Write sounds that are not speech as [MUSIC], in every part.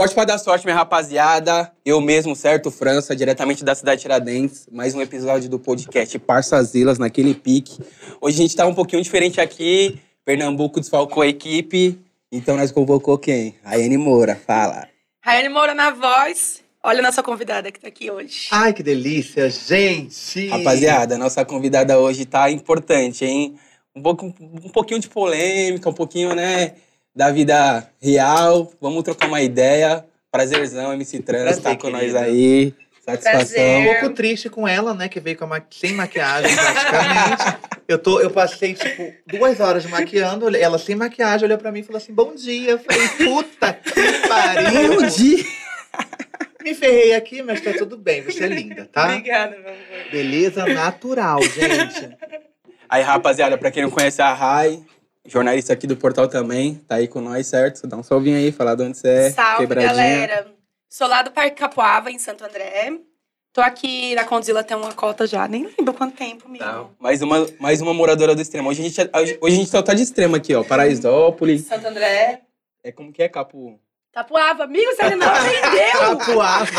Pode falar da sorte, minha rapaziada. Eu mesmo, certo, França, diretamente da cidade de Tiradentes. Mais um episódio do podcast Parçazilas, naquele pique. Hoje a gente tá um pouquinho diferente aqui. Pernambuco desfalcou a equipe. Então nós convocou quem? Raiane Moura, fala. Raiane Moura na voz. Olha a nossa convidada que tá aqui hoje. Ai, que delícia, gente! Rapaziada, nossa convidada hoje tá importante, hein? Um, pouco, um pouquinho de polêmica, um pouquinho, né, da vida real. Vamos trocar uma ideia. Prazerzão, MC Trans, Prazer, tá com nós querida. aí. Satisfação. Prazer. Um pouco triste com ela, né? Que veio com ma- sem maquiagem, praticamente. [LAUGHS] eu, tô, eu passei, tipo, duas horas maquiando. Ela sem maquiagem olhou pra mim e falou assim: Bom dia. Eu falei: Puta que pariu. Bom dia! Me ferrei aqui, mas tá tudo bem. Você é linda, tá? Obrigada, meu amor. Beleza natural, gente. Aí, rapaziada, pra quem não conhece a Rai, jornalista aqui do portal também, tá aí com nós, certo? Dá um salvinho aí, falar de onde você é, Salve, quebradinha. galera. Sou lá do Parque Capoava, em Santo André. Tô aqui na Condzilla tem uma cota já. Nem lembro quanto tempo, amigo. Não, mais uma, mais uma moradora do extremo. Hoje a gente, hoje, hoje a gente só tá de extremo aqui, ó. Paraisópolis. Santo André. É como que é, Capo? Capoava. Amigo, você não [LAUGHS] aprendeu. Capuava.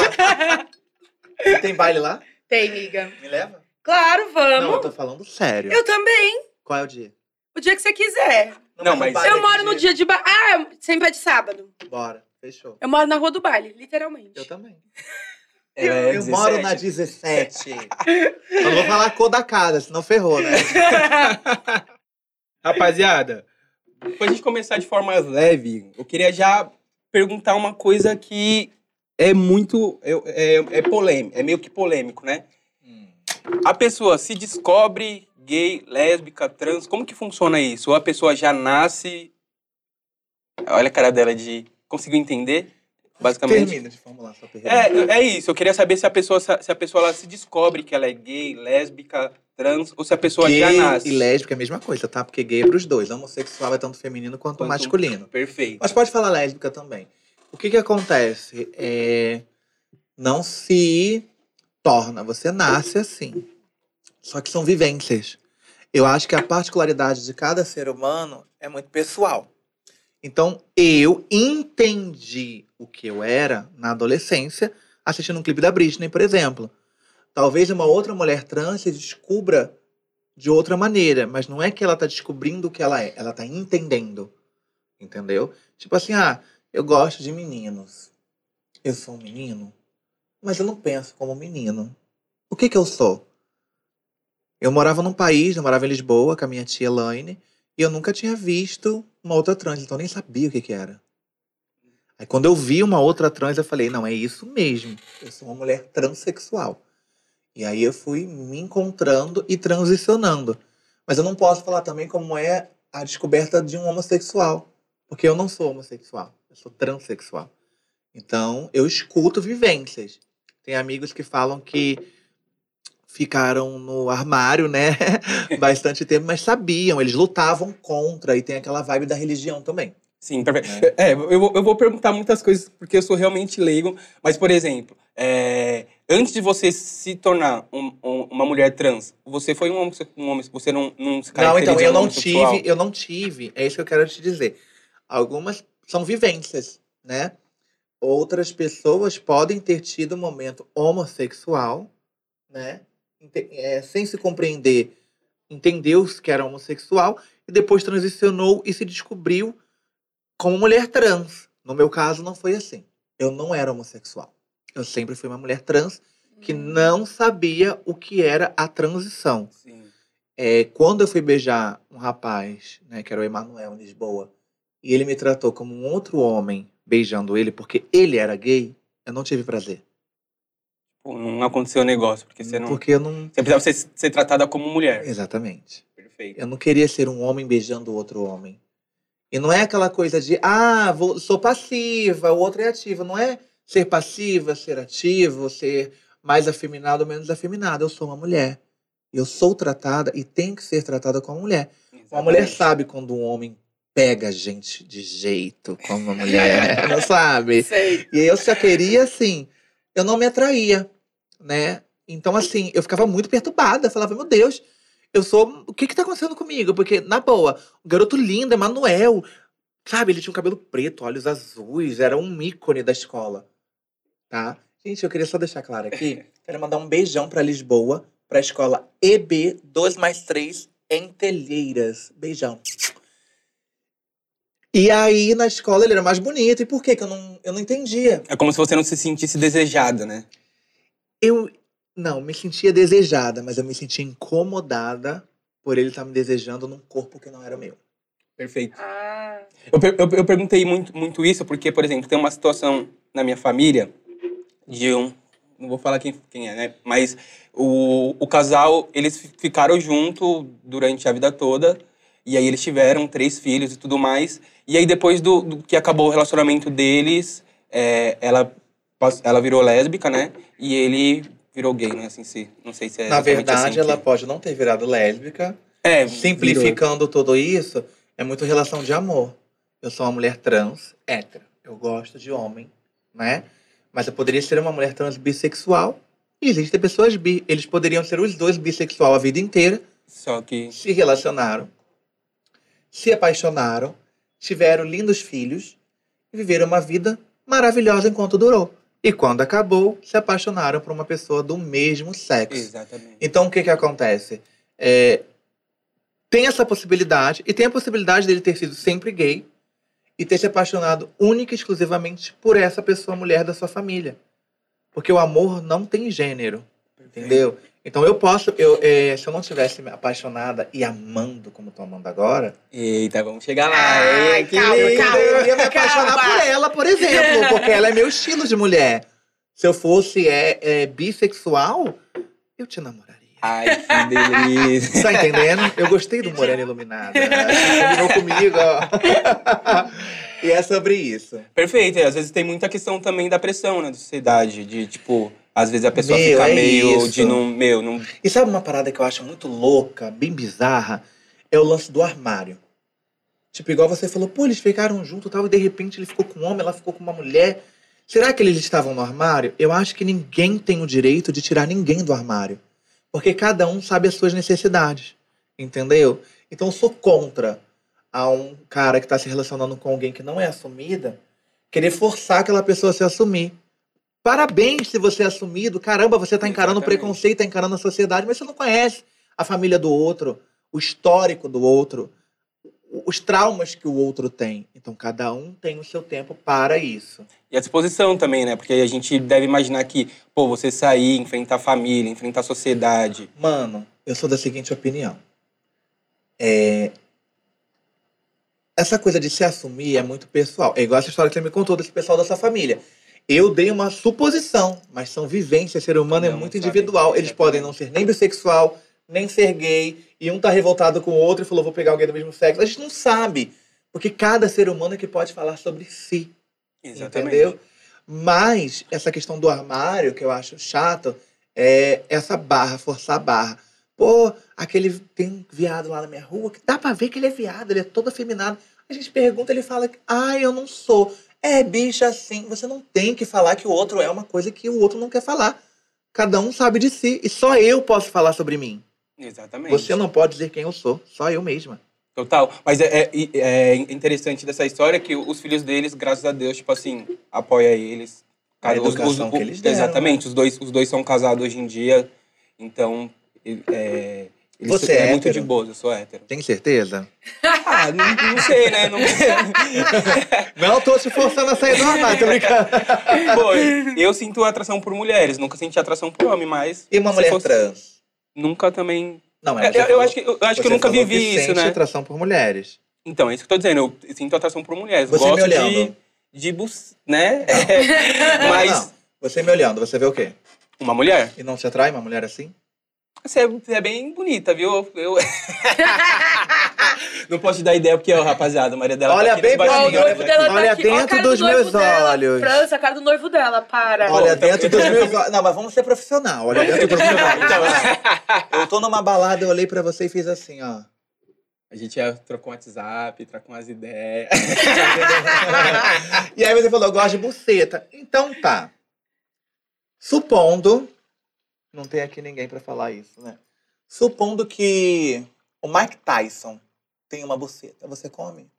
Tem baile lá? Tem, amiga. Me leva? Claro, Não, eu vamos. tô falando sério. Eu também. Qual é o dia? O dia que você quiser. Não, mas- Eu é moro no dia de... Ba... Ah, sempre é de sábado. Bora, fechou. Eu moro na Rua do Baile, literalmente. Eu também. Ela é eu moro 17. na 17. [LAUGHS] eu não vou falar a cor da casa, senão ferrou, né? [LAUGHS] Rapaziada, pra gente começar de forma leve, eu queria já perguntar uma coisa que é muito. É, é, é polêmico, é meio que polêmico, né? A pessoa se descobre gay, lésbica, trans, como que funciona isso? Ou a pessoa já nasce. Olha a cara dela de. Conseguiu entender? Basicamente. Termina de formular sua pergunta. É, é isso. Eu queria saber se a pessoa, se a pessoa ela se descobre que ela é gay, lésbica, trans, ou se a pessoa Gay já nasce. e lésbica é a mesma coisa, tá? Porque gay é pros dois. Homossexual é tanto feminino quanto, Quanto- masculino. Perfeito. Mas pode falar lésbica também. O que que acontece? É... Não se torna, você nasce assim. Só que são vivências. Eu acho que a particularidade de cada ser humano é muito pessoal. Então, eu entendi o que eu era na adolescência assistindo um clipe da Britney, por exemplo. Talvez uma outra mulher trans se descubra de outra maneira, mas não é que ela tá descobrindo o que ela é, ela tá entendendo. Entendeu? Tipo assim, ah, eu gosto de meninos. Eu sou um menino, mas eu não penso como um menino. O que que eu sou? Eu morava num país, eu morava em Lisboa com a minha tia Elaine, e eu nunca tinha visto uma outra trans, então eu nem sabia o que que era. Aí quando eu vi uma outra trans, eu falei, não, é isso mesmo. Eu sou uma mulher transexual. E aí eu fui me encontrando e transicionando. Mas eu não posso falar também como é a descoberta de um homossexual. Porque eu não sou homossexual, eu sou transexual. Então, eu escuto vivências. Tem amigos que falam que ficaram no armário, né? [LAUGHS] Bastante tempo, mas sabiam, eles lutavam contra. E tem aquela vibe da religião também. Sim, perfeito. É, eu, vou, eu vou perguntar muitas coisas porque eu sou realmente leigo. Mas, por exemplo, é, antes de você se tornar um- um- uma mulher trans, você foi um homem, um homem você não, não se Não, então eu não tive, eu não tive, é isso que eu quero te dizer. Algumas são vivências, né? Outras pessoas podem ter tido um momento homossexual, né? É, sem se compreender, entendeu que era homossexual e depois transicionou e se descobriu como mulher trans. No meu caso, não foi assim. Eu não era homossexual. Eu sempre fui uma mulher trans que não sabia o que era a transição. É, quando eu fui beijar um rapaz, né, que era o Emanuel, em Lisboa, e ele me tratou como um outro homem beijando ele porque ele era gay, eu não tive prazer. Pô, Não aconteceu o negócio, porque você não. Porque eu não. Você precisava ser, ser tratada como mulher. Exatamente. Perfeito. Eu não queria ser um homem beijando outro homem. E não é aquela coisa de, ah, vou, sou passiva, o outro é ativo. Não é ser passiva, ser ativo, ser mais afeminado ou menos afeminado. Eu sou uma mulher. Eu sou tratada e tenho que ser tratada como mulher. Uma mulher Exatamente. sabe quando um homem pega a gente de jeito como uma mulher, não [LAUGHS] sabe? Sei. E eu só queria, assim, eu não me atraía, né? Então, assim, eu ficava muito perturbada. Falava, meu Deus, eu sou. O que que tá acontecendo comigo? Porque, na boa, o garoto lindo, Emanuel, Sabe, ele tinha um cabelo preto, olhos azuis, era um ícone da escola. Tá? Gente, eu queria só deixar claro aqui. [LAUGHS] Quero mandar um beijão pra Lisboa, pra escola EB 2 mais 3 em Telheiras. Beijão. E aí, na escola, ele era mais bonito. E por quê? Que eu não, eu não entendia. É como se você não se sentisse desejada, né? Eu não me sentia desejada, mas eu me sentia incomodada por ele estar me desejando num corpo que não era meu. Perfeito. Ah. Eu, eu, eu perguntei muito, muito isso porque, por exemplo, tem uma situação na minha família de um. Não vou falar quem, quem é, né? Mas o, o casal, eles fi- ficaram junto durante a vida toda. E aí eles tiveram três filhos e tudo mais. E aí depois do, do que acabou o relacionamento deles, é, ela, ela virou lésbica, né? E ele virou gay, né? Assim, se, não sei se é Na exatamente verdade, assim ela que- pode não ter virado lésbica. É, virou. Simplificando tudo isso, é muito relação de amor. Eu sou uma mulher trans, hétero. Eu gosto de homem, né? Mas eu poderia ser uma mulher trans bissexual. E existem pessoas bi. Eles poderiam ser os dois bissexual a vida inteira. Só que Se relacionaram, se apaixonaram, tiveram lindos filhos e viveram uma vida maravilhosa enquanto durou. E quando acabou, se apaixonaram por uma pessoa do mesmo sexo. Exatamente. Então, o que que acontece? É, tem essa possibilidade, e tem a possibilidade dele ter sido sempre gay e ter se apaixonado única e exclusivamente por essa pessoa mulher da sua família. Porque o amor não tem gênero, entendeu? Então, eu posso, eu, é, se eu não tivesse me apaixonada e amando como tô amando agora, Eita, vamos chegar lá. Ai, Ei, que calma, lindo. calma. eu ia me apaixonar Calma. por ela, por exemplo, [LAUGHS] porque ela é meu estilo de mulher. Se eu fosse é, é, bissexual, eu te namoraria. Ai, que delícia. Tá entendendo? Eu gostei do Morena Iluminada. Acho que Combinou comigo, ó. E é sobre isso. Perfeito. E às vezes tem muita questão também da pressão, né, da sociedade. De, tipo, às vezes a pessoa Meu, fica é meio isso. de não. Meu, não. E sabe uma parada que eu acho muito louca, bem bizarra? É o lance do armário. Tipo, igual você falou, pô, eles ficaram juntos e tal, e de repente ele ficou com um homem, ela ficou com uma mulher. Será que eles estavam no armário? Eu acho que ninguém tem o direito de tirar ninguém do armário. Porque cada um sabe as suas necessidades. Entendeu? Então eu sou contra a um cara que está se relacionando com alguém que não é assumida querer forçar aquela pessoa a se assumir. Parabéns se você é assumido. Caramba, você está encarando o preconceito, está encarando a sociedade, mas você não conhece a família do outro, o histórico do outro, os traumas que o outro tem. Então cada um tem o seu tempo para isso. E a disposição também, né? Porque a gente deve imaginar que, pô, você sair, enfrentar a família, enfrentar a sociedade. Mano, eu sou da seguinte opinião. É... Essa coisa de se assumir é muito pessoal. É igual essa história que você me contou desse pessoal da sua família. Eu dei uma suposição, mas são vivências. Ser humano é Não, muito sabe, individual. Eles exatamente. podem não ser nem bissexual, nem ser gay, e um tá revoltado com o outro e falou: vou pegar alguém do mesmo sexo. A gente não sabe. Porque cada ser humano é que pode falar sobre si. Entendeu? Mas essa questão do armário, que eu acho chato, é essa barra, forçar a barra. Pô, aquele tem um viado lá na minha rua que dá pra ver que ele é viado, ele é todo afeminado. A gente pergunta, ele fala, ah, eu não sou. É, bicha, assim. Você não tem que falar que o outro é uma coisa que o outro não quer falar. Cada um sabe de si. E só eu posso falar sobre mim. Exatamente. Você não pode dizer quem eu sou. Só eu mesma. Total. Mas é, é, é interessante dessa história que os filhos deles, graças a Deus, tipo assim, apoia eles. A os- educação os- que eles deram, Exatamente. Os dois, os dois são casados hoje em dia. Então, é, eles Você é é muito de boa, eu sou hétero. Tem certeza? Ah, não, não sei, né? Não... [LAUGHS] Não tô te forçando a sair do armário, tô brincando. [LAUGHS] Pô, eu sinto atração por mulheres, nunca senti atração por homem, mas. E uma se mulher fosse- trans? Nunca também. Não, É, você eu, eu falou- acho que, eu acho que eu nunca vivi que isso, sente né? atração por mulheres. Então, é isso que eu tô dizendo. Eu sinto atração por mulheres. Você Gosto me olhando. de. de bus, né? Não, [LAUGHS] Mas. não. Você me olhando, você vê o quê? Uma mulher? E não te atrai uma mulher assim? Você é, você é bem bonita, viu? Eu... [LAUGHS] não posso te dar ideia porque, ó, rapaziada, a Maria dela Olha tá aqui bem pra mim, noivo olha- dela olha tá dentro dos do meus dela. olhos. França, a cara do noivo dela, para. Olha então- dentro dos meus olhos. Não, mas vamos ser profissional. Olha dentro dos meus olhos. Então, Eu tô numa balada, eu olhei pra você e fiz assim, ó. a gente já trocou um WhatsApp, trocou umas ideias. [LAUGHS] e aí você falou, eu gosto de buceta. Então tá. Supondo. Não tem aqui ninguém pra falar isso, né? Supondo que o Mike Tyson tem uma buceta. Você come?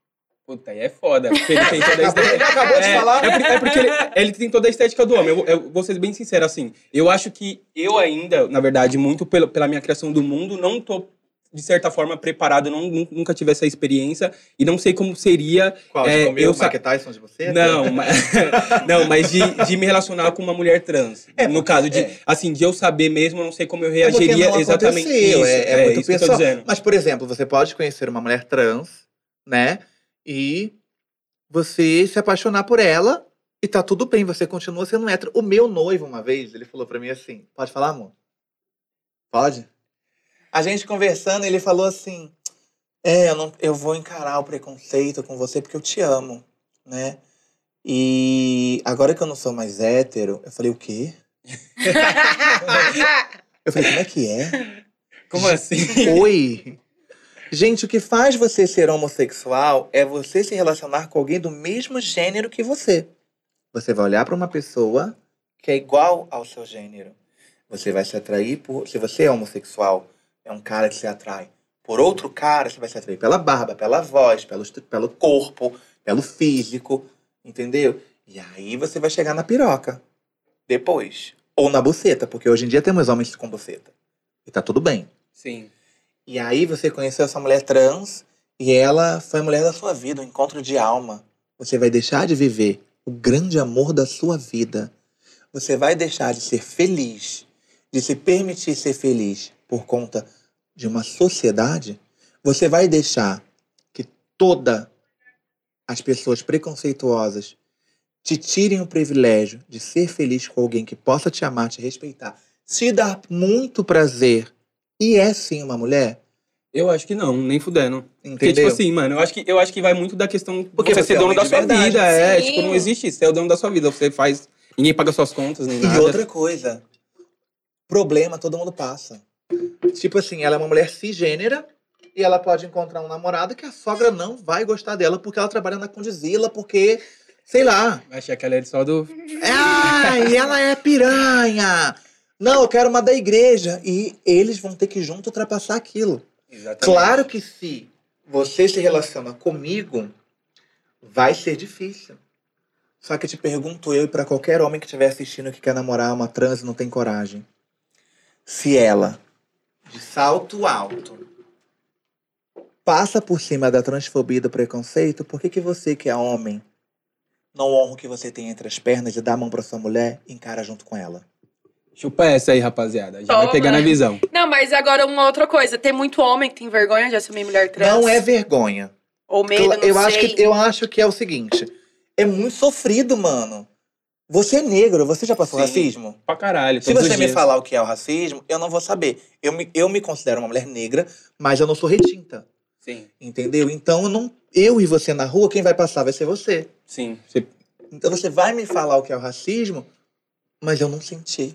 Puta, aí é foda. Porque ele tem toda a [LAUGHS] estética. Ele acabou de é, falar. É porque, é porque ele, ele tem toda a estética do homem. Eu, eu vou ser bem sincero, assim. Eu acho que eu ainda, na verdade, muito pela, pela minha criação do mundo, não tô, de certa forma, preparado. Não, nu- nunca tive essa experiência. E não sei como seria. Qual? De É, comer eu o sa- Mike Tyson de você? Não, [LAUGHS] mas, [LAUGHS] não, mas de, de me relacionar com uma mulher trans. É, no caso de, é. assim, de eu saber mesmo, eu não sei como eu É reagiria não exatamente. Isso, é, é muito isso que eu tô pessoal. dizendo. Mas, por exemplo, você pode conhecer uma mulher trans, né? E você se apaixonar por ela e tá tudo bem, você continua sendo hétero. O meu noivo, uma vez, ele falou pra mim assim: pode falar, amor? Pode? A gente conversando, ele falou assim: É, eu, não, eu vou encarar o preconceito com você porque eu te amo, né? E agora que eu não sou mais hétero, eu falei: o quê? [LAUGHS] Eu falei: como é que é? Como assim? [LAUGHS] Oi! Gente, o que faz você ser homossexual é você se relacionar com alguém do mesmo gênero que você. Você vai olhar pra uma pessoa que é igual ao seu gênero. Você vai se atrair por. Se você é homossexual, é um cara que se atrai por outro cara, você vai se atrair pela barba, pela voz, pelo, pelo corpo, pelo físico, entendeu? E aí você vai chegar na piroca. Depois. Ou na buceta, porque hoje em dia temos homens com buceta. E tá tudo bem. Sim. E aí você conheceu essa mulher trans e ela foi a mulher da sua vida, um encontro de alma. Você vai deixar de viver o grande amor da sua vida. Você vai deixar de ser feliz, de se permitir ser feliz por conta de uma sociedade. Você vai deixar que toda as pessoas preconceituosas te tirem o privilégio de ser feliz com alguém que possa te amar, te respeitar, te dar muito prazer e é sim uma mulher, Eu acho que não, nem fudendo. Porque, entendeu? tipo assim, mano, eu acho que, eu acho que vai muito da questão de Porque você você ser é dono da de sua verdade. vida. É, Sim. tipo, não existe isso. Você é o dono da sua vida. Você faz. Ninguém paga suas contas, nem E nada. outra coisa, problema todo mundo passa. Tipo assim, ela é uma mulher cisgênera e ela pode encontrar um namorado que a sogra não vai gostar dela porque ela trabalha na Condizila, porque, sei lá. Vai achar que ela é só do. Ai, ela é piranha! Não, eu quero uma da igreja. E eles vão ter que junto ultrapassar aquilo. Exatamente. Claro que se você se relaciona comigo, vai ser difícil. Só que te pergunto eu e pra qualquer homem que estiver assistindo que quer namorar uma trans e não tem coragem. Se ela, de salto alto, passa por cima da transfobia e do preconceito, por que, que você, que é homem, não honra o que você tem entre as pernas e dá a mão pra sua mulher e encara junto com ela? Chupa essa aí, rapaziada. Já Toma. vai pegar na visão. Não, mas agora uma outra coisa. Tem muito homem que tem vergonha de assumir mulher trans. Não é vergonha. Ou medo, não eu, acho sei. que, eu acho que é o seguinte: é muito sofrido, mano. Você é negro, você já passou Sim. racismo? Pra caralho. Se você me falar o que é o racismo, eu não vou saber. Eu me, eu me considero uma mulher negra, mas eu não sou retinta. Sim, Entendeu? Então eu não. Eu e você na rua, quem vai passar vai ser você. sim. Você- Então você vai me falar o que é o racismo, mas eu não senti.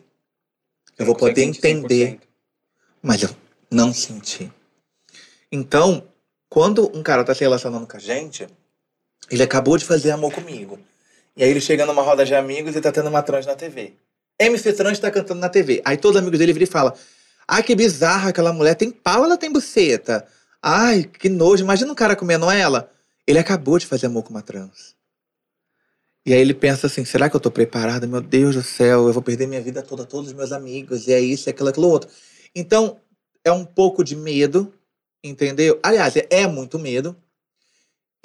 Eu vou poder entender. 100%. Mas eu não senti. Então, quando um cara tá se relacionando com a gente, ele acabou de fazer amor comigo. E aí ele chega numa roda de amigos e tá tendo uma trans na TV. MC Trans tá cantando na TV. Aí todos os amigos dele viram e falam: Ai, que bizarra, aquela mulher tem pau, ela tem buceta. Ai, que nojo, imagina um cara comendo ela. Ele acabou de fazer amor com uma trans. E aí ele pensa assim: será que eu tô preparado? Meu Deus do céu, eu vou perder minha vida toda, todos os meus amigos, e é isso, é aquilo, aquilo outro. Então, é um pouco de medo, entendeu? Aliás, é- é muito medo.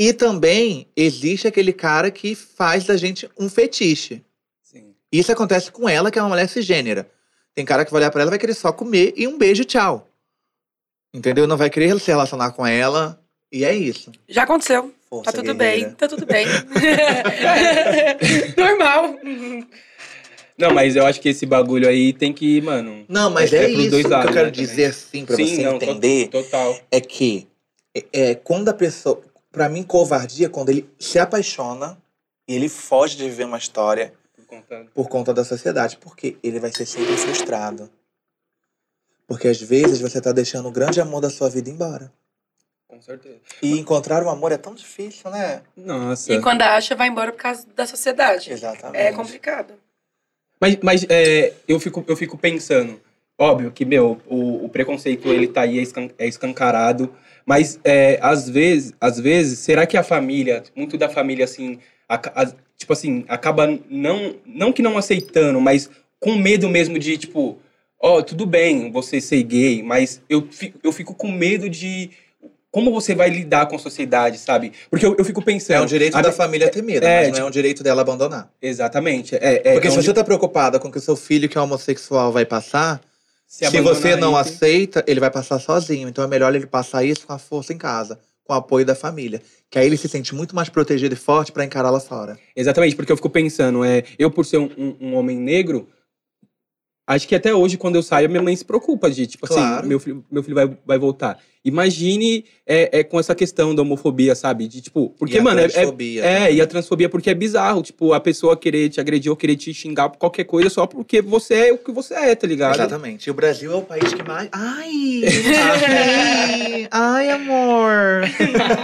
E também existe aquele cara que faz da gente um fetiche. Sim. Isso acontece com ela, que é uma mulher cisgênera. Tem cara que vai olhar pra ela e vai querer só comer e um beijo, tchau. Entendeu? Não vai querer se relacionar com ela. E é isso. Já aconteceu. Força Tá tudo guerreira. bem, tá tudo bem. [LAUGHS] Normal. Não, mas eu acho que esse bagulho aí tem que, mano. Não, mas É é, que isso dois que lados, eu quero né, também. dizer assim, pra sim, você não, entender. Total. é que é, é, quando a pessoa. Pra mim, covardia é quando ele se apaixona e ele foge de viver uma história Por conta- por conta da sociedade. Porque ele vai ser sempre frustrado. Porque às vezes você tá deixando o grande amor da sua vida embora. Com certeza. E encontrar o amor é tão difícil, né? Nossa. E quando acha, vai embora por causa da sociedade. Exatamente. É complicado. Mas, mas é, eu, fico, eu fico pensando, óbvio que, meu, o, o preconceito ele tá aí, é é escancarado. Mas, é, às vezes, às vezes, será que a família, muito da família, assim, aca- as- tipo assim, acaba não, não que não aceitando, mas com medo mesmo de, tipo, ó, tudo bem você ser gay, mas eu fico, eu fico com medo de como você vai lidar com a sociedade, sabe? Porque eu, eu fico pensando... É um direito a- da família ter medo, É, mas não tipo- é um direito dela abandonar. Exatamente. É, é, Porque é se onde você tá preocupada com o que o seu filho, que é homossexual, vai passar, se, abandonar você não isso- aceita, ele vai passar sozinho. Então é melhor ele passar isso com a força em casa, com o apoio da família. Que aí ele se sente muito mais protegido e forte pra encarar lá fora. Exatamente, porque eu fico pensando, é, eu por ser um, um- um homem negro, acho que até hoje, quando eu saio, minha mãe se preocupa de, tipo Claro. assim, meu filho, meu filho vai, vai voltar. Imagine é, é, com essa questão da homofobia, sabe? De, tipo, porque, E a mano, é, é, transfobia é, e a transfobia porque é bizarro, tipo, a pessoa querer te agredir ou querer te xingar por qualquer coisa só porque você é o que você é, tá ligado? Exatamente. E o Brasil é o país que mais. Ai! Ai, [LAUGHS] ai amor!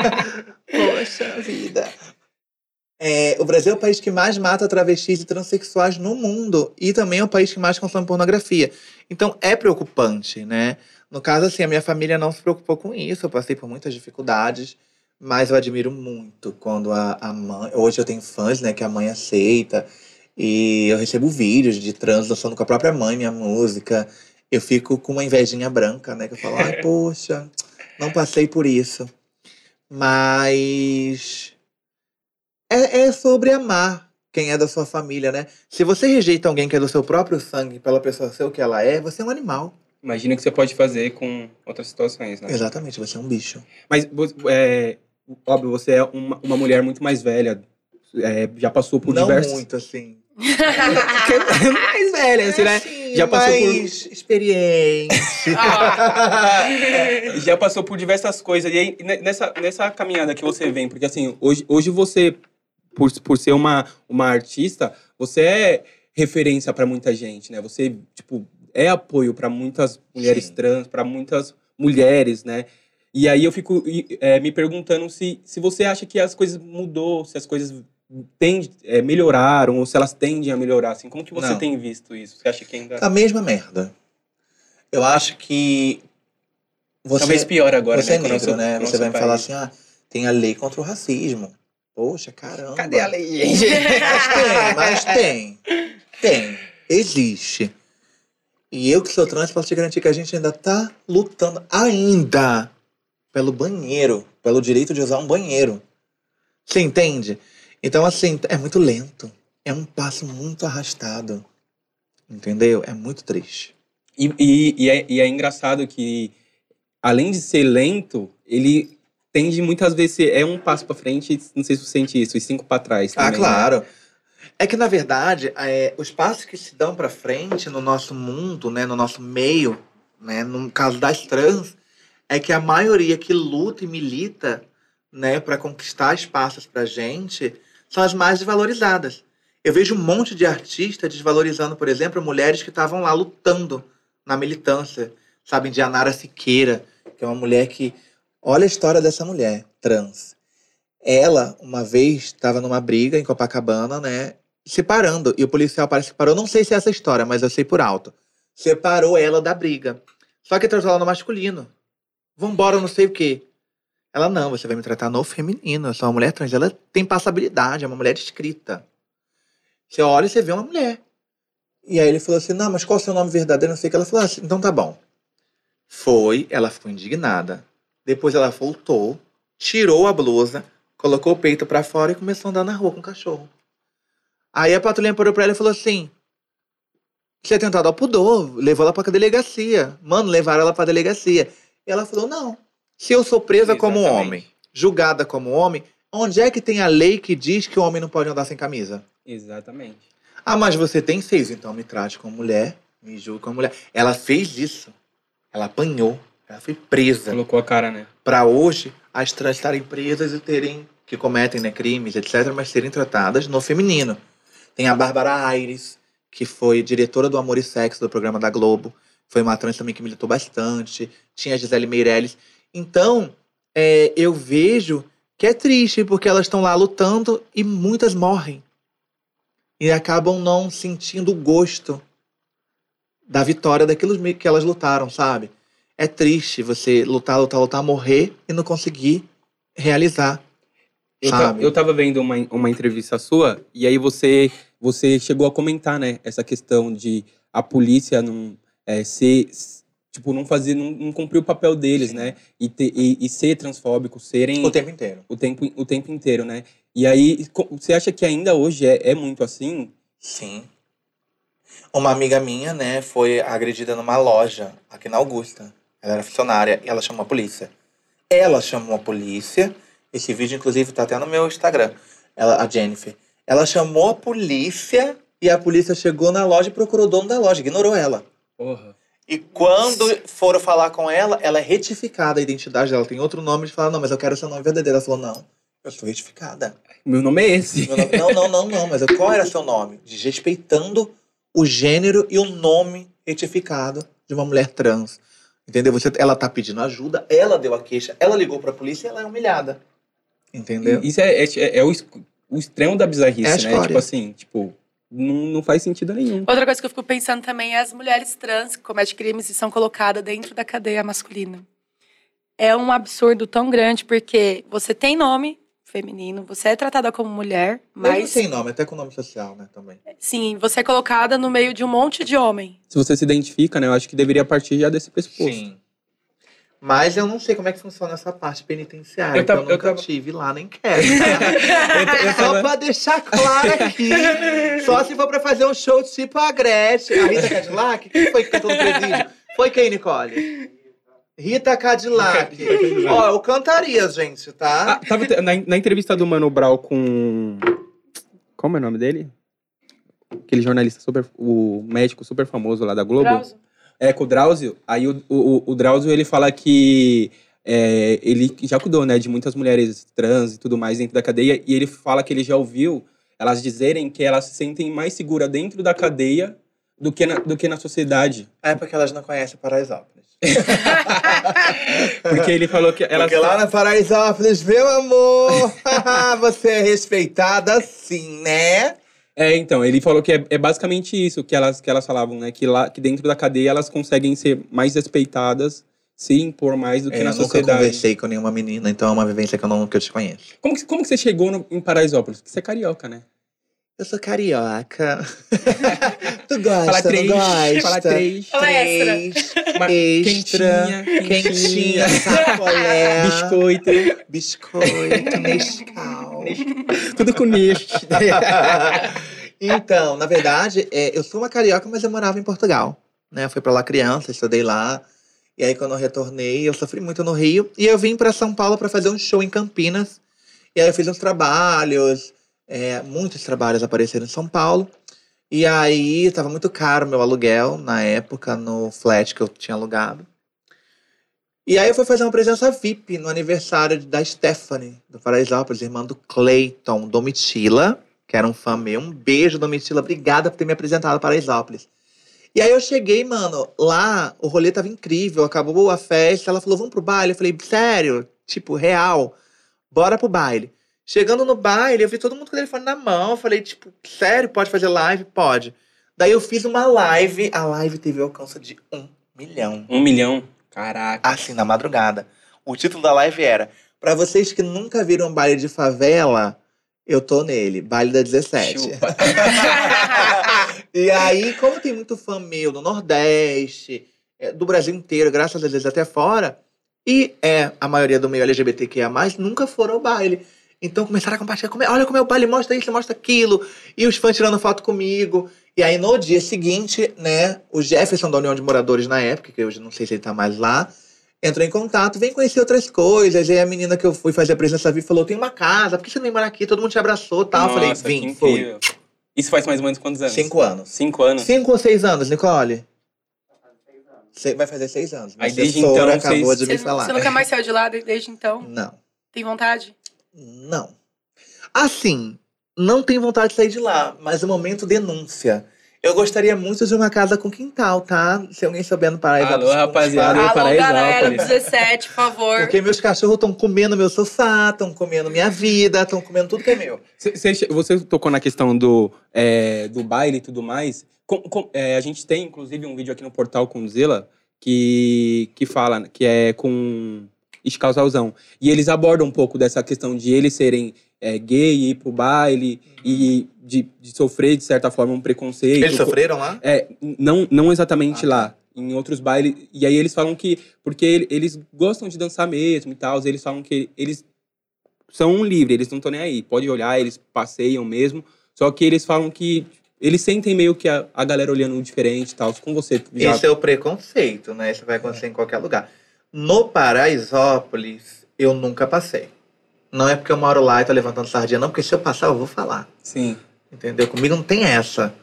[LAUGHS] Poxa vida! É, o Brasil é o país que mais mata travestis e transexuais no mundo. E também é o país que mais consome pornografia. Então é preocupante, né? No caso, assim, a minha família não se preocupou com isso. Eu passei por muitas dificuldades. Mas eu admiro muito quando a, a mãe. Hoje eu tenho fãs, né? Que a mãe aceita. E eu recebo vídeos de trans dançando com a própria mãe minha música. Eu fico com uma invejinha branca, né? Que eu falo, ai, [LAUGHS] poxa, não passei por isso. Mas. É, é sobre amar quem é da sua família, né? Se você rejeita alguém que é do seu próprio sangue pela pessoa ser o que ela é, você é um animal. Imagina o que você pode fazer com outras situações, né? Exatamente, você é um bicho. Mas, é, óbvio, você é uma, uma mulher muito mais velha, é, já passou por não diversos... muito, assim. mais velha, assim, né? Assim, Já passou por- mais experiente. [LAUGHS] [LAUGHS] já passou por diversas coisas. E aí, ne- nessa, nessa caminhada que você vem, porque assim, hoje, hoje você, por, por ser uma, uma artista, você é referência pra muita gente, né? Você, tipo, é apoio pra muitas mulheres Sim. trans, pra muitas mulheres, né? E aí eu fico é, me perguntando se, se você acha que as coisas mudou, se as coisas tende, é, melhoraram, ou se elas tendem a melhorar, assim. Como que você Não. tem visto isso? Você acha que ainda... a mesma merda. Eu acho que. Você, Talvez pior agora, você é né? o negro, nosso- né? Você vai me falar assim: ah, tem a lei contra o racismo. Poxa, caramba. Cadê a lei, gente? [LAUGHS] Mas tem, mas tem. Tem. Existe. E eu que sou trans posso te garantir que a gente ainda tá lutando ainda pelo banheiro, pelo direito de usar um banheiro. Você entende? Então, assim, é muito lento. É um passo muito arrastado. Entendeu? É muito triste. E, e, e é, e é engraçado que, além de ser lento, ele tende muitas vezes é um passo pra frente, não sei se você sente isso, e cinco pra trás. Ah, também, né? claro. É que, na verdade, é, os passos que se dão pra frente no nosso mundo, né, no nosso meio, né, no caso das trans, é que a maioria que luta e milita né, para conquistar espaços pra gente são as mais desvalorizadas. Eu vejo um monte de artista desvalorizando, por exemplo, mulheres que estavam lá lutando na militância. Sabe, Dianara Siqueira, que é uma mulher que. Olha a história dessa mulher, trans. Ela, uma vez, estava numa briga em Copacabana, né? Separando. E o policial parece que parou. Não sei se é essa história, mas eu sei por alto. Separou ela da briga. Só que tratou ela no masculino. Vambora, não sei o quê. Ela, não, você vai me tratar no feminino. Eu sou uma mulher trans. Ela tem passabilidade, é uma mulher escrita. Você olha e você vê uma mulher. E aí ele falou assim: não, mas qual é o seu nome verdadeiro? Não sei o que. Ela falou assim: então tá bom. Foi, ela ficou indignada. Depois ela voltou, tirou a blusa, colocou o peito pra fora e começou a andar na rua com o cachorro. Aí a patrulha parou pra ela e falou assim: Você é tentado ao pudor, levou ela pra delegacia. Mano, levaram ela pra delegacia. E ela falou: Não, se eu sou presa como Exatamente. homem, julgada como homem, onde é que tem a lei que diz que o homem não pode andar sem camisa? Exatamente. Ah, mas você tem seios, então me trate como mulher, me julgue como mulher. Ela fez isso. Ela apanhou. Ela foi presa. Colocou a cara, né? Pra hoje, as trans estarem presas e terem, que cometem né, crimes, etc., mas serem tratadas no feminino. Tem a Bárbara Aires, que foi diretora do Amor e Sexo do programa da Globo. Foi uma trans também que militou bastante. Tinha a Gisele Meirelles. Então, é, eu vejo que é triste, porque elas estão lá lutando e muitas morrem. E acabam não sentindo o gosto da vitória daquilo que elas lutaram, sabe? É triste você lutar, lutar, lutar, morrer e não conseguir realizar. Eu, ta, eu tava vendo uma, uma entrevista sua, e aí você, você chegou a comentar, né, essa questão de a polícia não é, ser. Tipo, não fazer, não, não cumprir o papel deles, Sim. né? E, ter, e, e, ser transfóbico, serem. O tempo inteiro. O tempo, o tempo inteiro, né? E aí, você acha que ainda hoje é, é muito assim? Sim. Uma amiga minha, né, foi agredida numa loja aqui na Augusta. Ela era funcionária e ela chamou a polícia. Ela chamou a polícia. Esse vídeo, inclusive, tá até no meu Instagram. Ela, a Jennifer. Ela chamou a polícia e a polícia chegou na loja e procurou o dono da loja, ignorou ela. Porra. E quando foram falar com ela, ela é retificada a identidade dela. Tem outro nome de falar, não, mas eu quero seu nome verdadeiro. Ela falou, não, eu sou retificada. Meu nome é esse. Nome, não, não, não, não, mas qual era seu nome? Desrespeitando o gênero e o nome retificado de uma mulher trans. Entendeu? Você, ela tá pedindo ajuda, ela deu a queixa, ela ligou pra polícia e ela é humilhada. Entendeu? Isso é, é, é o, o, extremo da bizarrice, é né? Tipo assim, tipo, não, não faz sentido nenhum. Outra coisa que eu fico pensando também é as mulheres trans que cometem crimes e são colocadas dentro da cadeia masculina. É um absurdo tão grande, porque você tem nome, feminino, você é tratada como mulher, mas. Não sem nome, até com nome social, né, também. Sim, você é colocada no meio de um monte de homem. Se você se identifica, né, eu acho que deveria partir já desse pressuposto. Sim. Mas eu não sei como é que funciona essa parte penitenciária, eu, tava, eu nunca eu tava... tive lá, nem quero. Tá? [LAUGHS] eu, só pra deixar claro aqui, só se for pra fazer um show tipo a Gretchen, a Rita Cadillac, quem foi que cantou no presídio? Foi quem, Nicole? Rita Cadillac. [LAUGHS] Ó, eu cantaria, gente, tá? Ah, tava na, na, entrevista do Mano Brown com. Como é o nome dele? Aquele jornalista super. O médico super famoso lá da Globo. Drauzio. É, com o Drauzio. Aí o, o, o Drauzio ele fala que. É, ele já cuidou, né, de muitas mulheres trans e tudo mais dentro da cadeia. E ele fala que ele já ouviu elas dizerem que elas se sentem mais seguras dentro da cadeia do que na, do que na sociedade. É porque elas não conhecem Paraisópolis. [LAUGHS] Porque ele falou que ela. Porque lá na Paraisópolis, meu amor, [LAUGHS] você é respeitada sim, né? É, então, ele falou que é, é, basicamente isso que elas, que elas falavam, né? Que, lá, que dentro da cadeia elas conseguem ser mais respeitadas, se impor mais do que é, na eu sociedade. Eu nunca conversei com nenhuma menina, então é uma vivência que eu não que eu te conheço. Como que, como que você chegou no, em Paraisópolis? Porque você é carioca, né? Eu sou carioca. [LAUGHS] tu gosta, Fala três, não gosta? Fala três. Fala três. Extra. extra. Quentinha, quentinha, sacolé. Biscoito. Biscoito, Nescau. [LAUGHS] Tudo com neste. então, na verdade, é, eu sou uma carioca, mas eu morava em Portugal. Né? Eu fui pra lá criança, estudei lá. E aí, quando eu retornei, eu sofri muito no Rio. E eu vim para São Paulo para fazer um show em Campinas. E aí, eu fiz uns trabalhos é, muitos trabalhos apareceram em São Paulo. E aí estava muito caro meu aluguel na época, no flat que eu tinha alugado. E aí eu fui fazer uma presença VIP no aniversário da Stephanie, do Paraisópolis, irmã do Clayton Domitila, que era um fã meu. Um beijo, Domitila. Obrigada por ter me apresentado para Paraisópolis. E aí eu cheguei, mano, lá o rolê tava incrível, acabou a festa, ela falou, vamos pro baile? Eu falei, sério? Tipo, real, bora pro baile. Chegando no baile, eu vi todo mundo com o telefone na mão. Eu falei, tipo, sério, pode fazer live? Pode. Daí eu fiz uma live. A live teve alcance de um milhão. Um milhão? Caraca. Assim, na madrugada. O título da live era: Pra vocês que nunca viram baile de favela, eu tô nele. Baile da 17. [LAUGHS] e aí, como tem muito fã meu do Nordeste, é, do Brasil inteiro, graças a Deus até fora, e é a maioria do meio LGBTQIA, nunca foram ao baile. Então começaram a compartilhar, como é, olha como é o baile, mostra isso, mostra aquilo. E os fãs tirando foto comigo. E aí no dia seguinte, né, o Jefferson da União de Moradores na época, que hoje não sei se ele tá mais lá, entrou em contato, vem conhecer outras coisas. E aí a menina que eu fui fazer a presença viva falou: tem uma casa, por que você não vem morar aqui? Todo mundo te abraçou tal. Nossa, eu falei, vim, foi. Isso faz mais ou menos quantos anos? Cinco anos. Cinco anos? Cinco ou seis anos, Nicole? Vai fazer seis anos. Aí desde então, acabou vocês... de me falar. Você nunca mais saiu de lá desde então? Não. Tem vontade? Não. Assim, não tenho vontade de sair de lá, mas o momento denúncia. Eu gostaria muito de uma casa com quintal, tá? Se alguém souber no Paraíso. Alô, rapaziada, Alô, galera, 17, por favor. Porque meus cachorros estão comendo meu sofá, estão comendo minha vida, estão comendo tudo que é meu. Você, você tocou na questão do, é, do baile e tudo mais. com- com- é, a gente tem, inclusive, um vídeo aqui no portal com o Zila que, que fala, que é com Casalzão. E eles abordam um pouco dessa questão de eles serem é, gay, ir pro baile e de, de sofrer, de certa forma, um preconceito. Eles sofreram lá? É, não, não exatamente Ah, tá. lá, em outros bailes. E aí eles falam que. Porque ele- eles gostam de dançar mesmo e tal. Eles falam que eles são livres, eles não estão nem aí. Pode olhar, eles passeiam mesmo. Só que eles falam que. Eles sentem meio que a, a galera olhando diferente e tal. Com você. Já, Esse é o preconceito, né? Isso vai acontecer em qualquer lugar. No Paraisópolis, eu nunca passei. Não é porque eu moro lá e tô levantando sardinha, não, porque se eu passar, eu vou falar. Sim. Entendeu? Comigo não tem essa.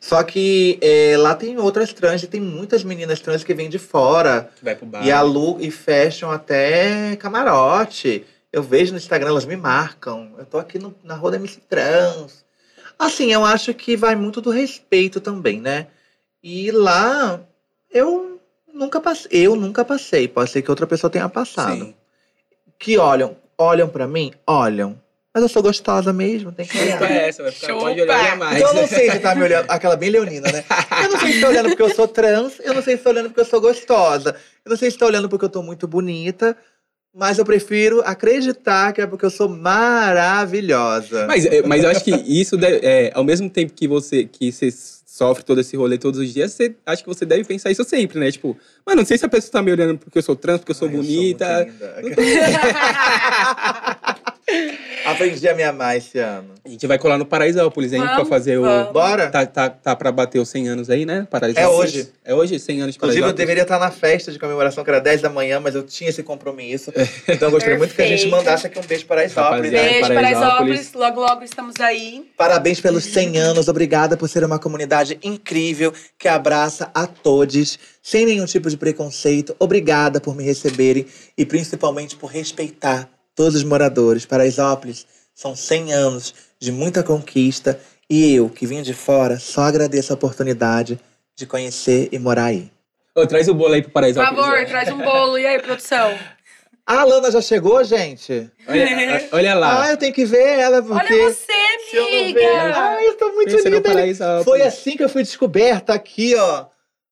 Só que é, lá tem outras trans e tem muitas meninas trans que vêm de fora Que vai pro bar. e alugam e fecham até camarote. Eu vejo no Instagram, elas me marcam. Eu tô aqui no- na rua da MC Trans. Assim, eu acho que vai muito do respeito também, né? E lá eu nunca passei. Eu nunca passei. Pode ser que outra pessoa tenha passado. Sim. Que olham, olham pra mim, olham. Mas eu sou gostosa mesmo, tem que olhar. Essa, vai ficar, pode Chupa. olhar mais. Então eu não sei se tá me olhando. Aquela bem leonina, né? Eu não sei se tá olhando porque eu sou trans, eu não sei se tá olhando porque eu sou gostosa. Eu não sei se tá olhando porque eu tô muito bonita. Mas eu prefiro acreditar que é porque eu sou maravilhosa. Mas, é, mas eu acho que isso, deve- é, ao mesmo tempo que você, que você sofre todo esse rolê todos os dias, você, acho que você deve pensar isso sempre, né? Tipo, mano, não sei se a pessoa tá me olhando porque eu sou trans, porque eu sou Ai, bonita. muito linda. [LAUGHS] Aprendi a me amar esse ano. a gente vai colar no Paraisópolis, hein? Pra Vamos, fazer o. vamos. Bora? Tá, tá, tá pra bater os 100 anos aí, né? Paraisópolis. É hoje. É hoje, 100 anos de Inclusive, eu Paraisópolis. deveria estar na festa de comemoração, que era 10 da manhã, mas eu tinha esse compromisso. Então eu gostaria muito que a gente mandasse aqui um beijo para a Isópolis. Rapaziada. né? Beijo, Paraisópolis. Paraisópolis. Logo, logo estamos aí. Parabéns pelos 100 anos, obrigada por ser uma comunidade incrível que abraça a todos, sem nenhum tipo de preconceito. Obrigada por me receberem e principalmente por respeitar todos os moradores. Paraisópolis são 100 anos de muita conquista e eu, que vim de fora, só agradeço a oportunidade de conhecer e morar aí. Ô, traz o bolo aí pro Por Paraisópolis. favor, né? traz um bolo. E aí, produção? [LAUGHS] A Alana já chegou, gente? Olha, olha lá. Ah, eu tenho que ver ela, porque... Olha você, eu amiga. Ai, eu tô muito Pensa no linda. Foi assim que eu fui descoberta aqui, ó.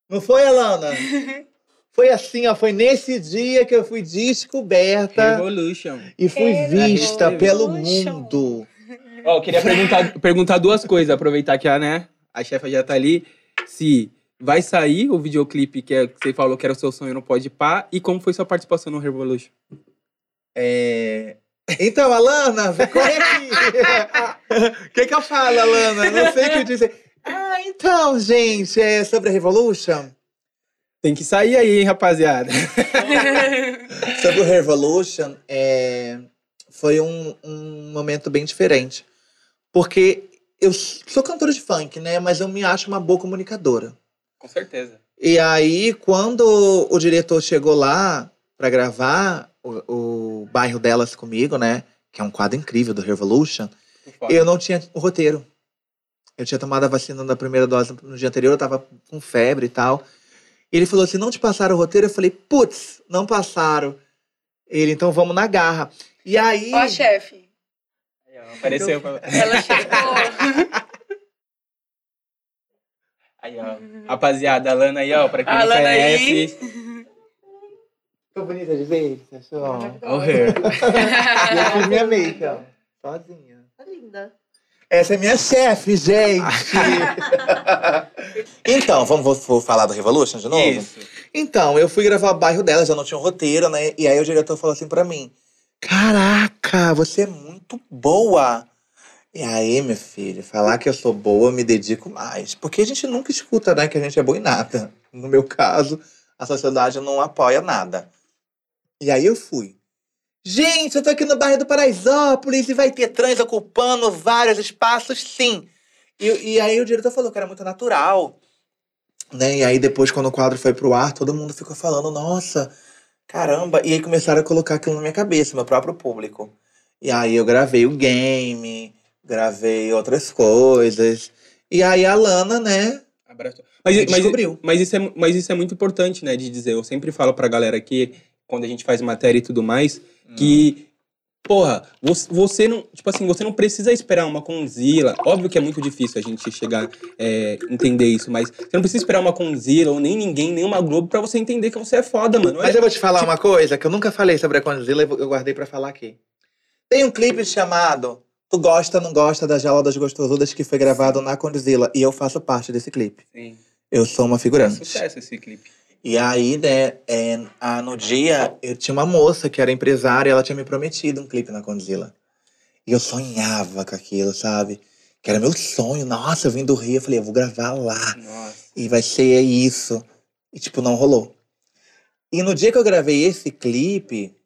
Não foi, Alana? [LAUGHS] Foi assim, ó. Foi nesse dia que eu fui descoberta Revolution. e fui vista Revolution. pelo mundo. Ó, eu queria perguntar, perguntar duas coisas, aproveitar que a, né, a chefa já tá ali. Se vai sair o videoclipe que, é- que você falou que era o seu sonho no Pode Pá e como foi sua participação no Revolution? É... Então, Alana, vem- corre aqui. O que, que eu falo, Alana? Não sei o que dizer. Ah, então, gente, é sobre a Revolution. Tem que sair aí, hein, rapaziada. [LAUGHS] Sobre o Revolution, é, foi um, um momento bem diferente. Porque eu sou cantora de funk, né? Mas eu me acho uma boa comunicadora. Com certeza. E aí, quando o diretor chegou lá pra gravar o, o bairro delas comigo, né? Que é um quadro incrível do Revolution, eu não tinha o roteiro. Eu tinha tomado a vacina da primeira dose no dia anterior, eu tava com febre e tal. Ele falou assim: não te passaram o roteiro? Eu falei, putz, não passaram. Ele, então vamos na garra. E aí. Ó, chefe. Aí, ó, Apareceu. pra- [LAUGHS] Ela chegou. Aí, ó. Rapaziada, a Lana aí, ó, pra quem A não Lana aí. conhece. Tô bonita de ver, você achou? Ó o hair. [LAUGHS] E eu fiz minha make, ó. Sozinha. Tá linda. Essa é minha chefe, gente! [LAUGHS] então, vamos vou, vou falar do Revolution de novo? Isso. Então, eu fui gravar o bairro dela, já não tinha um roteiro, né? E aí o diretor falou assim pra mim: Caraca, você é muito boa! E aí, meu filho, falar que eu sou boa, eu me dedico mais. Porque a gente nunca escuta, né, que a gente é boa em nada. [LAUGHS] No meu caso, a sociedade não apoia nada. E aí eu fui. Gente, eu tô aqui no bairro do Paraisópolis e vai ter trans ocupando vários espaços, sim. E, e aí o diretor falou que era muito natural. Né? E aí depois, quando o quadro foi pro ar, todo mundo ficou falando, nossa, caramba. E aí começaram a colocar aquilo na minha cabeça, meu próprio público. E aí eu gravei o game, gravei outras coisas. E aí a Lana, né, Abraço. Mas, mas, descobriu. mas, isso é, mas isso é muito importante, né, de dizer. Eu sempre falo pra galera aqui, quando a gente faz matéria e tudo mais, Hum. que porra, você, não, tipo assim, você não precisa esperar uma Conzilla. Óbvio que é muito difícil a gente chegar, é, entender isso, mas você não precisa esperar uma Conzilla ou nem ninguém, nem uma Globo pra você entender que você é foda, mano. Mas eu vou te falar uma coisa que eu nunca falei sobre a Condzilla e eu guardei pra falar aqui. Tem um clipe chamado Tu Gosta, Não Gosta da Jaula das Gostosudas que foi gravado na Condzilla e eu faço parte desse clipe. Sim. Eu sou uma É figurante. sucesso esse clipe. E aí, né, é, ah, no dia, eu tinha uma moça que era empresária ela tinha me prometido um clipe na Condzilla. E eu sonhava com aquilo, sabe? Que era meu sonho. Nossa, eu vim do Rio, eu falei, eu vou gravar lá. Nossa. E vai ser isso. E, tipo, não rolou. E no dia que eu gravei esse clipe,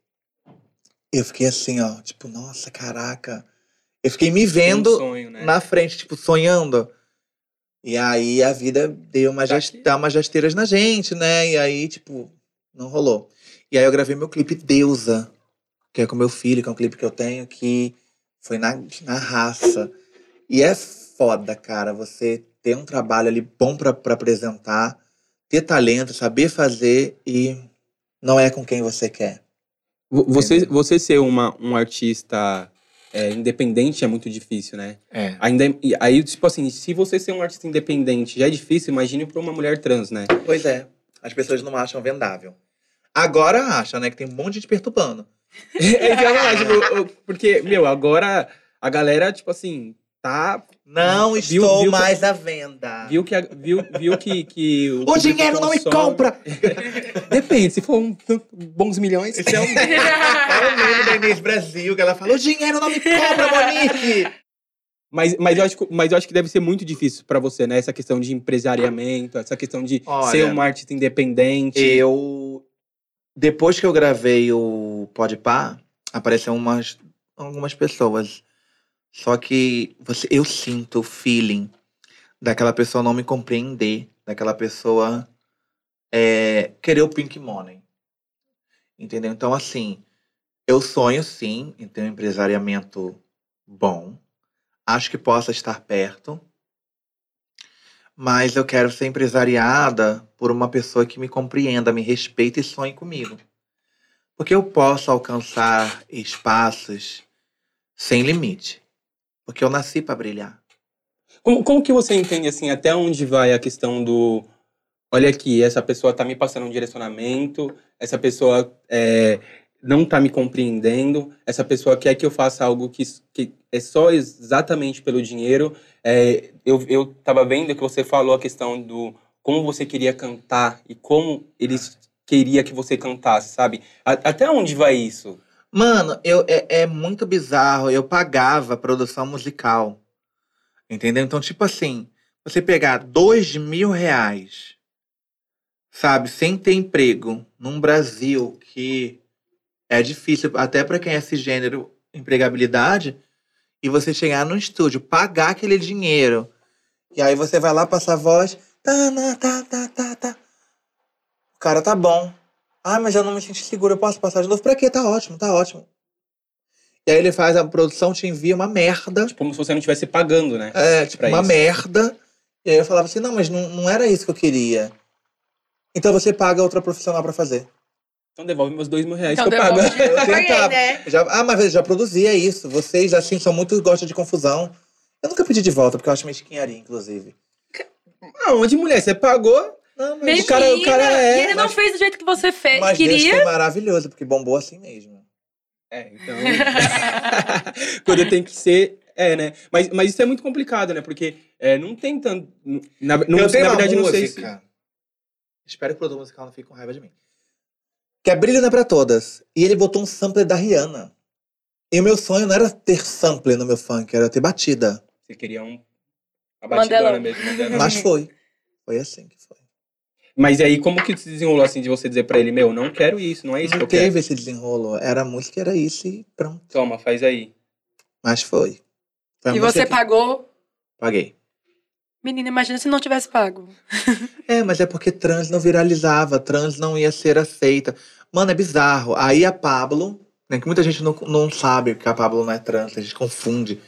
eu fiquei assim, ó, tipo, nossa, caraca. Eu fiquei me vendo Um sonho, né? na frente, tipo, sonhando. E aí a vida deu uma Tá aqui. dá umas rasteiras na gente, né? E aí, tipo, não rolou. E aí eu gravei meu clipe Deusa, que é com meu filho, que é um clipe que eu tenho, que foi na, na raça. E é foda, cara, você ter um trabalho ali bom pra, pra apresentar, ter talento, saber fazer e não é com quem você quer. Vo- Você, Entendeu? você ser uma, um artista é, independente é muito difícil, né? É. Ainda, e aí, tipo assim, se você ser um artista independente já é difícil, imagine pra uma mulher trans, né? Pois é. As pessoas não acham vendável. Agora acham, né? Que tem um monte de gente perturbando. [LAUGHS] É isso que eu ia falar, tipo, porque, meu, agora a galera, tipo assim, tá. Não Viu- estou viu que- mais à venda. Viu que, viu, viu que, que O público dinheiro não me consome. compra! [LAUGHS] Depende, se for um, bons milhões. Esse é o, [LAUGHS] é o meme da Inês Brasil, que ela fala: O dinheiro não me compra, Monique! Mas, mas, eu acho, que- mas eu acho que deve ser muito difícil pra você, né? Essa questão de empresariamento, essa questão de Olha, ser uma artista independente. Eu. Depois que eu gravei o Podpah, apareceram umas, algumas pessoas. Só que você, eu sinto o feeling daquela pessoa não me compreender, daquela pessoa é, querer o pink money. Entendeu? Então, assim, eu sonho sim em ter um empresariamento bom. Acho que possa estar perto. Mas eu quero ser empresariada por uma pessoa que me compreenda, me respeite e sonhe comigo. Porque eu posso alcançar espaços sem limite. Porque eu nasci para brilhar. Como, como que você entende, assim, até onde vai a questão do. Olha aqui, essa pessoa tá me passando um direcionamento, essa pessoa é, não tá me compreendendo, essa pessoa quer que eu faça algo que, que é só exatamente pelo dinheiro. É, eu, eu tava vendo que você falou a questão do como você queria cantar e como eles queria que você cantasse, sabe? A- até onde vai isso? Mano, eu, é, é muito bizarro. Eu pagava produção musical. Entendeu? Então, tipo assim, você pegar dois mil reais, sabe, sem ter emprego, num Brasil que é difícil, até pra quem é cisgênero, empregabilidade, e você chegar no estúdio, pagar aquele dinheiro, e aí você vai lá passar a voz. Tá, tá, tá, tá, tá, tá. O cara tá bom. Ah, mas eu não me senti seguro, eu posso passar de novo? Pra quê? Tá ótimo, tá ótimo. E aí ele faz a produção, te envia uma merda. Como se você não estivesse pagando, né? É, tipo, Pra uma isso. merda. E aí eu falava assim, não, mas não, não era isso que eu queria. Então você paga outra profissional pra fazer. Então devolve meus dois mil reais Então que eu pago. Eu paguei, tentava. né? Já, ah, mas eu já produzia isso. Vocês, assim, são muito gostam de confusão. Eu nunca pedi de volta, porque eu acho mesquinharia, inclusive. Não, de mulher, você pagou. Não, mas, O cara- o cara é, e ele não mas- fez do jeito que você fez, mas Deus queria. foi maravilhoso, porque bombou assim mesmo. É, então. [LAUGHS] [LAUGHS] Quando tem que ser. É, né? Mas, mas isso é muito complicado, né? Porque é, não tem tanto. Na, não, eu tenho na uma verdade, música. não sei se. Espero que o produtor musical não fique com raiva de mim. Que é Brilho não é pra todas. E ele botou um sampler da Rihanna. E o meu sonho não era ter sampler no meu funk, era ter batida. Você queria um. A batidona Mandelão. mesmo, Mandelão. Mas foi. Foi assim que foi. Mas aí, como que se desenrolou assim de você dizer pra ele, meu, não quero isso, não é isso não que eu quero. teve esse desenrolo. Era a música, era isso e pronto. Toma, faz aí. Mas foi. Foi E você que- pagou. Paguei. Menina, imagina se não tivesse pago. [LAUGHS] É, mas é porque trans não viralizava, trans não ia ser aceita. Mano, é bizarro. Aí a Pablo, né, que muita gente não, não sabe que a Pablo não é trans, a gente confunde.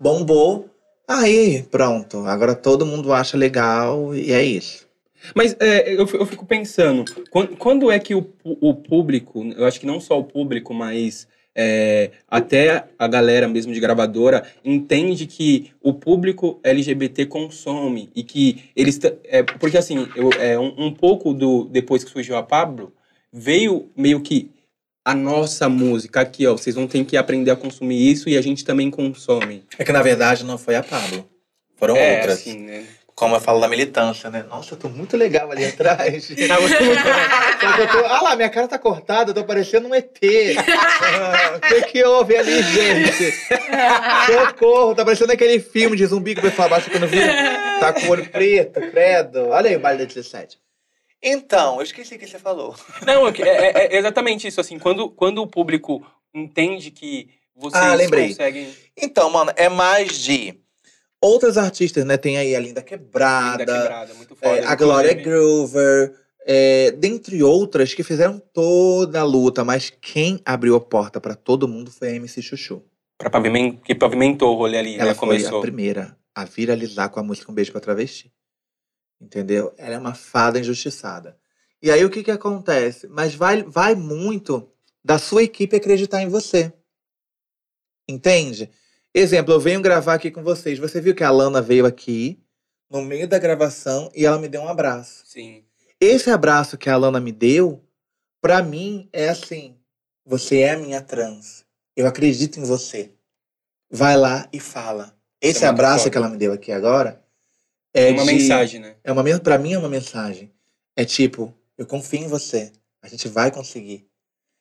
Bombou. Aí, pronto. Agora todo mundo acha legal e é isso. Mas é, eu, eu fico pensando, quando, quando é que o, o público, eu acho que não só o público, mas é, até a galera mesmo de gravadora entende que o público LGBT consome e que eles é, porque assim eu, é um, um pouco do depois que surgiu a Pablo veio meio que a nossa música aqui ó vocês vão ter que aprender a consumir isso e a gente também consome É que na verdade não foi a Pablo. Foram é, outras. assim, né? Como eu falo da militância, né? Nossa, eu tô muito legal ali atrás. [LAUGHS] Só que eu tô... Ah lá, minha cara tá cortada, eu tô parecendo um ET. Ah, [LAUGHS] O que que houve ali, gente? Socorro, tá parecendo aquele filme de zumbi que o pessoal abaixa quando vira. Tá com o olho preto, credo. Olha aí o baile da 17. Então, eu esqueci o que você falou. Não, é, que- é- é exatamente isso, assim, quando, quando o público entende que vocês Ah, lembrei. conseguem... Então, mano, é mais de outras artistas, né? Tem aí a Linda Quebrada, Linda quebrada, é, a Gloria inclusive. Groover, é, dentre outras que fizeram toda a luta, mas quem abriu a porta pra todo mundo foi a MC Chuchu. Pra pavimento, que pavimentou o rolê ali, Ela né? foi Começou. a primeira a viralizar com a música Um Beijo pra Travesti. Entendeu? Ela é uma fada injustiçada. E aí o que que acontece? Mas vai, vai muito da sua equipe acreditar em você. Entende? Exemplo, eu venho gravar aqui com vocês. Você viu que a Lana veio aqui no meio da gravação e ela me deu um abraço. Sim. Esse abraço que a Lana me deu, pra mim é assim: você é a minha trans. Eu acredito em você. Vai lá e fala. Esse Isso é abraço foda. que ela me deu aqui agora é É uma de- mensagem, né? É uma para mim é uma mensagem. É tipo, eu confio em você. A gente vai conseguir.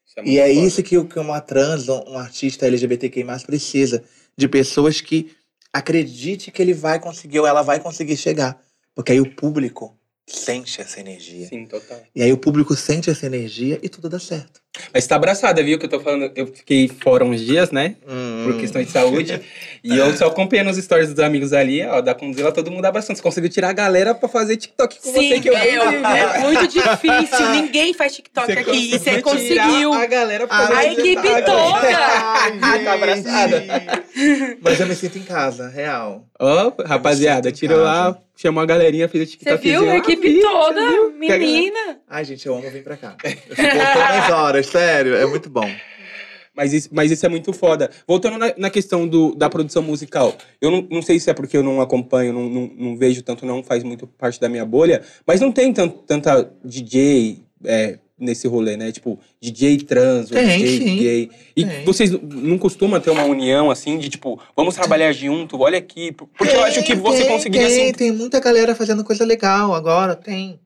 Isso E é foda. isso que, o- que uma trans, um um artista LGBTQI+, precisa. De pessoas que acredite que ele vai conseguir ou ela vai conseguir chegar. Porque aí o público sente essa energia. Sim, total. E aí o público sente essa energia e tudo dá certo. Mas tá abraçada, viu? Que eu tô falando. Eu fiquei fora uns dias, né? Por Hum. questões de saúde. e eu só acompanhando os stories dos amigos ali, ó, da Condzilla, todo mundo abraçando. Você conseguiu tirar a galera pra fazer TikTok com você Sim, que eu vi. eu, é muito difícil. Ninguém faz TikTok aqui. E você conseguiu. A galera pra Ah, fazer A equipe toda. Ai, [LAUGHS] Tá abraçada. Mas eu me sinto em casa, real. Ó, rapaziada, sinto em tirou lá, chamou a galerinha, fez o Você TikTok. viu? A equipe toda. Menina. Ai, gente, eu amo vir pra cá. Eu fico contando as horas, sério. É muito bom. Mas isso, mas isso é muito foda. Voltando na, na questão do, da produção musical, eu não, não sei se é porque eu não acompanho, não, não, não vejo tanto, não faz muito parte da minha bolha, mas não tem tanto, tanta DJ é, nesse rolê, né? Tipo, DJ trans, ou Tem, DJ sim. gay. E Tem. vocês não costumam ter uma união assim, de tipo, vamos trabalhar junto, olha aqui. Porque eu acho que você Tem, conseguiria tem, assim, Tem muita galera fazendo coisa legal agora, tem.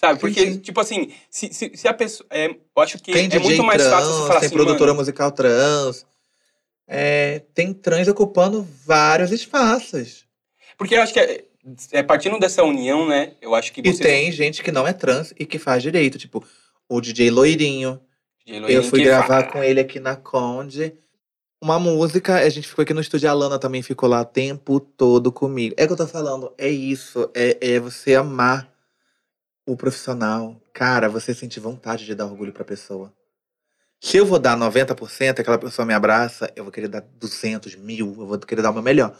Sabe? Sim, Porque, sim. tipo assim, se, se, se a pessoa. É, eu acho que Tem é DJ muito mais trans, fácil você falar tem assim. produtora mano, musical trans. É, tem trans ocupando vários espaços. Porque eu acho que é, é partindo dessa união, né? Eu acho que E você. tem gente que não é trans e que faz direito. Tipo, o DJ Loirinho. DJ Eu Loirinho fui que gravar com ele aqui na Conde. Uma música, a gente ficou aqui no estúdio, a Lana também ficou lá o tempo todo comigo. É o que eu tô falando, é isso. É, é você amar o profissional. Cara, você sentir vontade de dar orgulho pra pessoa. Se eu vou dar 90%, aquela pessoa me abraça, eu vou querer dar 200, mil, eu vou querer dar o meu melhor.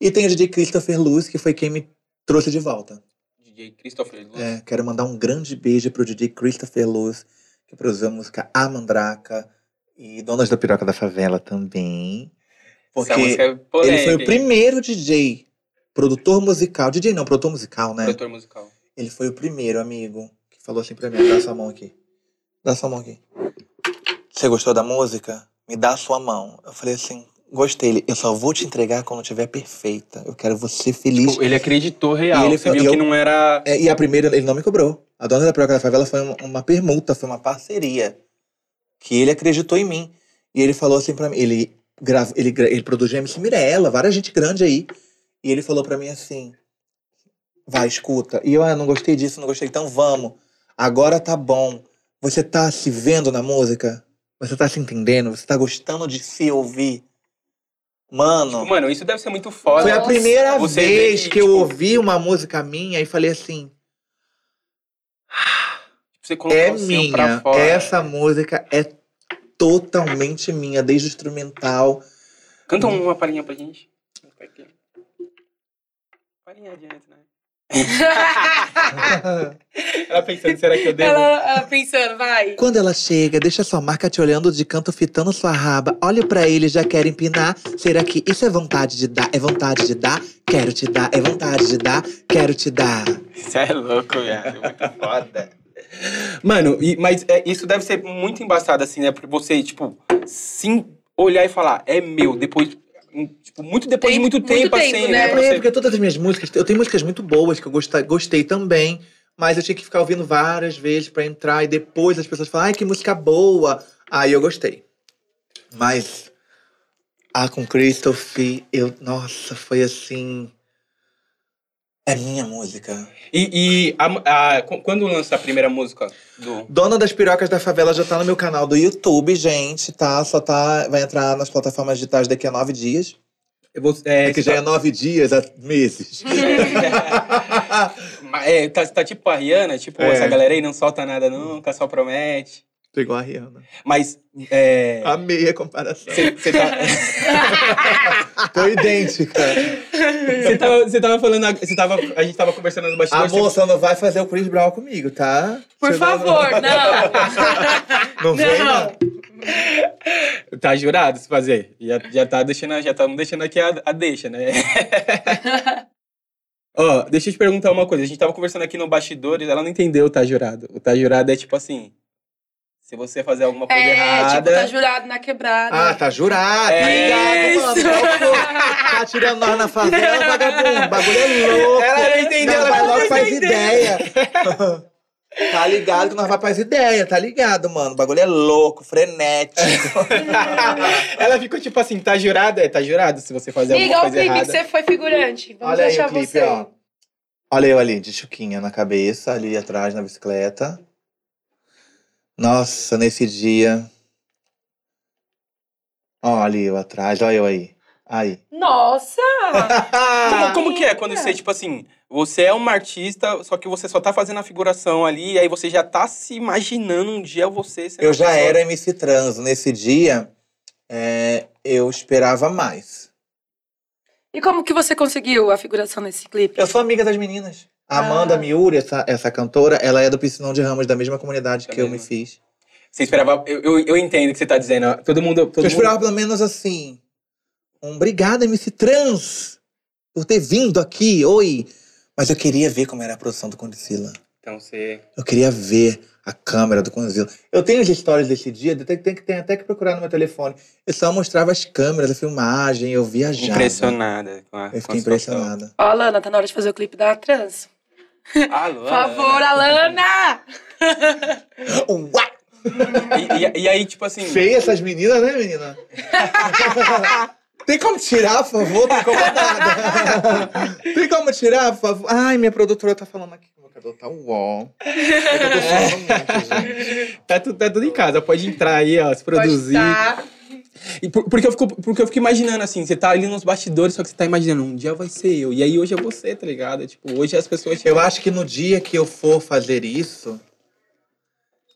E tem o DJ Christopher Luz, que foi quem me trouxe de volta. DJ Christopher Luz. É, quero mandar um grande beijo pro DJ Christopher Luz, que produziu a música A Mandraca e Donas da Piroca da Favela também. Porque é ele foi o primeiro DJ, produtor musical, DJ não, produtor musical, né? produtor musical. Ele foi o primeiro, amigo, que falou assim pra mim, dá sua mão aqui. Dá sua mão aqui. Você gostou da música? Me dá a sua mão. Eu falei assim, gostei. Ele, Eu só vou te entregar quando estiver perfeita. Eu quero você feliz. Tipo, ele acreditou real. E ele Você viu e que eu- não era. É, e a primeira, ele não me cobrou. A dona da Piroca da Favela foi uma, uma permuta, foi uma parceria. Que ele acreditou em mim. E ele falou assim pra mim, ele, grava, ele, ele produziu MC Mirella, várias gente grande aí. E ele falou pra mim assim, vai, escuta. E eu, ah, não gostei disso, não gostei, então vamos. Agora tá bom. Você tá se vendo na música? Você tá se entendendo? Você tá gostando de se ouvir? Mano, Tipo, mano, isso deve ser muito foda. foi a primeira Você vez que, que, eu tipo- ouvi uma música minha e falei assim, Você colocar é minha. pra fora. Essa música é totalmente minha, desde o instrumental. Canta uma palhinha pra gente. Palhinha adianta, né? Ela pensando, será que eu devo? ela, ela pensando, vai. Quando ela chega, deixa sua marca te olhando de canto, fitando sua raba. Olha pra ele, já quer empinar. Será que isso é vontade de dar? É vontade de dar? Quero te dar. É vontade de dar? Quero te dar. Você é louco, viado. Muito foda. Mano, e- mas é, isso deve ser muito embaçado, assim, né? Pra você, tipo, sim olhar e falar, é meu, depois. Tipo, muito depois Tem de muito muito tempo, tempo, assim, né? né? É, porque todas as minhas músicas, eu tenho músicas muito boas que eu gostei, gostei também, mas eu tinha que ficar ouvindo várias vezes pra entrar e depois as pessoas falam, ai, que música boa. Aí eu gostei. Mas a com Christoph, eu, nossa, foi assim. É minha música. E, e a- a- qu- quando lança a primeira música do. Dona das Pirocas da Favela já tá no meu canal do YouTube, gente, tá? Só tá. Vai entrar nas plataformas digitais daqui a nove dias. Eu vou- é, que já é nove dias, há meses. [LAUGHS] É, tá, tá tipo a Rihanna, tipo, É. essa galera aí não solta nada nunca, só promete. Tô igual a Rihanna. Mas. É, Amei a comparação. Você tá, [LAUGHS] Tô idêntica. cê tava, cê tava falando. Você tava, a gente tava conversando nos A bastidores. cê- moça não vai fazer o Chris Brown comigo, tá? Por Você não- favor, não. [LAUGHS] Não vem, Não. não. Tá jurado se fazer. Já, já tá deixando, já estamos deixando aqui a, a deixa, né? [LAUGHS] Ó, deixa eu te perguntar uma coisa. A gente tava conversando aqui no bastidores, ela não entendeu o tá jurado. O tá jurado é tipo assim. Se você fazer alguma coisa É, errada. tipo, tá jurado na quebrada. Ah, tá jurado, tá É ligado, isso. mano. Tá tirando nós na favela, vagabundo. O bagulho é louco. Ela não entendeu, ela vai não logo faz ideia. Tá ligado que nós vai faz ideia, tá ligado, mano? O bagulho é louco, frenético. [LAUGHS] ela ficou tipo assim, tá jurado? É, tá jurado se você fazer Amiga, alguma olha o coisa clipe que errada. você foi figurante. Vamos Olha aí deixar o clipe, você. ó. Olha eu ali, de chuquinha na cabeça, ali atrás na bicicleta. Nossa, nesse dia. Ó, ali eu atrás, olha eu aí. Aí. Nossa! [LAUGHS] Como, como que é quando você, tipo assim, você é uma artista, só que você só tá fazendo a figuração ali, e aí você já tá se imaginando um dia você Eu já pessoa- era MC Transo. Nesse dia, é, eu esperava mais. E como que você conseguiu a figuração nesse clipe? Eu sou amiga das meninas. Amanda Ah. Miuri, essa, essa cantora, ela é do Piscinão de Ramos, da mesma comunidade Da que eu me fiz. Você esperava. Eu, eu, eu entendo o que você tá dizendo. Todo mundo. Todo eu mundo... esperava pelo menos assim. Um obrigado, MC Trans, por ter vindo aqui. Oi. Mas eu queria ver como era a produção do Condicila. Então você. Eu queria ver a câmera do Condicila. Eu tenho as histórias desse dia, tem, tem, que- tem até que procurar no meu telefone. Eu só mostrava as câmeras, a filmagem, eu viajava. Impressionada com a Eu fiquei impressionada. Ó, Alana, tá na hora de fazer o clipe da trans. Alô, Por favor, Alana! Uá! E, e- e aí, tipo assim. Feia essas meninas, né, menina? Tem como tirar, por favor? Tô incomodada. Tem como tirar, por favor? Ai, minha produtora tá falando aqui meu cabelo tá uó. Muito, gente. Tá, tudo, tá tudo em casa, pode entrar aí, ó, se produzir. Pode tá. E por- porque, eu fico, porque eu fico imaginando assim, você tá ali nos bastidores, só que você tá imaginando, um dia vai ser eu. E aí hoje é você, tá ligado? Tipo, hoje as pessoas. Eu acho que no dia que eu for fazer isso,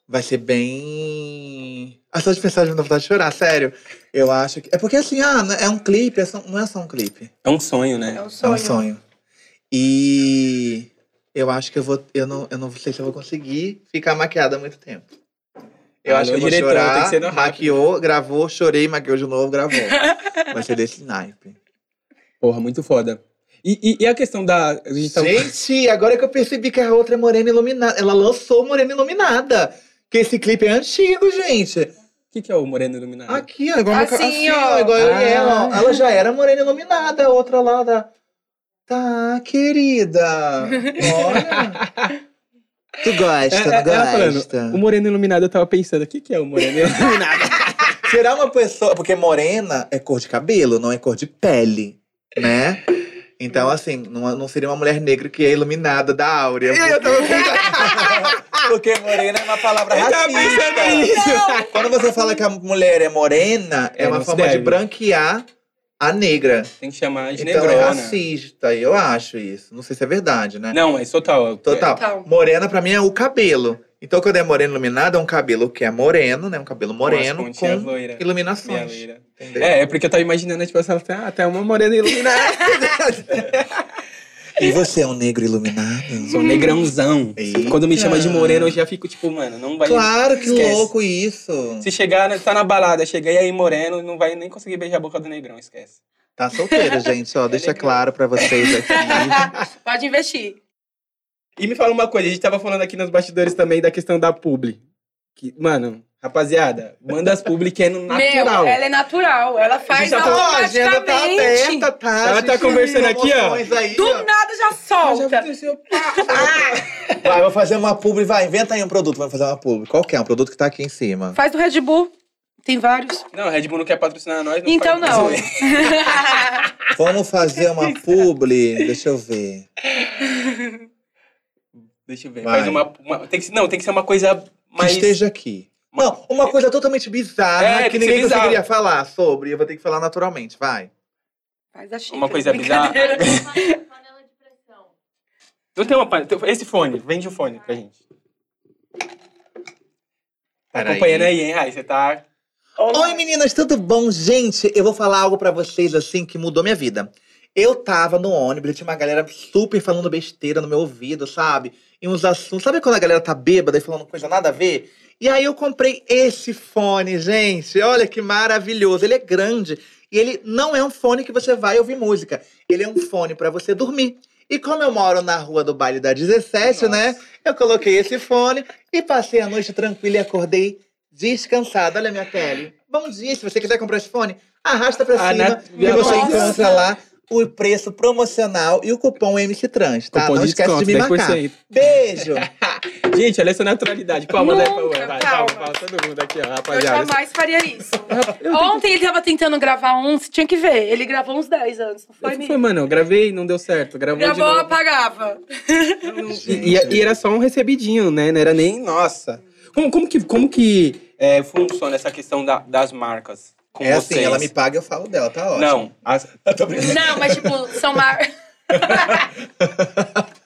vai ser bem. As pessoas pensaram me dá vontade de chorar, sério. Eu acho que. É porque assim, ah, é um clipe, é só- não é só um clipe. É um sonho, né? É um É sonho. um sonho. E eu acho que eu vou. Eu não, eu não sei se eu vou conseguir ficar maquiada há muito tempo. Eu acho que eu diretor, chorar, tem que ser no rápido. maquiou, gravou, chorei, maquiou de novo, gravou. [LAUGHS] Vai ser desse naipe. Porra, muito foda. E, e, e a questão da. A gente tá... Gente, agora que eu percebi que a outra é Morena Iluminada. Ela lançou Morena Iluminada. Que esse clipe é antigo, gente. O que, que é o Moreno Iluminado? Aqui, ó, igual, meu ca- Assim, assim, ó. igual eu e ela. Ah. Ela já era Morena Iluminada, a outra lá da. Tá, querida. [LAUGHS] Olha. Tu gosta, É, não é, ela gosta? falando, o Moreno Iluminado, eu tava pensando, o que, que é o Moreno Iluminado? [LAUGHS] Será uma pessoa. Porque morena é cor de cabelo, não é cor de pele, né? Então, assim, não, não seria uma mulher negra que é iluminada da áurea. eu tava [LAUGHS] Porque morena é uma palavra Eu racista. pensando. Quando você fala que a mulher é morena, é, É, uma forma de deve. branquear a negra. Tem que chamar de Então é negrona. racista, eu acho isso. Não sei se é verdade, né? Não, mas total. Total. Total. Morena pra mim é o cabelo. Então quando é moreno iluminado, é um cabelo que é moreno, né? Um cabelo moreno Com com, loira. Iluminações. É, é porque eu tava imaginando, tipo, assim, ah, tá uma morena iluminada. [LAUGHS] E você é um negro iluminado? Sou negrãozão. Eita. Quando me chama de moreno, eu já fico tipo, mano, não vai. Claro, que Esquece. louco isso. Se chegar, né, tá na balada, cheguei aí moreno, não vai nem conseguir beijar a boca do negrão, esquece. Tá solteira, gente, ó. [LAUGHS] Deixa legal. claro pra vocês aqui. [LAUGHS] Pode investir. E me fala uma coisa, a gente tava falando aqui nos bastidores também da questão da publi. Que, mano, rapaziada, manda as publi que é no natural. Meu, ela é natural. Ela faz já tá- Ó, a agenda tá automaticamente. aberta, tá? Ela tá conversando aqui, ó. Aí, Do ó. nada já Já solta. aconteceu, pá. [LAUGHS] Vai, vou fazer uma publi. Vai, inventa aí um produto. Vamos fazer uma publi. Qual que é? Um produto que tá aqui em cima. Faz do Red Bull. Tem vários. Não, Red Bull não quer patrocinar nós. Não Então não. [LAUGHS] Vamos fazer uma publi. Deixa eu ver. Deixa eu ver. Vai. Faz uma, uma- tem que, não, tem que ser uma coisa Que mais... esteja aqui. Não, uma coisa totalmente bizarra É, que ninguém bizarro. conseguiria falar sobre. Eu vou ter que falar naturalmente. Vai. Faz a xícara. Uma coisa bizarra. Panela de pressão. Não tem uma... pan- tem- Esse fone, vende o fone pra gente. Tá acompanhando aí, hein, Rai? Você tá... Oi meninas, tudo bom? Gente, eu vou falar algo pra vocês assim que mudou minha vida. Eu tava no ônibus, e tinha uma galera super falando besteira no meu ouvido, sabe? E uns assuntos. Sabe quando a galera tá bêbada e falando coisa nada a ver? E aí eu comprei esse fone, gente. Olha que maravilhoso. Ele é grande e ele não é um fone que você vai ouvir música. Ele é um fone pra você dormir. E como eu moro na rua do baile da 17, Nossa. né? Eu coloquei esse fone e passei a noite tranquila e acordei descansada. Olha a minha pele. Bom dia, se você quiser comprar esse fone, arrasta pra Ah, cima na- que você Nossa. encontra lá o preço promocional e o cupom MC Trans, tá? Cupom Não de esquece de me desconto, marcar. 10%. Beijo! [LAUGHS] Gente, olha essa naturalidade. Palma, né? Nunca, Palma, vai, palma, palma, todo mundo aqui, ó, Eu rapaziada. jamais faria isso. [LAUGHS] Ontem ele tava tentando gravar um, você tinha que ver. Ele gravou uns 10 anos, não foi, Foi, menino? mano, eu gravei, não deu certo. Gravou de Gravou, novo. apagava. E, e- e era só um recebidinho, né? Não era nem, nossa. Como, como que, como que é, funciona essa questão da- das marcas com é vocês? assim, ela me paga, eu falo dela, tá ótimo. Não, as- tô brincando. Não, mas tipo, são mar... [LAUGHS]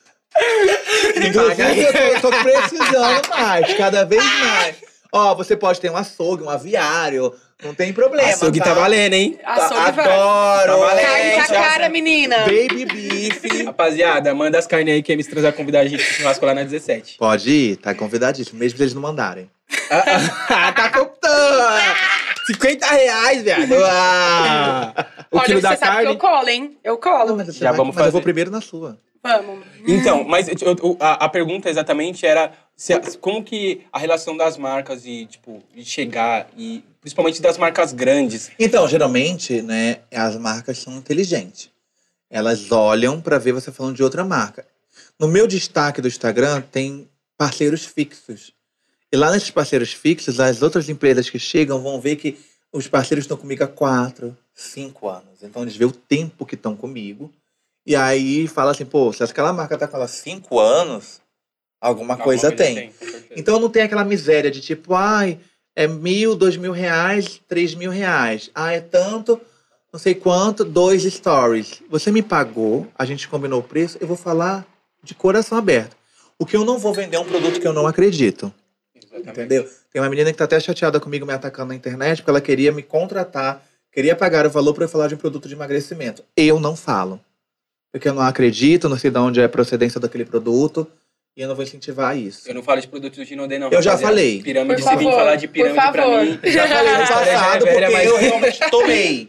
Inclusive, eu tô, eu tô precisando mais, cada vez mais. Ó, você pode ter um açougue, um aviário, não tem problema. açougue tá? tá valendo, hein? Açougue vai. Adoro! Tá valendo. Carne com a já- cara, menina. Baby beef. Rapaziada, manda as carnes aí que a MS Trans vai convidar a gente pro churrasco lá na 17. Pode ir, tá convidadíssimo, mesmo se eles não mandarem. Ah, [LAUGHS] tá contando! [LAUGHS] 50 reais, viado! Ah, o Olha, quilo você da sabe que carne. eu colo, hein? Eu colo. mas você Já vai- vamos mas eu vou fazer. primeiro na sua. Vamos. Então, mas eu- eu- a, a pergunta exatamente era se como que a relação das marcas e, tipo, de chegar, e principalmente das marcas grandes. Então, geralmente, né, as marcas são inteligentes. Elas olham pra ver você falando de outra marca. No meu destaque do Instagram tem parceiros fixos. E lá nesses parceiros fixos, as outras empresas que chegam vão ver que os parceiros estão comigo há quatro, cinco anos. Então eles veem o tempo que estão comigo. E aí fala assim, pô, se aquela marca tá com ela cinco anos, alguma, coisa, tem. certeza. Então não tem aquela miséria de tipo, ai, é mil, dois mil reais, três mil reais. Ah, é tanto, não sei quanto, dois stories. Você me pagou, a gente combinou o preço, eu vou falar de coração aberto. O que eu não vou vender é um produto que eu não acredito. Exatamente. Entendeu? Tem uma menina que tá até chateada comigo me atacando na internet porque ela queria me contratar, queria pagar o valor para eu falar de um produto de emagrecimento. Eu não falo. Porque eu não acredito, não sei de onde é a procedência daquele produto e eu não vou incentivar isso. Eu não falo de produtos de Inodê, não. Eu já falei. Pirâmide, Por se vir favor, falar de por pirâmide pra mim. Já falei no passado porque mas- eu realmente tomei.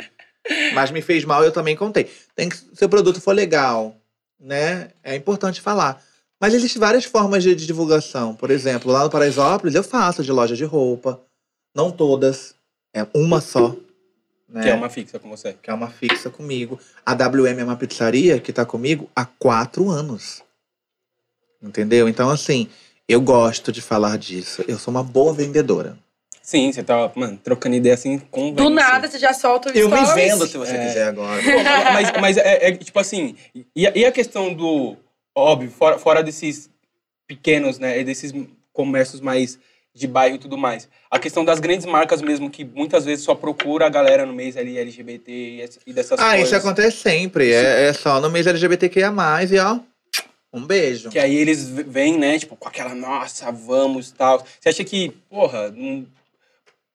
Mas me fez mal, eu também contei. Tem que, se o produto for legal, né? É importante falar. Mas existem várias formas de, de divulgação. Por exemplo, lá no Paraisópolis eu faço de loja de roupa. Não todas. É uma só. Né? Que é uma fixa com você. que é uma fixa comigo. A WM é uma pizzaria que tá comigo há quatro anos. Entendeu? Então, assim, eu gosto de falar disso. Eu sou uma boa vendedora. Sim, você tá, mano, trocando ideia assim com Do nada, você já solta o Eu me stories. vendo se você É. quiser agora. mas, mas é, é, tipo assim, e a, e a questão do, óbvio, fora, fora desses pequenos, né, e desses comércios mais de bairro e tudo mais, a questão das grandes marcas mesmo, que muitas vezes só procura a galera no mês ali LGBT e, ess- dessas ah, coisas. isso acontece sempre. É, é só no mês LGBTQIA+, e ó, um beijo. Que aí eles vêm, né, tipo, com aquela, nossa, vamos, tal. Você acha que, porra, não-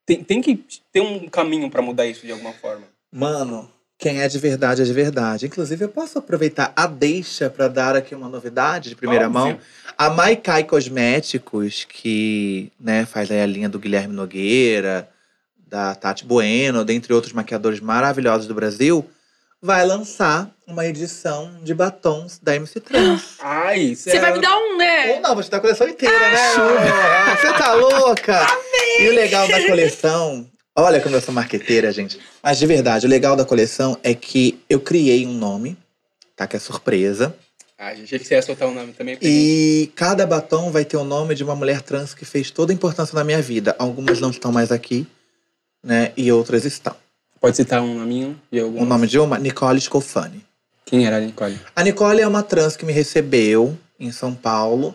tem, tem que ter um caminho pra mudar isso de alguma forma? Mano, Quem é de verdade é de verdade. Inclusive, eu posso aproveitar a deixa para dar aqui uma novidade de primeira Óbvio. mão. A Maikai Cosméticos, que né, faz aí a linha do Guilherme Nogueira, da Tati Bueno, dentre outros maquiadores maravilhosos do Brasil, vai lançar uma edição de batons da MC Trans. [GASPS] Ai, isso Você vai me dar um, né? Ou não, vou te dar a coleção inteira, né? Ah, Você tá louca? E o legal da coleção. Olha como eu sou marqueteira, gente. Mas de verdade, o legal da coleção é que eu criei um nome, tá? Que é surpresa. Ah, gente, achei que você ia soltar o nome também. E cada batom vai ter o nome de uma mulher trans que fez toda a importância na minha vida. Algumas não estão mais aqui, né? E outras estão. Pode citar um nominho de algum... O nome de uma, Nicole Scofani. Quem era a Nicole? A Nicole é uma trans que me recebeu em São Paulo.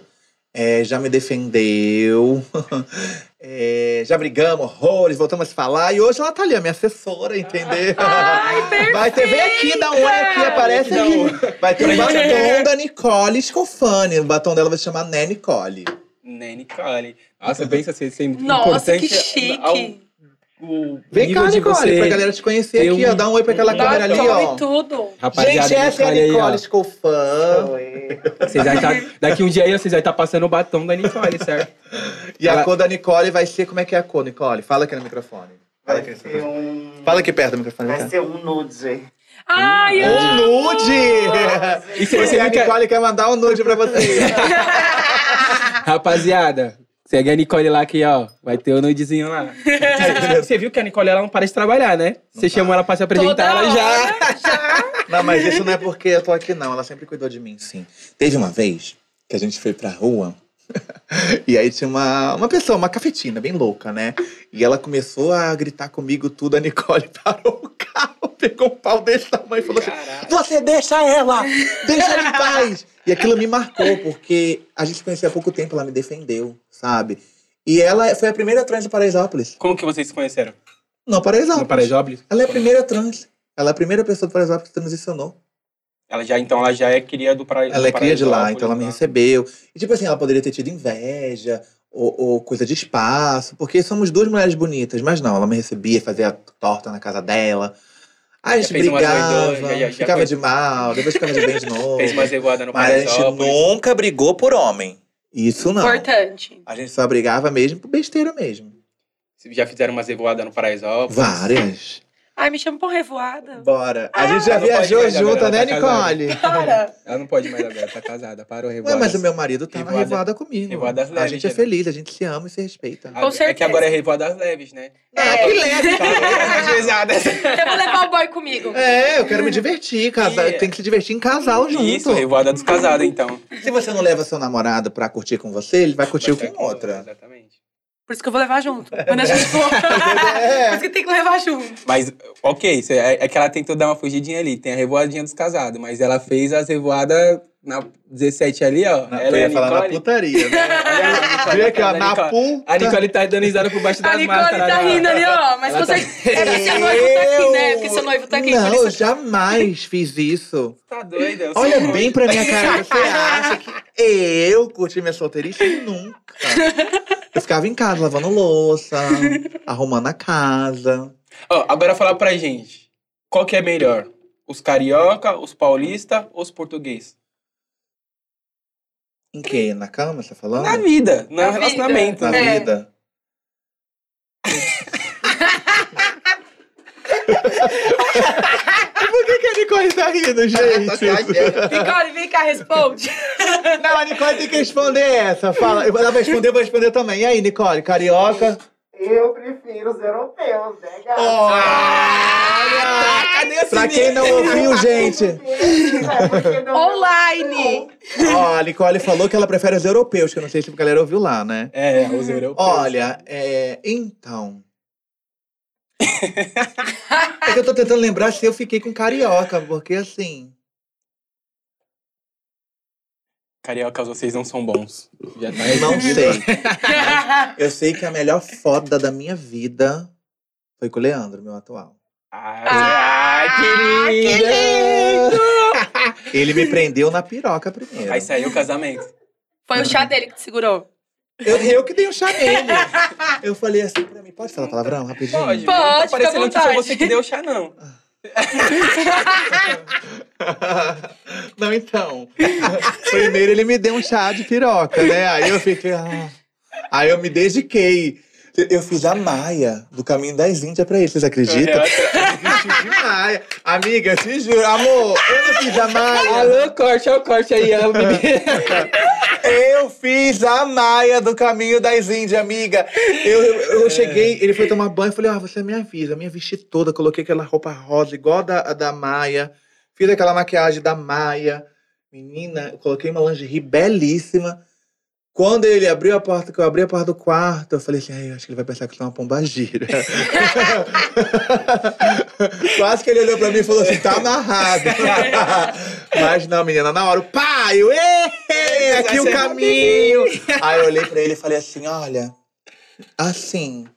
é, já me defendeu. [LAUGHS] é, já brigamos horrores, voltamos a se falar. E hoje ela tá ali, a minha assessora, entendeu? Ai, Vai ter, vem aqui, dá um oi aqui, aparece um- Vai ter o gente batom da Nicole Scofani. O batom dela vai se chamar Né Nicole. Né, Nicole. Nossa, pensa ser, ser Nossa, importante que chique. ao- o Vem nível cá, de Nicole, você- pra galera te conhecer aqui, um- ó. Dá um oi pra aquela um câmera ali, ó. tudo. Rapaziada, Gente, essa é a Nicole aí. Nicole Scofani. Vocês vai tá, daqui um dia aí, vocês vai estar passando o batom da Nicole, certo? E a Ela- cor da Nicole vai ser. Como é que é a cor, Nicole? Fala aqui no microfone. Fala Vai aqui, no ser microfone. um. Fala aqui perto do microfone. Vai ser um nude. Ai, eu... Um nude! E se você a não quer- Nicole quer mandar um nude pra você. [LAUGHS] Rapaziada, segue a Nicole lá aqui, ó. Vai ter o nudezinho lá. [LAUGHS] Você viu que a Nicole ela não para de trabalhar, né? Você chamou ela pra se apresentar, Toda ela já. [LAUGHS] já. não, mas isso não é porque eu tô aqui, não. Ela sempre cuidou de mim, sim. Teve uma vez que a gente foi pra rua. [LAUGHS] E aí tinha uma, uma pessoa, uma cafetina, bem louca, né? E ela começou a gritar comigo tudo. A Nicole [LAUGHS] parou o carro, pegou um pau desse tamanho e falou assim: Caraca. Você deixa ela! Deixa ela em [LAUGHS] paz! E aquilo me marcou, porque a gente conhecia há pouco tempo, ela me defendeu, sabe? E ela foi a primeira trans de Paraisópolis. Como que vocês se conheceram? Não, Paraisópolis. No Paraisópolis? Ela é a primeira trans. Ela é a primeira pessoa do Paraisópolis que transicionou. Ela já, então, ela já é cria do Paraisópolis. Ela é cria de lá, então ela me recebeu. E tipo assim, ela poderia ter tido inveja ou, ou coisa de espaço, porque somos duas mulheres bonitas, mas não, ela me recebia, fazia torta na casa dela. Aí a gente brigava, já- já- já ficava fez- de mal, depois ficava de bem de novo. [LAUGHS] Fez uma revoada no Mas a gente nunca brigou por homem. Isso não. Importante. A gente só brigava mesmo por besteira mesmo. Já fizeram umas revoadas no Paraisópolis. Várias. Ai, me chama pra uma revoada. Bora. A gente já viajou junto, né, tá. Nicole? Para. Ela não pode mais agora, tá casada. Parou a Ué, revoada. mas o meu marido tá Revoada- revoada comigo. revoadas a leves, gente é né? feliz, a gente se ama e se respeita. Ah, Com É que certeza. agora é revoadas leves, né? Ah, que leve, [LAUGHS] [LAUGHS] Eu vou levar o boy comigo. É, eu quero me divertir, casar. E- Tem que se divertir em casal junto. Isso, revoada dos casados, então. Se você não leva seu namorado pra curtir com você, ele vai curtir Vai com outra. Exatamente. Por isso que eu vou levar junto. [LAUGHS] Quando a gente for. [LAUGHS] É. Por isso que tem que levar junto. Mas, ok, é, é que ela tentou dar uma fugidinha ali. Tem a revoadinha dos casados, mas ela fez as revoadas na 17 ali, ó. Não, ela eu ia falar na Nicole. putaria, né? [LAUGHS] Vem aqui, ó, a na Nicole- puta. A Nicole tá dando risada por baixo das A Nicole máscaras. tá rindo ali, ó. Mas com tá-. [LAUGHS] É porque seu noivo tá aqui, né? Porque seu noivo tá aqui. Não, eu isso- jamais fiz isso. Tá doida. eu Olha bem pra minha cara, você acha que eu curti minha solteirice? Nunca. Eu ficava em casa lavando louça, arrumando a casa. Ó, agora fala pra gente. Qual que é melhor? Os carioca, os paulista ou os português? Em quê? Na cama, você tá falando? Na vida, no Na relacionamento. Na vida. né? É. vida. Por que, que a Nicole tá rindo, gente? Nicole, vem cá, responde. Não, a Nicole tem que responder essa. Fala, ela vai responder, eu vou responder também. E aí, Nicole, carioca? Eu prefiro os europeus, né, gata? Olha! Cadê a Pra quem não ouviu, gente, Online. ó, a Nicole falou que ela prefere os europeus, que eu não sei se a galera ouviu lá, né? É, os europeus. Olha, é. Então. é que eu tô tentando lembrar se eu fiquei com carioca, porque assim. Cariocas, vocês não são bons. Já tá Não sei. [LAUGHS] Eu sei que a melhor foda da minha vida foi com o Leandro, meu atual. Ai, Ah, que lindo! [LAUGHS] Ele me prendeu na piroca primeiro. Aí saiu o casamento. Foi o chá dele que te segurou. Eu, eu que dei um chá nele. Eu falei assim pra mim, pode falar palavrão rapidinho? Pode. Pode, Não tá parecendo que foi você que deu o chá, não. [LAUGHS] Não, então. Primeiro ele me deu um chá de piroca, né? Aí eu fiquei. ah. Aí eu me dediquei. Eu fiz a Maia do Caminho das Índias pra ele, vocês acreditam? [LAUGHS] Eu fiz de Maia. Amiga, eu te juro. Amor, eu não fiz a Maia. Alô, corte, olha o corte aí. ó, menino. [LAUGHS] Eu fiz a Maia do Caminho das Índias, amiga. Eu, eu, eu cheguei, ele foi tomar banho, eu falei, ah, você me avisa. Me vesti toda, coloquei aquela roupa rosa, igual a da, a da Maia. Fiz aquela maquiagem da Maia. Menina, eu coloquei uma lingerie belíssima. Quando ele abriu a porta, que eu abri a porta do quarto, eu falei assim, ai, acho que ele vai pensar que eu sou uma pombagira. [LAUGHS] Quase que ele olhou pra mim e falou assim, tá amarrado. [LAUGHS] Mas não, menina, na hora, o pai, eu, "Ê, aqui o caminho. Aí eu olhei pra ele e falei assim, olha, assim,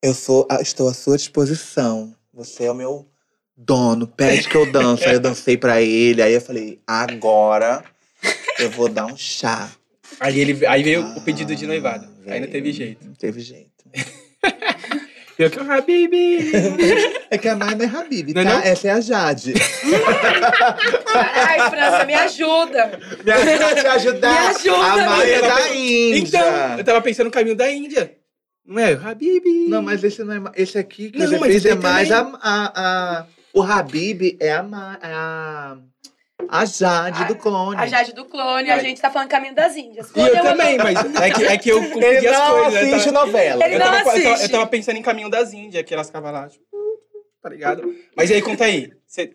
eu sou, estou à sua disposição. Você é o meu dono, pede que eu danço. Aí eu dancei pra ele, aí eu falei, agora eu vou dar um chá. Aí, ele, aí veio o pedido de noivado. Ah, Aí não teve veio. jeito. Não teve jeito. [LAUGHS] Eu que o Habib. [LAUGHS] É que a Mai não é Habib, Não tá? é não? Essa é a Jade. [LAUGHS] Ai, França, me ajuda. Me ajuda a te ajudar. Me ajuda, A Mai é da Índia. Então, eu tava pensando no caminho da Índia. Não é? O Habib. Não, mas esse não é. Esse aqui que Não, você mas fez esse é mais a, a, a- O Habib é a, Ma- é a. A Jade do clone. A Jade do clone, a gente tá falando Caminho das Índias. E eu uma- também, mas é que, é que eu [LAUGHS] confundi Ele as não coisas. né? assiste Eu tava- novela. Ele eu, não tava, eu, tava, eu assiste. tava pensando em Caminho das Índias, que elas ficavam lá, tipo, tá ligado? Mas aí, conta aí. Você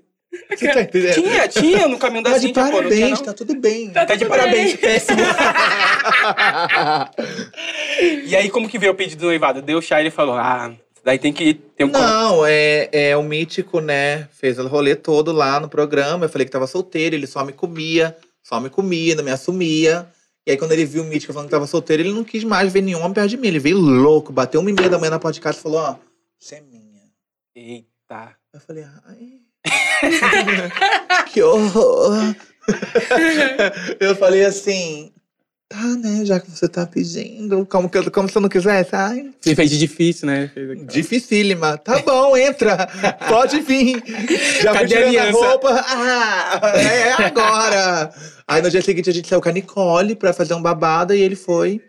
Você tá entendendo? tinha, tinha no Caminho das Tá de Índias, pô, não tinha, parabéns, não? tá tudo bem. Tá Tá de tudo parabéns, bem. péssimo. [LAUGHS] E aí, como que veio o pedido do noivado? Deu chá e ele falou, ah, daí tem que ter um... Não, é, é o mítico, né? Fez o rolê todo lá no programa. Eu falei que tava solteiro, ele só me comia, só me comia, não me assumia. E aí, quando ele viu o mítico falando que tava solteiro, ele não quis mais ver nenhum homem perto de mim. Ele veio louco, bateu uma e meia da manhã na porta de casa e falou: Ó, você é minha. Eita. Eu falei: Ai. [LAUGHS] que horror. [LAUGHS] eu falei assim: Tá, né? Já que você tá pedindo, como, que eu- como se eu não quisesse. Ai, Você fez de difícil, né? Dificílima. Tá bom, entra. [LAUGHS] Pode vir. Já fui Cadê a a roupa. Ah, é agora. Aí no dia seguinte a gente saiu com a Nicole pra fazer um babado e ele foi.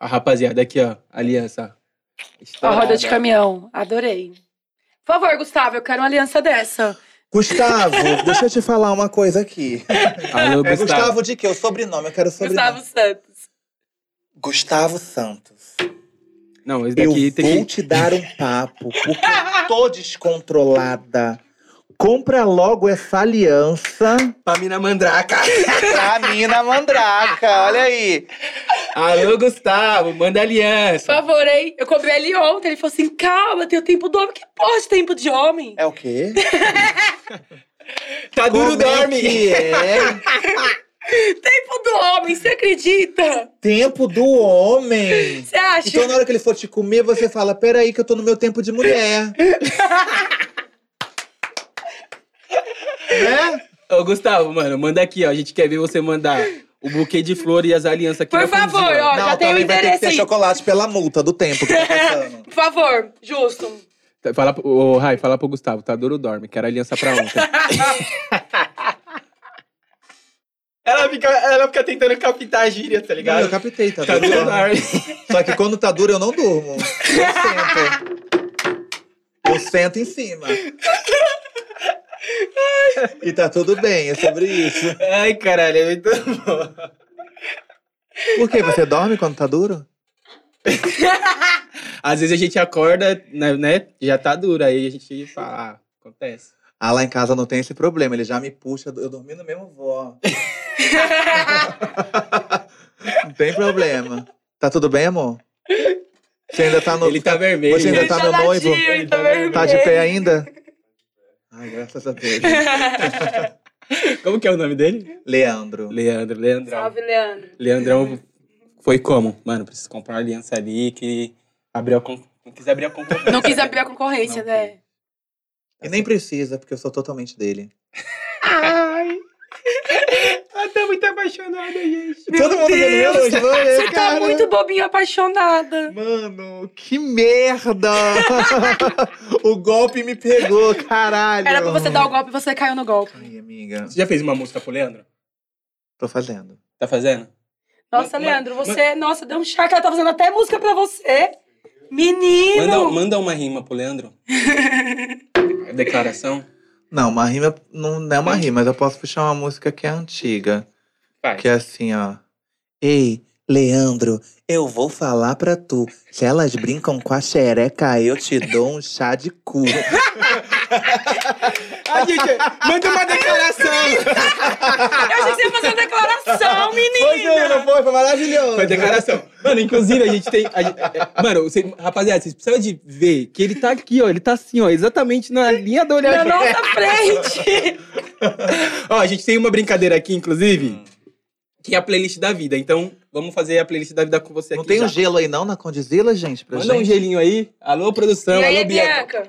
A rapaziada aqui, ó, aliança. A roda de Estourada. caminhão. Adorei. Por favor, Gustavo, eu quero uma aliança dessa. Gustavo, deixa eu te falar uma coisa aqui. [LAUGHS] Alô, É Gustavo. Gustavo de quê? O sobrenome, eu quero o sobrenome. Gustavo Santos. Gustavo Santos. Não, esse Eu daqui tem vou que... te dar um papo, porque eu tô [LAUGHS] descontrolada. Compra logo essa aliança Pra mina mandraca. [LAUGHS] pra mina mandraca. Olha aí. Alô, Gustavo, manda Por aliança. favor, hein? Eu cobrei ele ontem. Ele falou assim: calma, tem o tempo do homem. Que porra de tempo de homem? É o quê? Tá duro, Como é dorme. que é? [LAUGHS] Tempo do homem, você acredita? Tempo do homem. Você acha? Então, na hora que ele for te comer, você fala: peraí, que eu tô no meu tempo de mulher. [LAUGHS] né? Ô, Gustavo, mano, manda aqui, ó. A gente quer ver você mandar o buquê de flor e as alianças aqui Por favor, ó. já tem o também vai ter que endereço ter chocolate pela multa do tempo que tá [LAUGHS] passando. Por favor, justo. Fala, pro- ô, Rai, fala pro Gustavo, tá duro, dorme. Quero aliança pra ontem. [LAUGHS] ela, fica, ela fica tentando captar a gíria, tá Não, ligado? eu captei, tá, Tá duro, dorme. Só que quando tá duro, eu não durmo. Eu sento. Eu sento em cima. [LAUGHS] E tá tudo bem, é sobre isso. Ai, caralho, é muito bom. Por quê? Você dorme quando tá duro? [LAUGHS] Às vezes a gente acorda, né, né, já tá duro. Aí a gente fala, ah, acontece. Ah, lá em casa não tem esse problema. Ele já me puxa. Eu dormi no mesmo voo. ó. [LAUGHS] não tem problema. Tá tudo bem, amor? Você ainda tá no. Ele tá vermelho. Você ainda Ele tá tá meu noivo? ele tá vermelho. Tá de pé ainda? Ai, graças a Deus. [LAUGHS] Como que é o nome dele? Leandro. Leandro, Leandrão. Salve, Leandro. Leandrão foi como? Mano, preciso comprar uma aliança ali que abriu a con... não quis abrir a concorrência. Não quis abrir a concorrência, Não né? E nem precisa, porque eu sou totalmente dele. [LAUGHS] Ai. Ela tá muito apaixonada, gente. Todo mundo vendo meu Deus, hoje, Você tá cara. muito bobinha apaixonada. Mano, que merda! [LAUGHS] o golpe me pegou, caralho. Era pra você dar o golpe e você caiu no golpe. Ai, amiga, Você já fez uma música pro Leandro? tô fazendo. Tá fazendo? Nossa, Ma- Leandro, ma- você. Nossa, deu um charque. Ela tá fazendo até música pra você. Menino! Manda, manda uma rima pro Leandro. [LAUGHS] Declaração. Não, uma rima não é uma rima, mas eu posso puxar uma música que é antiga. Vai. Que é assim, ó. Ei, Leandro, eu vou falar pra tu. Se elas brincam com a xereca, eu te dou um chá de cu. [LAUGHS] Ah, gente, manda uma declaração. Eu achei que você ia fazer uma declaração, Foi, menina! não foi? Foi maravilhoso. Foi declaração. Mano, inclusive a gente tem. a gente- é, mano, você- rapaziada, vocês precisam de ver que ele tá aqui, ó. Ele tá assim, ó, exatamente na linha da Na olhada. nossa frente! Ó, a gente tem uma brincadeira aqui, inclusive, que é a playlist da vida. Então, vamos fazer a playlist da vida com você Não aqui. tem já. um gelo aí não na Condizila, gente? Pra Manda um gente? gelinho aí. Alô, produção. e aí, alô, Bianca. Bianca?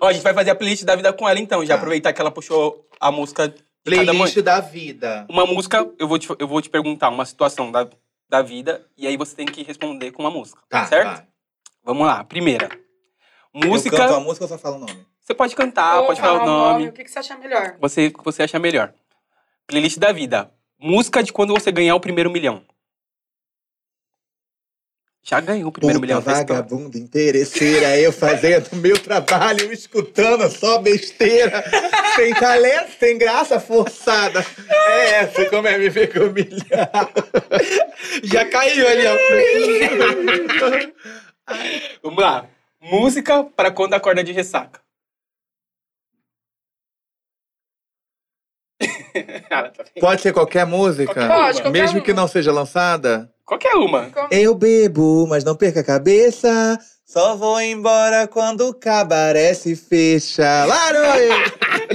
Ó, a gente vai fazer a playlist da vida com ela então. Já Tá. aproveitar que ela puxou a música de cada mãe. Playlist da vida. Uma música, eu vou te, eu vou te perguntar uma situação da, da vida e aí você tem que responder com uma música. Tá, certo? vai. Vamos lá. Primeira. Eu Música. canto a música ou só falo o nome? Você pode cantar, Ou pode falar o nome. O que que você acha melhor? Você você acha melhor. Playlist da vida. Música de quando você ganhar o primeiro milhão. Já ganhou o primeiro Puta milhão. vagabunda interesseira, eu fazendo meu trabalho, escutando só besteira, sem talento, sem graça, forçada. É essa, como é me ver com milhão. Já caiu ali, ó. Vamos lá. Música para quando acorda de ressaca. Ela [LAUGHS] tá Pode ser qualquer música? Pode, qualquer Mesmo uma. que não seja lançada? Qualquer uma. Eu bebo, mas não perca a cabeça. Só vou embora quando o cabaré se fecha. [LAUGHS] Lá no...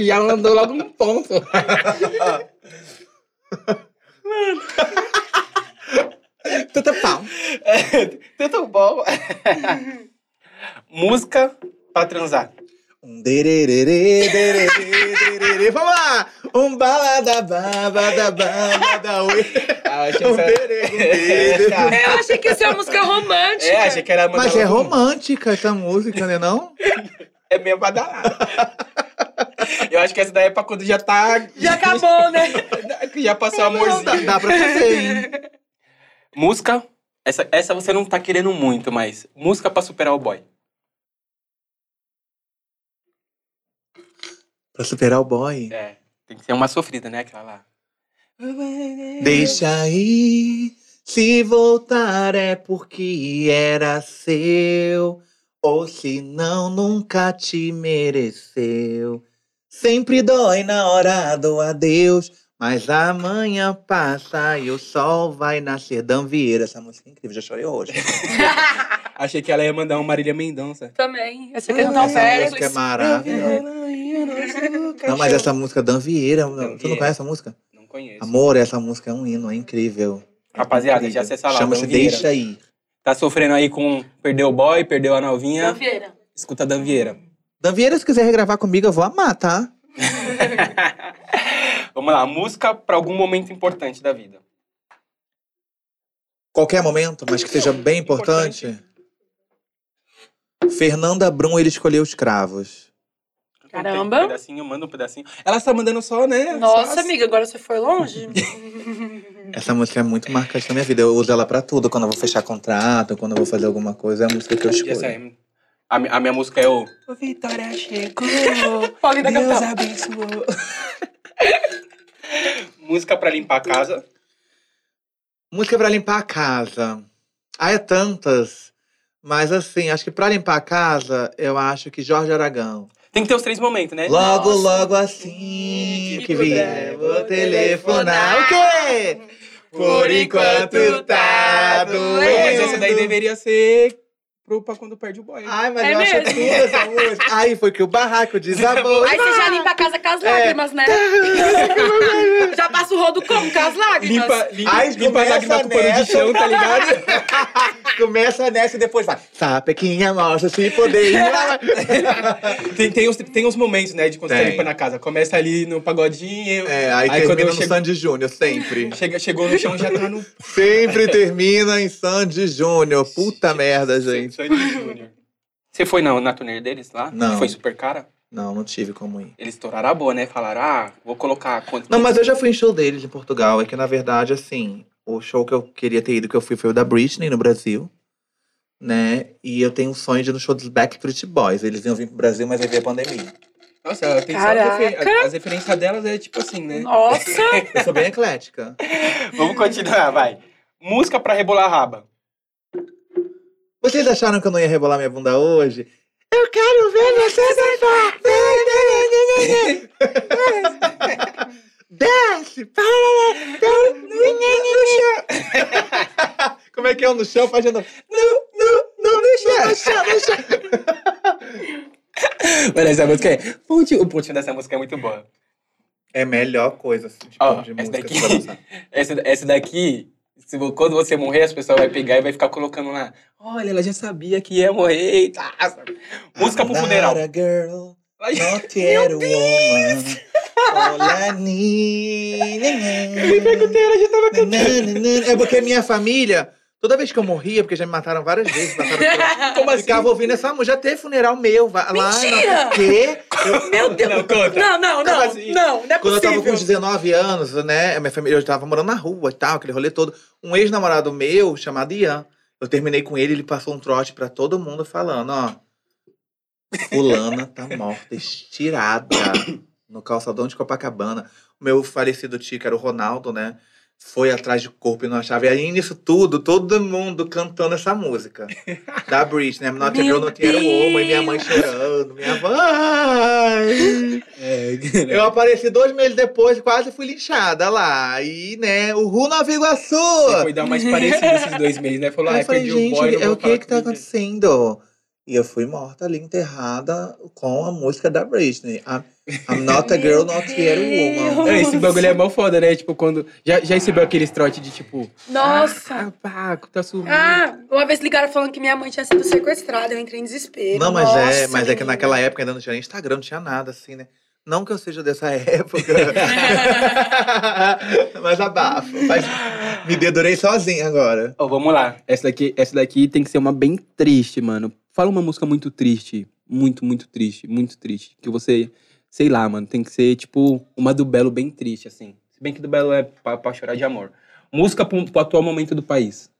Já mandou logo um ponto. [LAUGHS] Tuta pau. Tudo bom. [LAUGHS] Música pra transar. Um dererê, dererê, dererê. Vamos lá! Um balada, babada, babada, ui. Um dererê, dererê. [LAUGHS] Eu achei que ia ser uma música romântica. É, achei que era Mas é um- romântica essa música, né não? É meio badalada. Eu acho que essa daí é pra quando já tá. Já acabou, né? [LAUGHS] Já passou o Não, amorzinho. dá, dá pra fazer, hein? Música. Essa, essa você não tá querendo muito, mas. Música pra superar o boy. Pra superar o boy. É. Tem que ser uma sofrida, né? Aquela lá. Deixa aí, se voltar é porque era seu, ou se não, nunca te mereceu. Sempre dói na hora do adeus, mas amanhã passa e o sol vai nascer. Dan Vieira, essa música é incrível, já chorei hoje. [LAUGHS] Achei que ela ia mandar um Marília Mendonça. Também. Essa aqui não essa música é maravilhosa. Não, mas essa música Dan Vieira, tu não conhece essa música? Não conheço. Amor, essa música é um hino, é incrível. Rapaziada, incrível. já acessa lá, Chama-se Dan. Deixa Aí. Tá sofrendo aí com. Perdeu o boy, perdeu a novinha. Vieira. Escuta Dan Vieira. Dan Vieira, se quiser regravar comigo, eu vou amar, tá? [LAUGHS] Vamos lá. Música pra algum momento importante da vida. Qualquer momento, mas que seja bem importante. Fernanda Brum, ele escolheu os cravos. Caramba. Um pedacinho, manda um pedacinho. Ela está mandando só, né? Nossa, só- amiga, agora você foi longe? [LAUGHS] Essa música é muito marcante na minha vida. Eu uso ela pra tudo. Quando eu vou fechar contrato, quando eu vou fazer alguma coisa, é a música que eu escolho. essa aí, a, a minha música é o. O Vitória chegou. [LAUGHS] Deus capital. abençoou. [LAUGHS] música pra limpar a casa. Música pra limpar a casa. Ah, é tantas. Mas assim, acho que pra limpar a casa, eu acho que Jorge Aragão. Tem que ter os três momentos, né? Logo, Nossa. logo assim Que que vier, vou telefonar. O quê? Por enquanto tá Pô, mas essa daí doendo. deveria ser pro, pra quando perde o boy. Ai, mas É eu acho mesmo? tudo essa música. Aí foi que o barraco desabou. Aí você já limpa a casa com as lágrimas, né? [LAUGHS] já passa o rodo como? Com as lágrimas. limpa, limpa, Ai, limpa a começa lágrima com pano de nessa. chão, tá ligado? [LAUGHS] Começa nessa e depois vai. Sapequinha, mostra se poder. [LAUGHS] tem, tem, uns, tem uns momentos, né, de quando você Tem. tá limpando a casa. Começa ali no pagodinho. É, aí, Aí quando termina no chego- Sandy Júnior, sempre. Chega, chegou no chão, já tá no. Sempre termina em Sandy Júnior. Puta merda, gente. [LAUGHS] Você foi na, na turnê deles lá? Não. Foi super cara? Não, não tive como ir. Eles estouraram a boa, né? Falaram, ah, vou colocar quanto. Não, mas eu já fui em show deles em Portugal. É que, na verdade, assim, o show que eu queria ter ido, que eu fui, foi o da Britney, no Brasil. Né? E eu tenho um sonho de ir no show dos Backstreet Boys. Eles iam vir pro Brasil, mas aí veio a pandemia. Nossa, ela tem Caraca. refer- as referências delas é tipo assim, né? Nossa! [LAUGHS] Eu sou bem eclética. [LAUGHS] Vamos continuar, vai. Música pra rebolar a raba. Vocês acharam que eu não ia rebolar minha bunda hoje? Eu quero ver você dançar! Desce! Como é que é no chão fazendo? No, no, no, no chão, no chão, no chão. Mas essa música é. O pontinho dessa música é muito boa. É a melhor coisa assim, de, Ó, de essa música daqui-. [LAUGHS] Essa, essa daqui, se, quando você morrer, as pessoas vão pegar e vai ficar colocando lá. Olha, ela já sabia que ia morrer e tá. Música pro funeral. a girl, not a woman. All I need. ela já tava É porque minha família, toda vez que eu morria, porque já me mataram várias vezes, mataram por- [LAUGHS] Como assim? ficava ouvindo essa música. Já teve funeral meu lá. Mentira! O quê? Meu Deus! Não, conta. Não, não, não. assim? Não, não é Quando eu tava com possível. uns 19 anos, né? a Minha família, eu tava morando na rua e tal, aquele rolê todo. Um ex-namorado meu, chamado Ian, eu terminei com ele, ele passou um trote pra todo mundo falando, ó. Fulana tá morta, estirada no calçadão de Copacabana. O meu falecido tio, que era o Ronaldo, né? Foi atrás de corpo e não achava. E aí, nisso tudo, todo mundo cantando essa música. Da Britney, né? Not Meu Girl, Not Yet a Woman. E minha mãe chorando. Minha mãe... É, Eu apareci dois meses depois e quase fui linchada lá. E, né, o Ru Nova Iguaçu! Você foi dar mais parecido esses dois meses, né? Falou, Aí ah, eu falei, perdi o gente, boy, não é o que que tá acontecendo? E eu fui morta ali, enterrada com a música da Britney. I'm, I'm not a girl, not yet a woman. É, esse bagulho é mó foda, né? Tipo, quando. Já, já recebeu aqueles trote de tipo. Nossa! Ah, Paco, tá sumindo. Ah, uma vez ligaram falando que minha mãe tinha sido sequestrada, eu entrei em desespero. Não, mas é, Nossa, mas é que naquela época ainda não tinha nem Instagram, não tinha nada assim, né? Não que eu seja dessa [LAUGHS] época. [LAUGHS] mas abafo. Mas me dedurei sozinha agora. Ó, vamos lá. Essa daqui, essa daqui tem que ser uma bem triste, mano. Fala uma música muito triste. Muito, muito triste. Muito triste. Que você. Sei lá, mano. Tem que ser, tipo, uma do Belo bem triste, assim. Se bem que do Belo é pra, pra chorar de amor. Música pro, pro atual momento do país.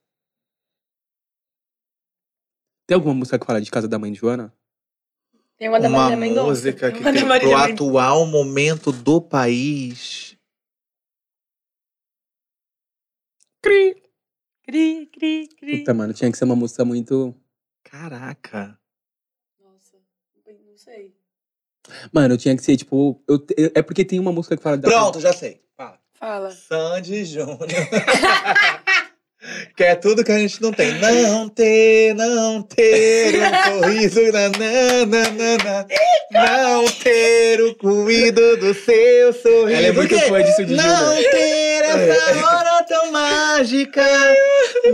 Tem alguma música que fala de casa da mãe de Joana? Tem uma da Uma Marília Mendonça. música que tem Marília pro atual momento do país. Cri. Cri, cri, cri. Puta, mano, tinha que ser uma música muito. Caraca. Nossa, não sei. Mano, tinha que ser, tipo. eu eu- é porque tem uma música que fala da. Pronto, já sei. Fala. Sandy Júnior. [LAUGHS] que é tudo que a gente não tem. Não ter, não ter um sorriso. nananana, não ter o cuido do seu sorriso. Ela é muito fã disso de Não Júnior. ter essa hora tão mágica.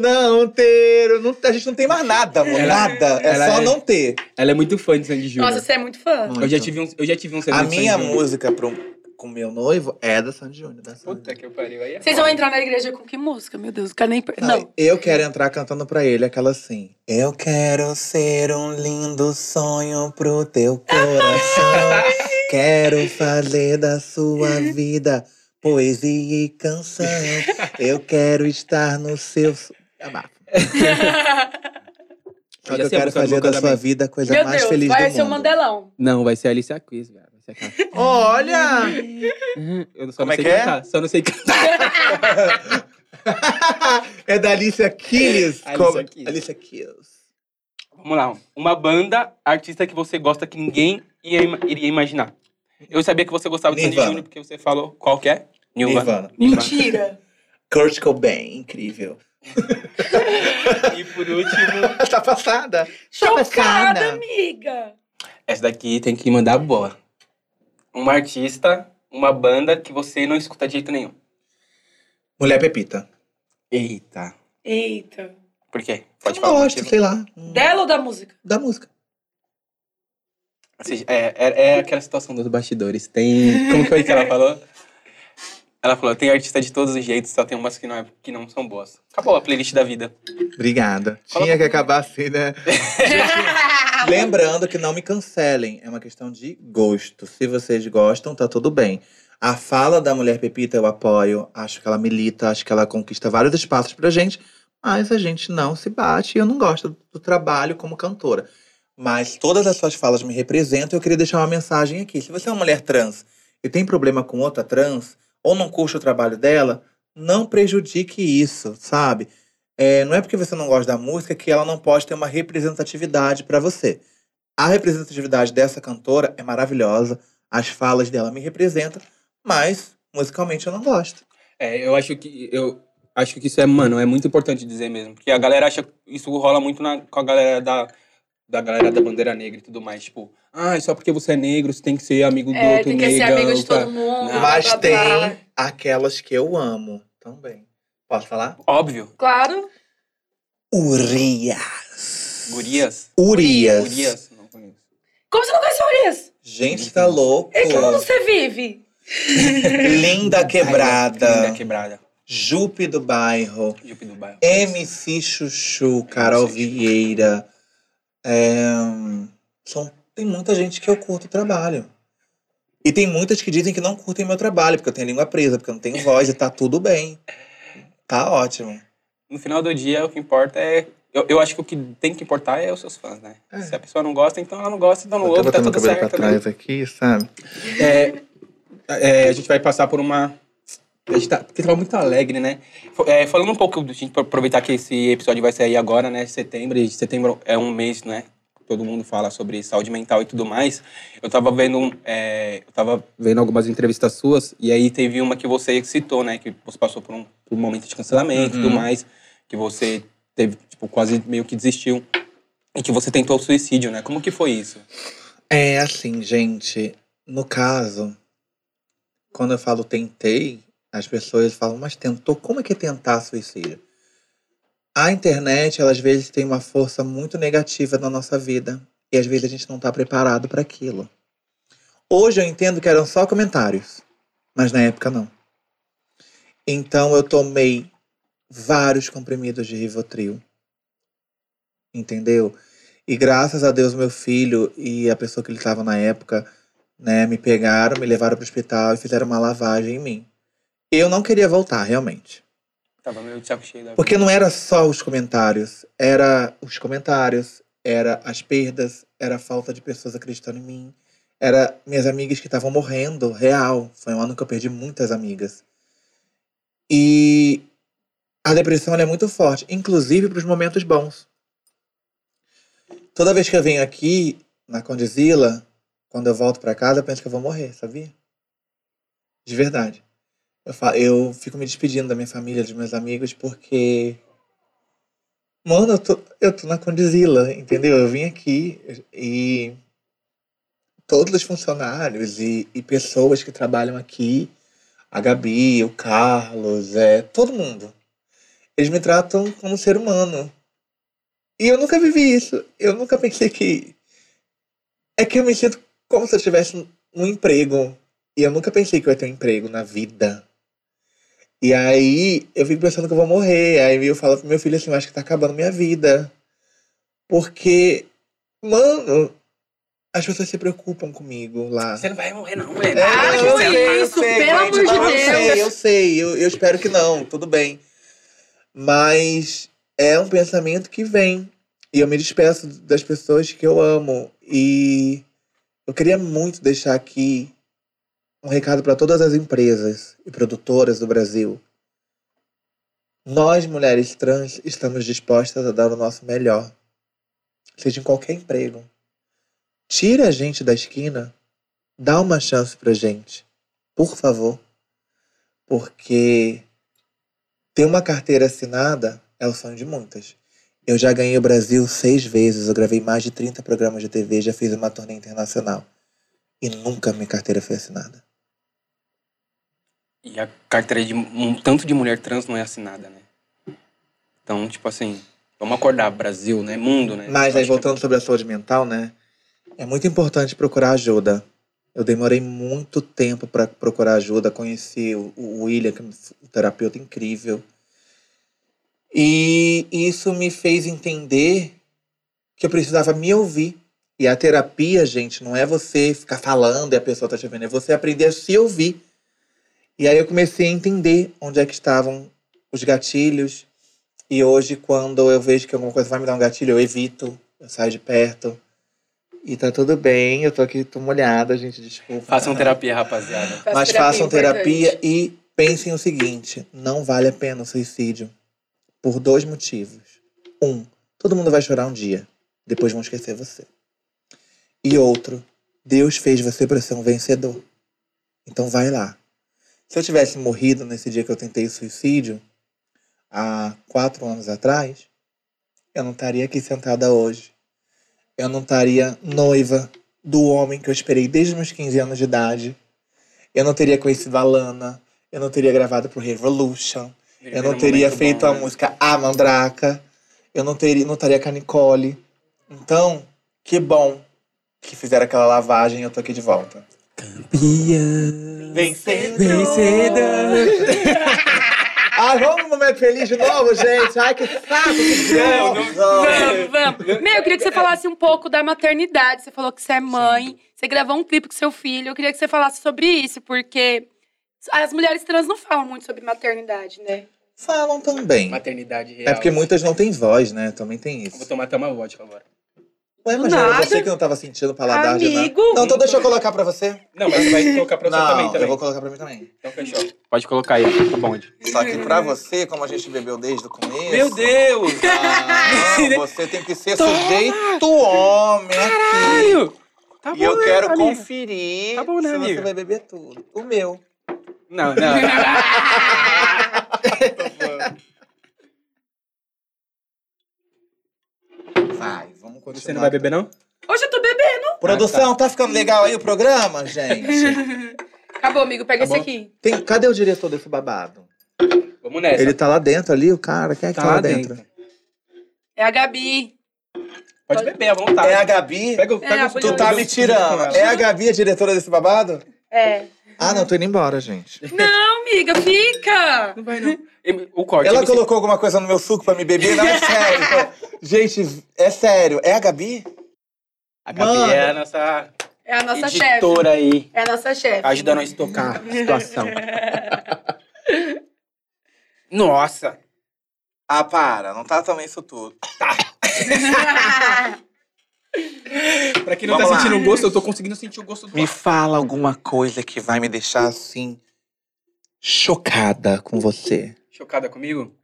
Não ter. Não, a gente não tem mais nada, amor. Ela- nada. É só é- não ter. Ela é muito fã de Sandy Júnior. Nossa, você é muito fã. Muito. Eu já tive um, eu já tive um CD A minha música pro, com meu noivo é da Sandy Júnior. Da Sandy Puta que pariu. Aí é Vocês vão entrar na igreja com que música? Meu Deus, quero nem... per- Não, Não. Eu quero entrar cantando pra ele aquela assim. Eu quero ser um lindo sonho pro teu coração. [LAUGHS] quero fazer da sua vida poesia e canção. Eu quero estar no seu. Abafa. [LAUGHS] Só Eu que eu quero fazer da sua vida a coisa Meu mais Deus, feliz vai do ser o mundo. Mandelão. Não, vai ser a Alicia Keys, velho. Vai ser aquela. [LAUGHS] Olha! Eu só Como não é sei que é? cantar. Só não sei cantar. [LAUGHS] é da Alicia Keys. Alicia Como- Keys. Alicia Keys. Vamos lá. Uma banda, artista que você gosta que ninguém ia iria imaginar. Eu sabia que você gostava de Sandy. Júnior porque você falou qual que é? Nirvana. Mentira. [LAUGHS] Kurt Cobain, incrível. E por último, [LAUGHS] tá passada? Tá Chocada, passada. amiga! essa daqui tem que mandar boa. Uma artista, uma banda que você não escuta de jeito nenhum. Mulher Pepita. Eita. Eita. Por quê? Pode Eu falar. o gosto, sei lá. Dela ou da música? Da música. Seja, é, é, é aquela situação dos bastidores. Tem. Como foi que ela [LAUGHS] falou? Ela falou: tem artista de todos os jeitos, só tem umas que não, é, que não são boas. Acabou a playlist da vida. Obrigada. Tinha que acabar assim, né? Gente, [LAUGHS] lembrando que não me cancelem. É uma questão de gosto. Se vocês gostam, tá tudo bem. A fala da Mulher Pepita eu apoio. Acho que ela milita, acho que ela conquista vários espaços pra gente. Mas a gente não se bate e eu não gosto do trabalho como cantora. Mas todas as suas falas me representam. Eu queria deixar uma mensagem aqui. Se você é uma mulher trans e tem problema com outra trans, ou não curte o trabalho dela, não prejudique isso, sabe? É, não é porque você não gosta da música que ela não pode ter uma representatividade pra você. A representatividade dessa cantora é maravilhosa, as falas dela me representam, mas musicalmente eu não gosto. É, eu acho que. Eu acho que isso é, mano, é muito importante dizer mesmo. Porque a galera acha. Isso rola muito na, com a galera da. Da galera da bandeira negra e tudo mais. Tipo, ah, só porque você é negro, você tem que ser amigo do É, outro tem que ser negão, amigo de todo mundo. Não. mas blá, blá, tem blá. aquelas que eu amo também. Posso falar? Óbvio. Claro. Urias. Gurias. Urias. Gurias. Não conheço. Como você não conhece o Urias? Gente, tá louco. E como você vive? [LAUGHS] Linda quebrada. Linda quebrada. Jupe do bairro. Jupe do bairro. MC Chuchu, Carol MC Chuchu. Vieira. É, são, tem muita gente que eu curto o trabalho. E tem muitas que dizem que não curtem meu trabalho, porque eu tenho língua presa, porque eu não tenho voz e tá tudo bem. Tá ótimo. No final do dia, o que importa é. Eu, eu acho que o que tem que importar é os seus fãs, né? É. Se a pessoa não gosta, então ela não gosta, então não ouve, tá tudo cabelo pra certo. né? trás aqui, sabe? É, é, a gente vai passar por uma. A gente tá, porque tava muito alegre, né? É, falando um pouco, a gente aproveitar que esse episódio vai sair agora, né? Setembro, e setembro é um mês, né? Todo mundo fala sobre saúde mental e tudo mais. Eu tava vendo, é, eu tava vendo algumas entrevistas suas, e aí teve uma que você citou, né? Que você passou por um, por um momento de cancelamento e tudo Uhum. mais. Que você teve, tipo, quase meio que desistiu. E que você tentou o suicídio, né? Como que foi isso? É assim, gente. No caso, quando eu falo tentei, as pessoas falam, mas tentou? Como é que é tentar suicídio? A internet, ela às vezes tem uma força muito negativa na nossa vida. E às vezes a gente não tá preparado para aquilo. Hoje eu entendo que eram só comentários, mas na época não. Então eu tomei vários comprimidos de Rivotril. Entendeu? E graças a Deus, meu filho e a pessoa que ele estava na época, né, me pegaram, me levaram para o hospital e fizeram uma lavagem em mim. Eu não queria voltar, realmente. Tava meio de saco cheio da Porque não era só os comentários, era os comentários, era as perdas, era a falta de pessoas acreditando em mim, era minhas amigas que estavam morrendo, real. Foi um ano que eu perdi muitas amigas. E a depressão é muito forte, inclusive para os momentos bons. Toda vez que eu venho aqui na Condizila, quando eu volto para casa, eu penso que eu vou morrer, sabia? De verdade. Eu, eu fico me despedindo da minha família, dos meus amigos, porque. Mano, eu tô, eu tô na Condizila, entendeu? Eu vim aqui e. Todos os funcionários e, e pessoas que trabalham aqui, a Gabi, o Carlos, é, todo mundo, eles me tratam como ser humano. E eu nunca vivi isso. Eu nunca pensei que. É que eu me sinto como se eu tivesse um emprego. E eu nunca pensei que eu ia ter um emprego na vida. E aí eu fico pensando que eu vou morrer. Aí eu falo pro meu filho assim, eu acho que tá acabando minha vida. Porque, mano, as pessoas se preocupam comigo lá. Você não vai morrer, não, velho. É, Ah, eu que sei, eu isso, sei, pelo amor de Eu Deus. sei, eu sei, eu, eu espero que não, tudo bem. Mas é um pensamento que vem. E eu me despeço das pessoas que eu amo. E eu queria muito deixar aqui um recado para todas as empresas e produtoras do Brasil. Nós, mulheres trans, estamos dispostas a dar o nosso melhor, seja em qualquer emprego. Tira a gente da esquina, dá uma chance pra gente, por favor. Porque ter uma carteira assinada é o sonho de muitas. Eu já ganhei o Brasil seis vezes, eu gravei mais de 30 programas de TV, já fiz uma turnê internacional. E nunca minha carteira foi assinada. E a carteira de um tanto de mulher trans não é assinada, né? Então, tipo assim, vamos acordar, Brasil, né? Mundo, né? Mas aí, que- voltando sobre a saúde mental, né? É muito importante procurar ajuda. Eu demorei muito tempo para procurar ajuda. Conheci o o William, que é um terapeuta incrível. E isso me fez entender que eu precisava me ouvir. E a terapia, gente, não é você ficar falando e a pessoa tá te vendo, é você aprender a se ouvir. E aí eu comecei a entender onde é que estavam os gatilhos. E hoje, quando eu vejo que alguma coisa vai me dar um gatilho, eu evito, eu saio de perto. E tá tudo bem, eu tô aqui, tô molhada, gente, desculpa. Façam terapia, rapaziada. Faz Mas terapia, façam importante. terapia e pensem o seguinte: não vale a pena o suicídio. Por dois motivos. Um, todo mundo vai chorar um dia. Depois vão esquecer você. E outro, Deus fez você para ser um vencedor. Então vai lá. Se eu tivesse morrido nesse dia que eu tentei suicídio, há quatro anos atrás, eu não estaria aqui sentada hoje. Eu não estaria noiva do homem que eu esperei desde meus 15 anos de idade. Eu não teria conhecido a Lana. Eu não teria gravado pro Revolution. Eu não teria feito a música A Mandraca. Eu não teria, não estaria com a Nicole. Então, que bom que fizeram aquela lavagem e eu tô aqui de volta. Campeã. Vencendo! Vencedor. Ai, vamos no momento feliz de novo, gente. Ai, que saco, que Não. Vamos, vamos. Meu, eu queria que você falasse um pouco da maternidade. Você falou que você é mãe, você gravou um clipe com seu filho. Eu queria que você falasse sobre isso, porque as mulheres trans não falam muito sobre maternidade, né? Falam também. Maternidade real. É porque muitas não têm voz, né? Também tem Eu Vou isso. tomar até uma vodka agora. Ué, mas era nada. você que não tava sentindo o paladar de Amigo. nada. Não, então deixa eu colocar pra você. Não, mas você vai colocar pra você Não, também, também. eu vou colocar pra mim também. Então fechou. Pode colocar aí, tá bom. Só que pra você, como a gente bebeu desde o começo... Meu Deus! Ah, não, [LAUGHS] você tem que ser sujeito homem aqui. Caralho! Tá bom, E eu né, quero amiga? conferir Tá bom, né, se amiga? você vai beber tudo. O meu. Não, não. [LAUGHS] Vai. Você não vai beber, não? Hoje eu tô bebendo. Produção, tá ficando legal aí o programa, gente? [LAUGHS] Acabou, amigo. Pega Tá esse aqui. Tem, cadê o diretor desse babado? Vamos nessa. Ele tá lá dentro ali, o cara? Quem é que tá, lá dentro? É a Gabi. Pode beber à vontade. É a Gabi? Pega, o- pega É, o- Tu tá me tirando. É a Gabi a diretora desse babado? É. Ah, não, tô indo embora, gente. Não, amiga, fica. Não vai, não. O corte. Ela MC colocou alguma coisa no meu suco pra me beber? Não, é [LAUGHS] sério. gente, é sério. É a Gabi? A Gabi Mano. é a nossa É a nossa chefe. editora aí. É a nossa chefe. Ajuda nós a tocar a situação. [LAUGHS] Nossa! Ah, para. Não tá também isso tudo. [LAUGHS] Pra quem não Vamos tá lá. sentindo o gosto, eu tô conseguindo sentir o gosto do Me fala alguma coisa que vai me deixar assim. chocada com você. Chocada comigo?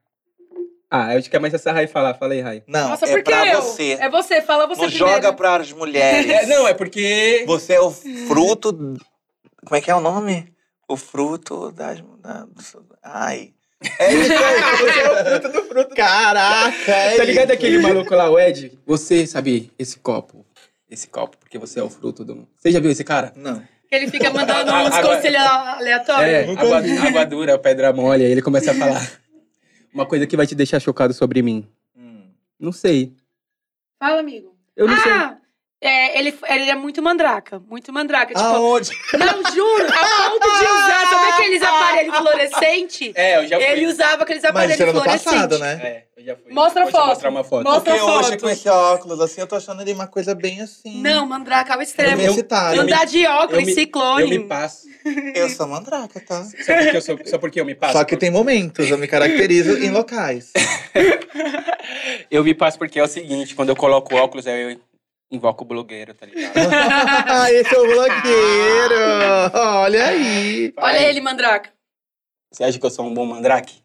Ah, eu acho que é mais essa Rai falar. Fala aí, Rai. Não, Nossa, é por que pra eu? você. É você, fala você Não primeiro. joga para as mulheres. É, não, é porque. Você é o fruto. Como é que é o nome? O fruto das. Da, ai. É isso aí, você é o fruto do fruto. Caraca, é Tá ligado isso. aquele maluco lá, o Ed? Você, sabe, esse copo. Esse copo, porque você é o fruto do. Você já viu esse cara? Não. Ele fica mandando [LAUGHS] uns Agora- conselhos aleatórios. É, água, água dura, pedra mole. Aí ele começa a falar. [LAUGHS] Uma coisa que vai te deixar chocado sobre mim. Hum. Não sei. Fala, amigo. Eu não sei. É, ele, ele é muito mandraca. Muito mandraca. Tipo, Aonde? não, juro, a ponto de usar, sabe [LAUGHS] aqueles aparelhos fluorescentes? É, eu já fui. Ele usava aqueles Mas aparelhos isso era no fluorescentes. passado, né? É, eu já fui. Mostra a Vou te foto. mostrar uma foto. Mostra Porque a hoje, foto. com esse óculos, assim, eu tô achando ele uma coisa bem assim. Não, mandraca extremo. Universitário. Eu me- Andar de óculos, eu me- ciclone. Eu me passo. Eu sou mandraca, tá? Só porque eu, sou, só porque eu me passo. Só que tem momentos, eu me caracterizo em locais. [LAUGHS] [LAUGHS] Eu me passo porque é o seguinte, quando eu coloco óculos, aí eu invoco o blogueiro, tá ligado? [LAUGHS] Esse é o blogueiro! Olha aí! Olha ele, mandraca. Você acha que eu sou um bom mandrake?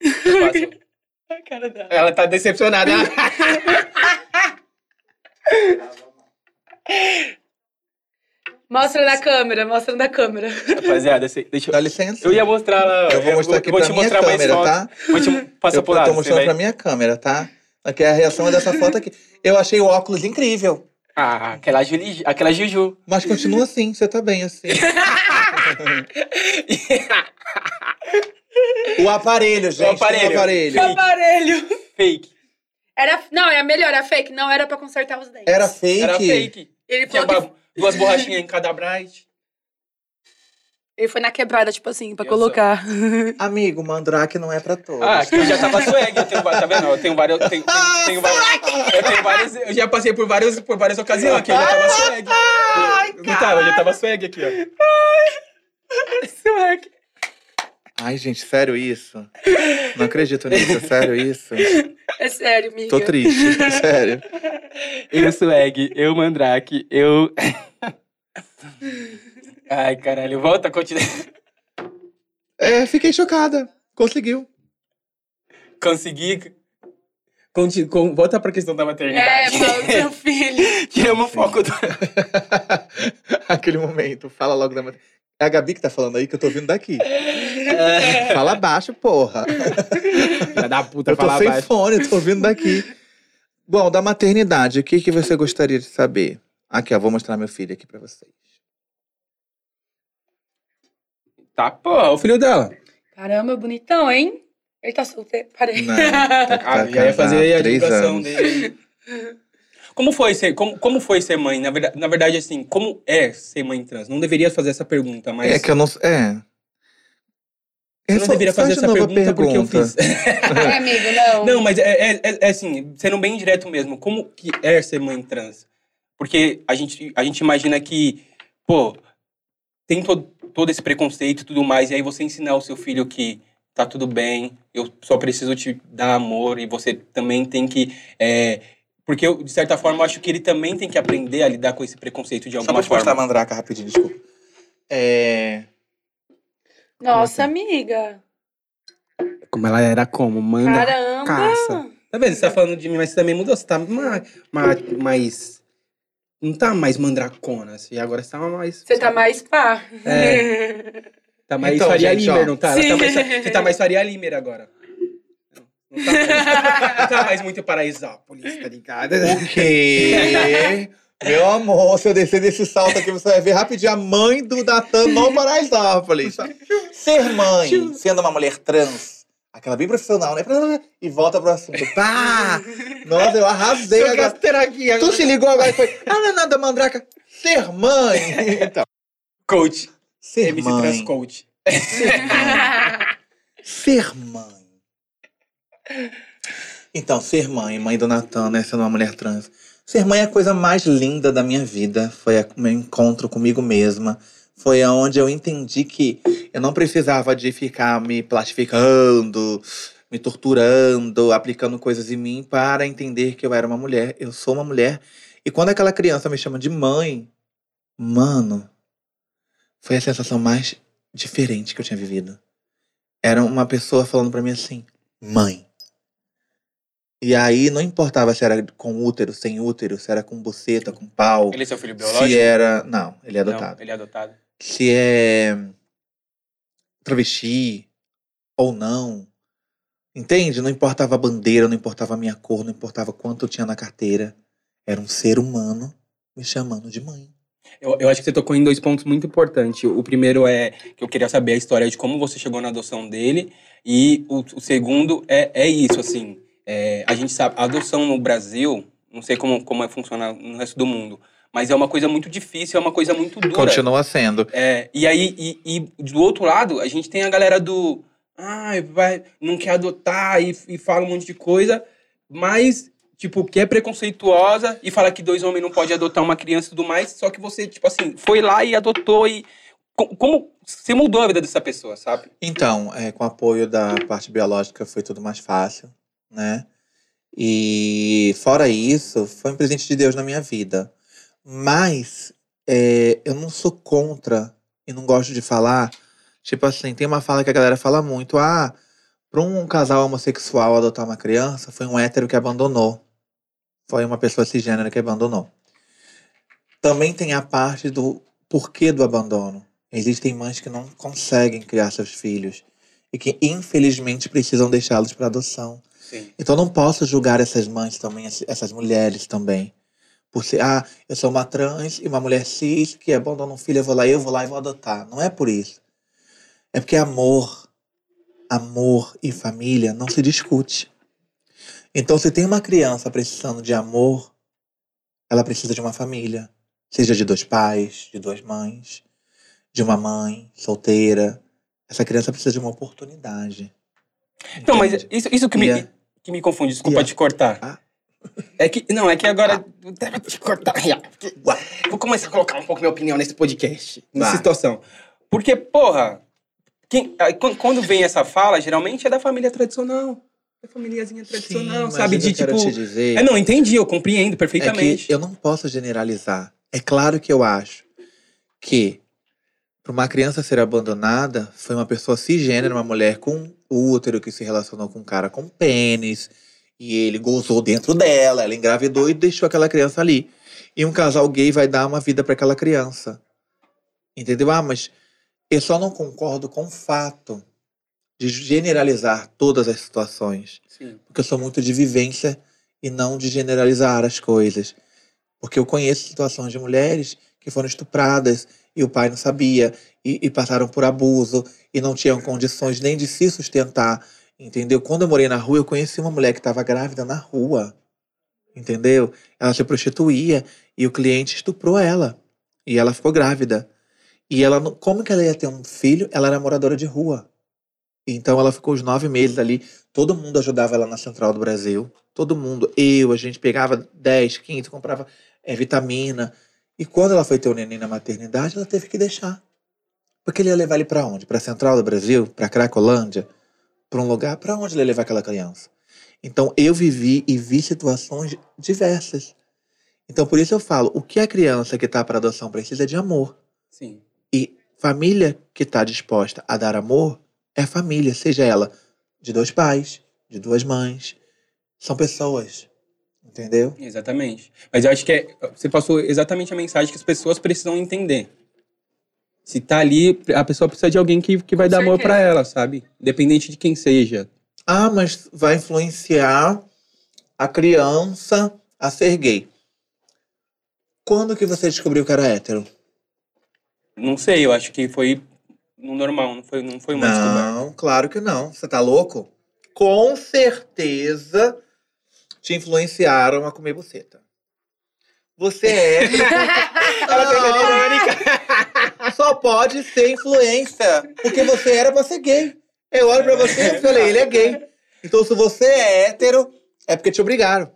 Eu faço- [LAUGHS] A cara dela. Ela tá decepcionada. [LAUGHS] Mostra na câmera, mostra na câmera. Rapaziada, se- deixa eu. Dá licença. Eu ia mostrar lá. Eu vou mostrar aqui vou pra te minha mostrar mais câmera, fotos. tá? Vou te passar eu pro lado. tô você mostrando pra minha câmera, tá? Aqui a reação é dessa foto aqui. Eu achei o óculos incrível. Ah, aquela, Juli, aquela Juju. Mas continua assim, você tá bem assim. [LAUGHS] O aparelho, gente. aparelho. O aparelho. Fake. Aparelho. Fake. Era, não, é melhor, era fake. Não era pra consertar os dentes. Era fake. Era fake. Ele Tinha falou que duas [LAUGHS] borrachinhas em cada bright. Ele foi na quebrada, tipo assim, pra Eu colocar. [LAUGHS] Amigo, mandrake não é pra todos. Ah, aqui eu já tava swag. Eu tenho, tá vendo? Eu tenho vários. Eu tenho, tenho, tenho vários, eu tenho vários. Eu já passei por, vários, por várias ocasiões aqui. Eu já tava swag. Eu, não tava, eu já tava swag aqui, ó. Swag. Ai, gente, sério isso? Não acredito nisso, sério isso? É sério, amiga. Tô triste, sério. Eu swag, eu mandrake, eu. [LAUGHS] Ai, caralho, volta, continua. É, fiquei chocada. Conseguiu. Consegui. Conti, com, volta pra questão da É, maternidade. falando do seu [LAUGHS] filho. Tiramos o foco do. [LAUGHS] Aquele momento, fala logo da matéria. É a Gabi que tá falando aí que eu tô ouvindo daqui. [LAUGHS] Fala baixo, porra. Filha da puta, Eu tô sem baixo. fone, tô ouvindo daqui. Bom, da maternidade, o que, que você gostaria de saber? Aqui, ó, vou mostrar meu filho aqui pra vocês. Tá, porra, o filho dela. Caramba, bonitão, hein? Ele tá solteiro. Parei. Não, [LAUGHS] tá, Ah, tá já ia fazer a divulgação anos. dele. Como foi ser, como, como foi ser mãe? Na verdade, na verdade, assim, como é ser mãe trans? Não deveria fazer essa pergunta, mas É que eu não. É. você não deveria faz fazer essa novo a pergunta, porque eu fiz. [LAUGHS] É, amigo, não. Não, mas é, é, é- é assim, sendo bem direto mesmo, como que é ser mãe trans? Porque a gente, a gente imagina que, pô, tem todo, todo esse preconceito e tudo mais, e aí você ensinar o seu filho que tá tudo bem, eu só preciso te dar amor, e você também tem que. é, porque, eu, de certa forma, eu acho que ele também tem que aprender a lidar com esse preconceito de Só alguma pra te mostrar a forma. mandraca rapidinho, desculpa. É. Nossa, amiga. Como ela era como? Manda. Caramba. caça. Tá vendo? Você tá falando de mim, mas você também mudou. Você tá mais. mais não tá mais mandracona, assim. Agora você tá mais. Você tá mais pá. É. Tá mais Então, Faria gente, Limer, ó. não tá? Ela tá mais- você tá mais Faria Limer agora. Não, não tá mais, não tá mais muito Paraisópolis, tá ligado? O quê? Meu amor, se eu descer desse salto aqui, você vai ver rapidinho a mãe do Natan no Paraisópolis. Ser mãe, sendo uma mulher trans, aquela bem profissional, né? E volta pro assunto. Pá! Nossa, eu arrasei [LAUGHS] agora. aqui Tu se ligou agora e foi. Ah, não é nada, mandraca. Ser mãe. [LAUGHS] Então, Coach. ser MC Trans mãe. Coach. Ser mãe. Então, ser mãe, mãe do Natan, né? Sendo uma mulher trans. Ser mãe é a coisa mais linda da minha vida. Foi o meu encontro comigo mesma. Foi aonde eu entendi que eu não precisava de ficar me plastificando, me torturando, aplicando coisas em mim para entender que eu era uma mulher. Eu sou uma mulher. E quando aquela criança me chama de mãe, mano, foi a sensação mais diferente que eu tinha vivido. Era uma pessoa falando pra mim assim, mãe. E aí não importava se era com útero, sem útero, se era com buceta, com pau, Ele é seu filho biológico? se era. Não, ele é Não, adotado. ele é adotado. Se é travesti ou não. Entende? Não importava a bandeira, não importava a minha cor, não importava quanto eu tinha na carteira. Era um ser humano me chamando de mãe. Eu, eu acho que você tocou em dois pontos muito importantes. O primeiro é que eu queria saber a história de como você chegou na adoção dele. E o, o segundo é, é isso, assim. é, a gente sabe, a adoção no Brasil, não sei como, como é funcionar no resto do mundo, mas é uma coisa muito difícil, é uma coisa muito dura. Continua sendo. É, e aí, e, e do outro lado, a gente tem a galera do. Ai, vai, não quer adotar e, e fala um monte de coisa, mas, tipo, que é preconceituosa e fala que dois homens não podem adotar uma criança e tudo mais, só que você, tipo assim, foi lá e adotou e. co- Como você mudou a vida dessa pessoa, sabe? Então, é, com o apoio da parte biológica foi tudo mais fácil, né? E fora isso, foi um presente de Deus na minha vida. Mas é, eu não sou contra e não gosto de falar. Tipo assim, tem uma fala que a galera fala muito: ah, para um casal homossexual adotar uma criança, foi um hétero que abandonou. Foi uma pessoa cisgênera que abandonou. Também tem a parte do porquê do abandono. Existem mães que não conseguem criar seus filhos e que, infelizmente, precisam deixá-los para adoção. Sim. Então, não posso julgar essas mães também, ess- essas mulheres também. Por ser, ah, eu sou uma trans e uma mulher cis que abandona um filho, eu vou lá, eu vou lá e vou adotar. Não é por isso. É porque amor, amor e família não se discute. Então, se tem uma criança precisando de amor, ela precisa de uma família. Seja de dois pais, de duas mães, de uma mãe solteira. Essa criança precisa de uma oportunidade. Não, mas Entende? isso, isso que, me, Yeah. que me confunde, desculpa Yeah. te cortar. Ah. É que, não, é que agora. Deve te cortar. Vou começar a colocar um pouco minha opinião nesse podcast, nessa Vai. situação. Porque, porra, quem- quando vem essa fala, geralmente é da família tradicional. Da famíliazinha tradicional, mas sabe? De tipo. dizer É, não, entendi, eu compreendo é perfeitamente. que eu não posso generalizar. É claro que eu acho que para uma criança ser abandonada foi uma pessoa cisgênera, uma mulher com útero que se relacionou com um cara com pênis e ele gozou dentro dela, ela engravidou e deixou aquela criança ali. E um casal gay vai dar uma vida para aquela criança. Entendeu? Ah, mas eu só não concordo com o fato de generalizar todas as situações Sim. porque eu sou muito de vivência e não de generalizar as coisas. Porque eu conheço situações de mulheres que foram estupradas e o pai não sabia e, e passaram por abuso e não tinham condições nem de se sustentar, entendeu? Quando eu morei na rua, eu conheci uma mulher que estava grávida na rua, entendeu? Ela se prostituía e o cliente estuprou ela e ela ficou grávida. E ela, como que ela ia ter um filho? Ela era moradora de rua. Então ela ficou os nove meses ali Todo mundo ajudava ela na Central do Brasil. Todo mundo. Eu, a gente pegava 10, 15, comprava eh, vitamina. E quando ela foi ter o neném na maternidade, ela teve que deixar. Porque ele ia levar ele pra onde? Pra Central do Brasil? Pra Cracolândia? Pra um lugar? Pra onde ele levar aquela criança? Então eu vivi e vi situações diversas. Então por isso eu falo, o que a criança que tá para adoção precisa é de amor. Sim. E família que está disposta a dar amor é família, seja ela de dois pais, de duas mães. São pessoas. Entendeu? Exatamente. Mas eu acho que é- você passou exatamente a mensagem que as pessoas precisam entender. Se tá ali, a pessoa precisa de alguém que, que vai Com dar amor certeza. pra ela, sabe? Independente de quem seja. Ah, mas vai influenciar a criança a ser gay. Quando que você descobriu que era hétero? Não sei, eu acho que foi no normal, não foi, não foi uma descoberta. Não, claro que não. Você tá louco? Com certeza te influenciaram a comer buceta. Você é. [LAUGHS] Ela tem irônica. Só pode ser influência. Porque você era pra ser gay. Eu olho pra você e falei, ele é gay. Então, se você é hétero, é porque te obrigaram.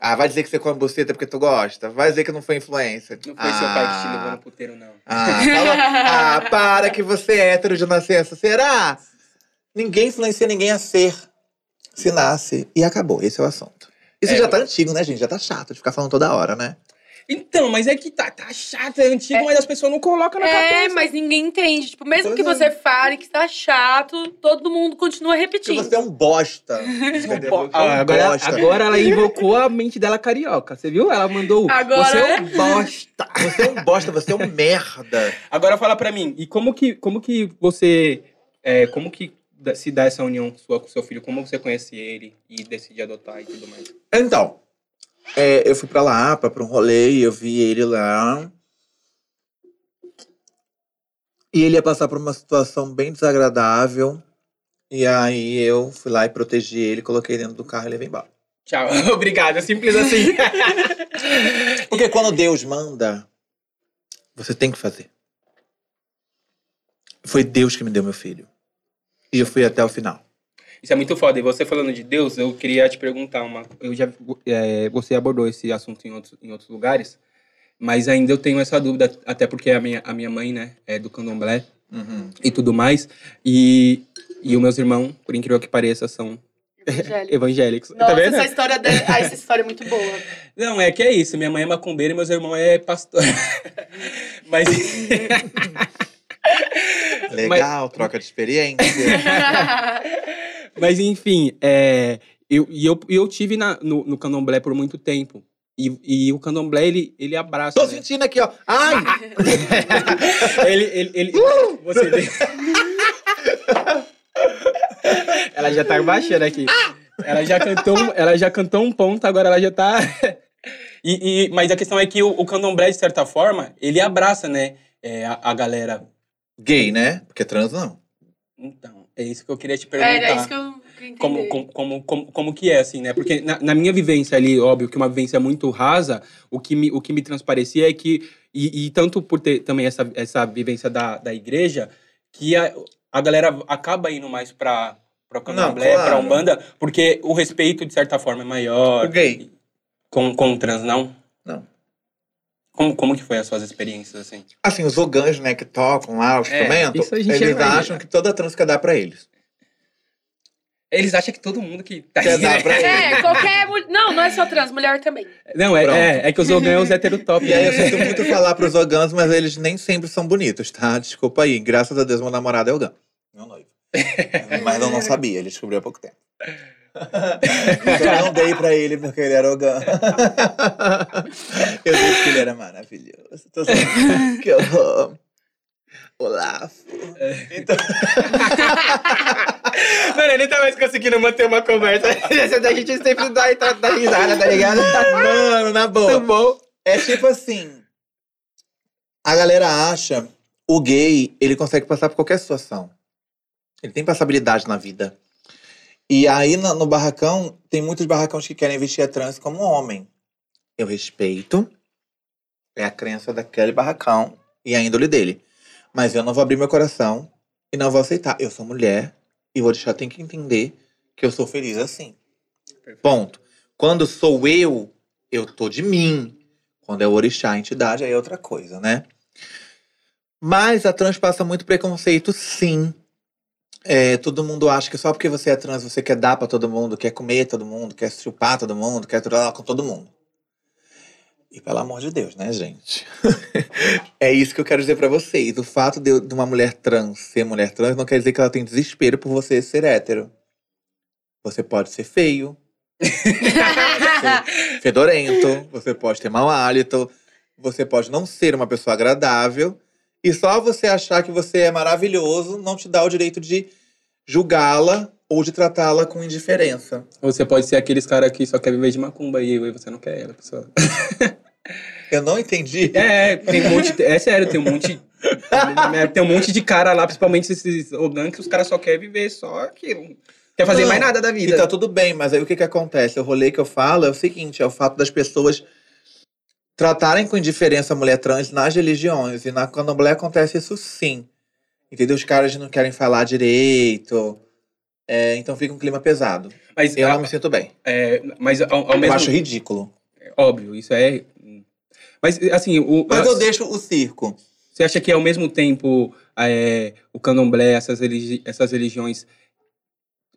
Ah, vai dizer que você come buceta porque tu gosta? Vai dizer que não foi influência. Não foi seu pai que te levou Ah. no puteiro, não. Ah, fala- ah, para que você é hétero de nascença. Será? Ninguém influencia ninguém a ser. Se nasce. E acabou. Esse é o assunto. Isso É, já tá antigo, né, gente? Já tá chato de ficar falando toda hora, né? Então, mas é que tá, tá chato, é antigo, mas as pessoas não colocam na É, cabeça. mas ninguém entende. Tipo, mesmo Pois que é. você fale que tá chato, todo mundo continua Porque repetindo. você é um bosta. [LAUGHS] entendeu? Você é um Ah, agora, bosta. agora ela invocou a mente dela carioca. Você viu? Ela mandou. Agora- Você é um bosta. [LAUGHS] Você é um bosta, você é um merda. Agora fala pra mim, e como que, como que você. é, como que se dá essa união sua com seu filho? Como você conhece ele e decide adotar e tudo mais? Então, é, eu fui pra Lapa pra um rolê eu vi ele lá. E ele ia passar por uma situação bem desagradável. E aí eu fui lá e protegi ele, coloquei dentro do carro e levei embora. Tchau. [LAUGHS] Obrigado. Simples assim. [LAUGHS] Porque quando Deus manda, você tem que fazer. Foi Deus que me deu meu filho. E eu fui até o final. Isso é muito foda. E você falando de Deus, eu queria te perguntar uma. Eu já, é, você abordou esse assunto em outros, em outros lugares, mas ainda eu tenho essa dúvida, até porque a minha, a minha mãe, né, é do candomblé e tudo mais. E, e os meus irmãos, por incrível que pareça, são Evangélico. evangélicos. [LAUGHS] Nossa, tá vendo? essa história, de... ah, essa história é muito boa. [LAUGHS] Não, é que é isso. Minha mãe é macumbeira e meus irmãos é pastor. [LAUGHS] mas. Legal, troca de experiência. [LAUGHS] Mas enfim, é, eu, e eu, eu tive na, no, no candomblé por muito tempo. E, e o candomblé, ele, ele abraça. Tô né? sentindo aqui, ó. Ai! [LAUGHS] ele, ele, ele, você vê. ela já tá baixando aqui. Ela já cantou, um- ela já cantou um ponto, agora ela já tá. [LAUGHS] E, e- mas a questão é que o, o candomblé, de certa forma, ele abraça, né? é, a, a galera. Gay, né? Porque trans não. Então, é isso que eu queria te perguntar. Era isso que eu queria como, como, como, como, como que é, assim, né? Porque na, na minha vivência ali, óbvio que uma vivência muito rasa, o que me, o que me transparecia é que, e, e tanto por ter também essa, essa vivência da, da igreja, que a, a galera acaba indo mais pra, pra candomblé, claro. pra umbanda, porque o respeito, de certa forma, é maior. O gay. Com, com o trans, não? Não. Como, como que foi as suas experiências, assim? Assim, os ogãs, né, que tocam lá, os É, a gente eles imagina. acham que toda trans quer dar pra eles. Eles acham que todo mundo que tá Quer dar pra É, qualquer mulher. Não, não é só trans, mulher também. Não, é, Pronto. é, é que os ogãs é os heterotop. E aí eu sinto muito falar pros ogãs, mas eles nem sempre são bonitos, tá? Desculpa aí. Graças a Deus, meu namorado é ogã. Meu noivo. Mas eu não sabia, ele descobriu há pouco tempo. [LAUGHS] Eu não dei pra ele porque ele era ogã. Eu disse que ele era maravilhoso. Tô que eu amo. Olá. Então, [LAUGHS] Mano, ele tá mais conseguindo manter uma conversa. a gente sempre dá, dá, dá risada, tá ligado? mano, na boa. Muito bom. É tipo assim. A galera acha o gay, ele consegue passar por qualquer situação. Ele tem passabilidade na vida. E aí no, no barracão, tem muitos barracões que querem vestir a trans como homem. Eu respeito. É a crença daquele barracão e a índole dele. Mas eu não vou abrir meu coração e não vou aceitar. Eu sou mulher e vou deixar, tem que entender que eu sou feliz assim. Ponto. Quando sou eu, eu tô de mim. Quando é o orixá, a entidade, aí é outra coisa, né? Mas a trans passa muito preconceito, sim. É, todo mundo acha que só porque você é trans você quer dar pra todo mundo, quer comer todo mundo, quer chupar todo mundo, quer trocar com todo mundo. E pelo amor de Deus, né, gente? [LAUGHS] é isso que eu quero dizer pra vocês. O fato de, de uma mulher trans ser mulher trans não quer dizer que ela tem desespero por você ser hétero. Você pode ser feio, [LAUGHS] ser fedorento, você pode ter mau hálito, você pode não ser uma pessoa agradável. E só você achar que você é maravilhoso não te dá o direito de julgá-la ou de tratá-la com indiferença. Ou você pode ser aqueles caras que só quer viver de macumba e você não quer ela, pessoal. [LAUGHS] Eu não entendi. É, tem um monte. É sério, tem um monte. Tem um monte de cara lá, principalmente esses Ogan, que os caras só querem viver só aquilo. Quer fazer Não, mais nada da E vida. tá tudo bem, mas aí o que que acontece? O rolê que eu falo é o seguinte, é o fato das pessoas tratarem com indiferença a mulher trans nas religiões. E na candomblé acontece isso sim. Entendeu? Os caras não querem falar direito. É, então fica um clima pesado. Mas, Eu a- não me sinto bem. é, mas ao, ao Eu mesmo acho ridículo. Óbvio, isso é. Mas, assim, o, Mas eu deixo o circo. você acha que ao mesmo tempo é, o candomblé, essas, religi essas religiões,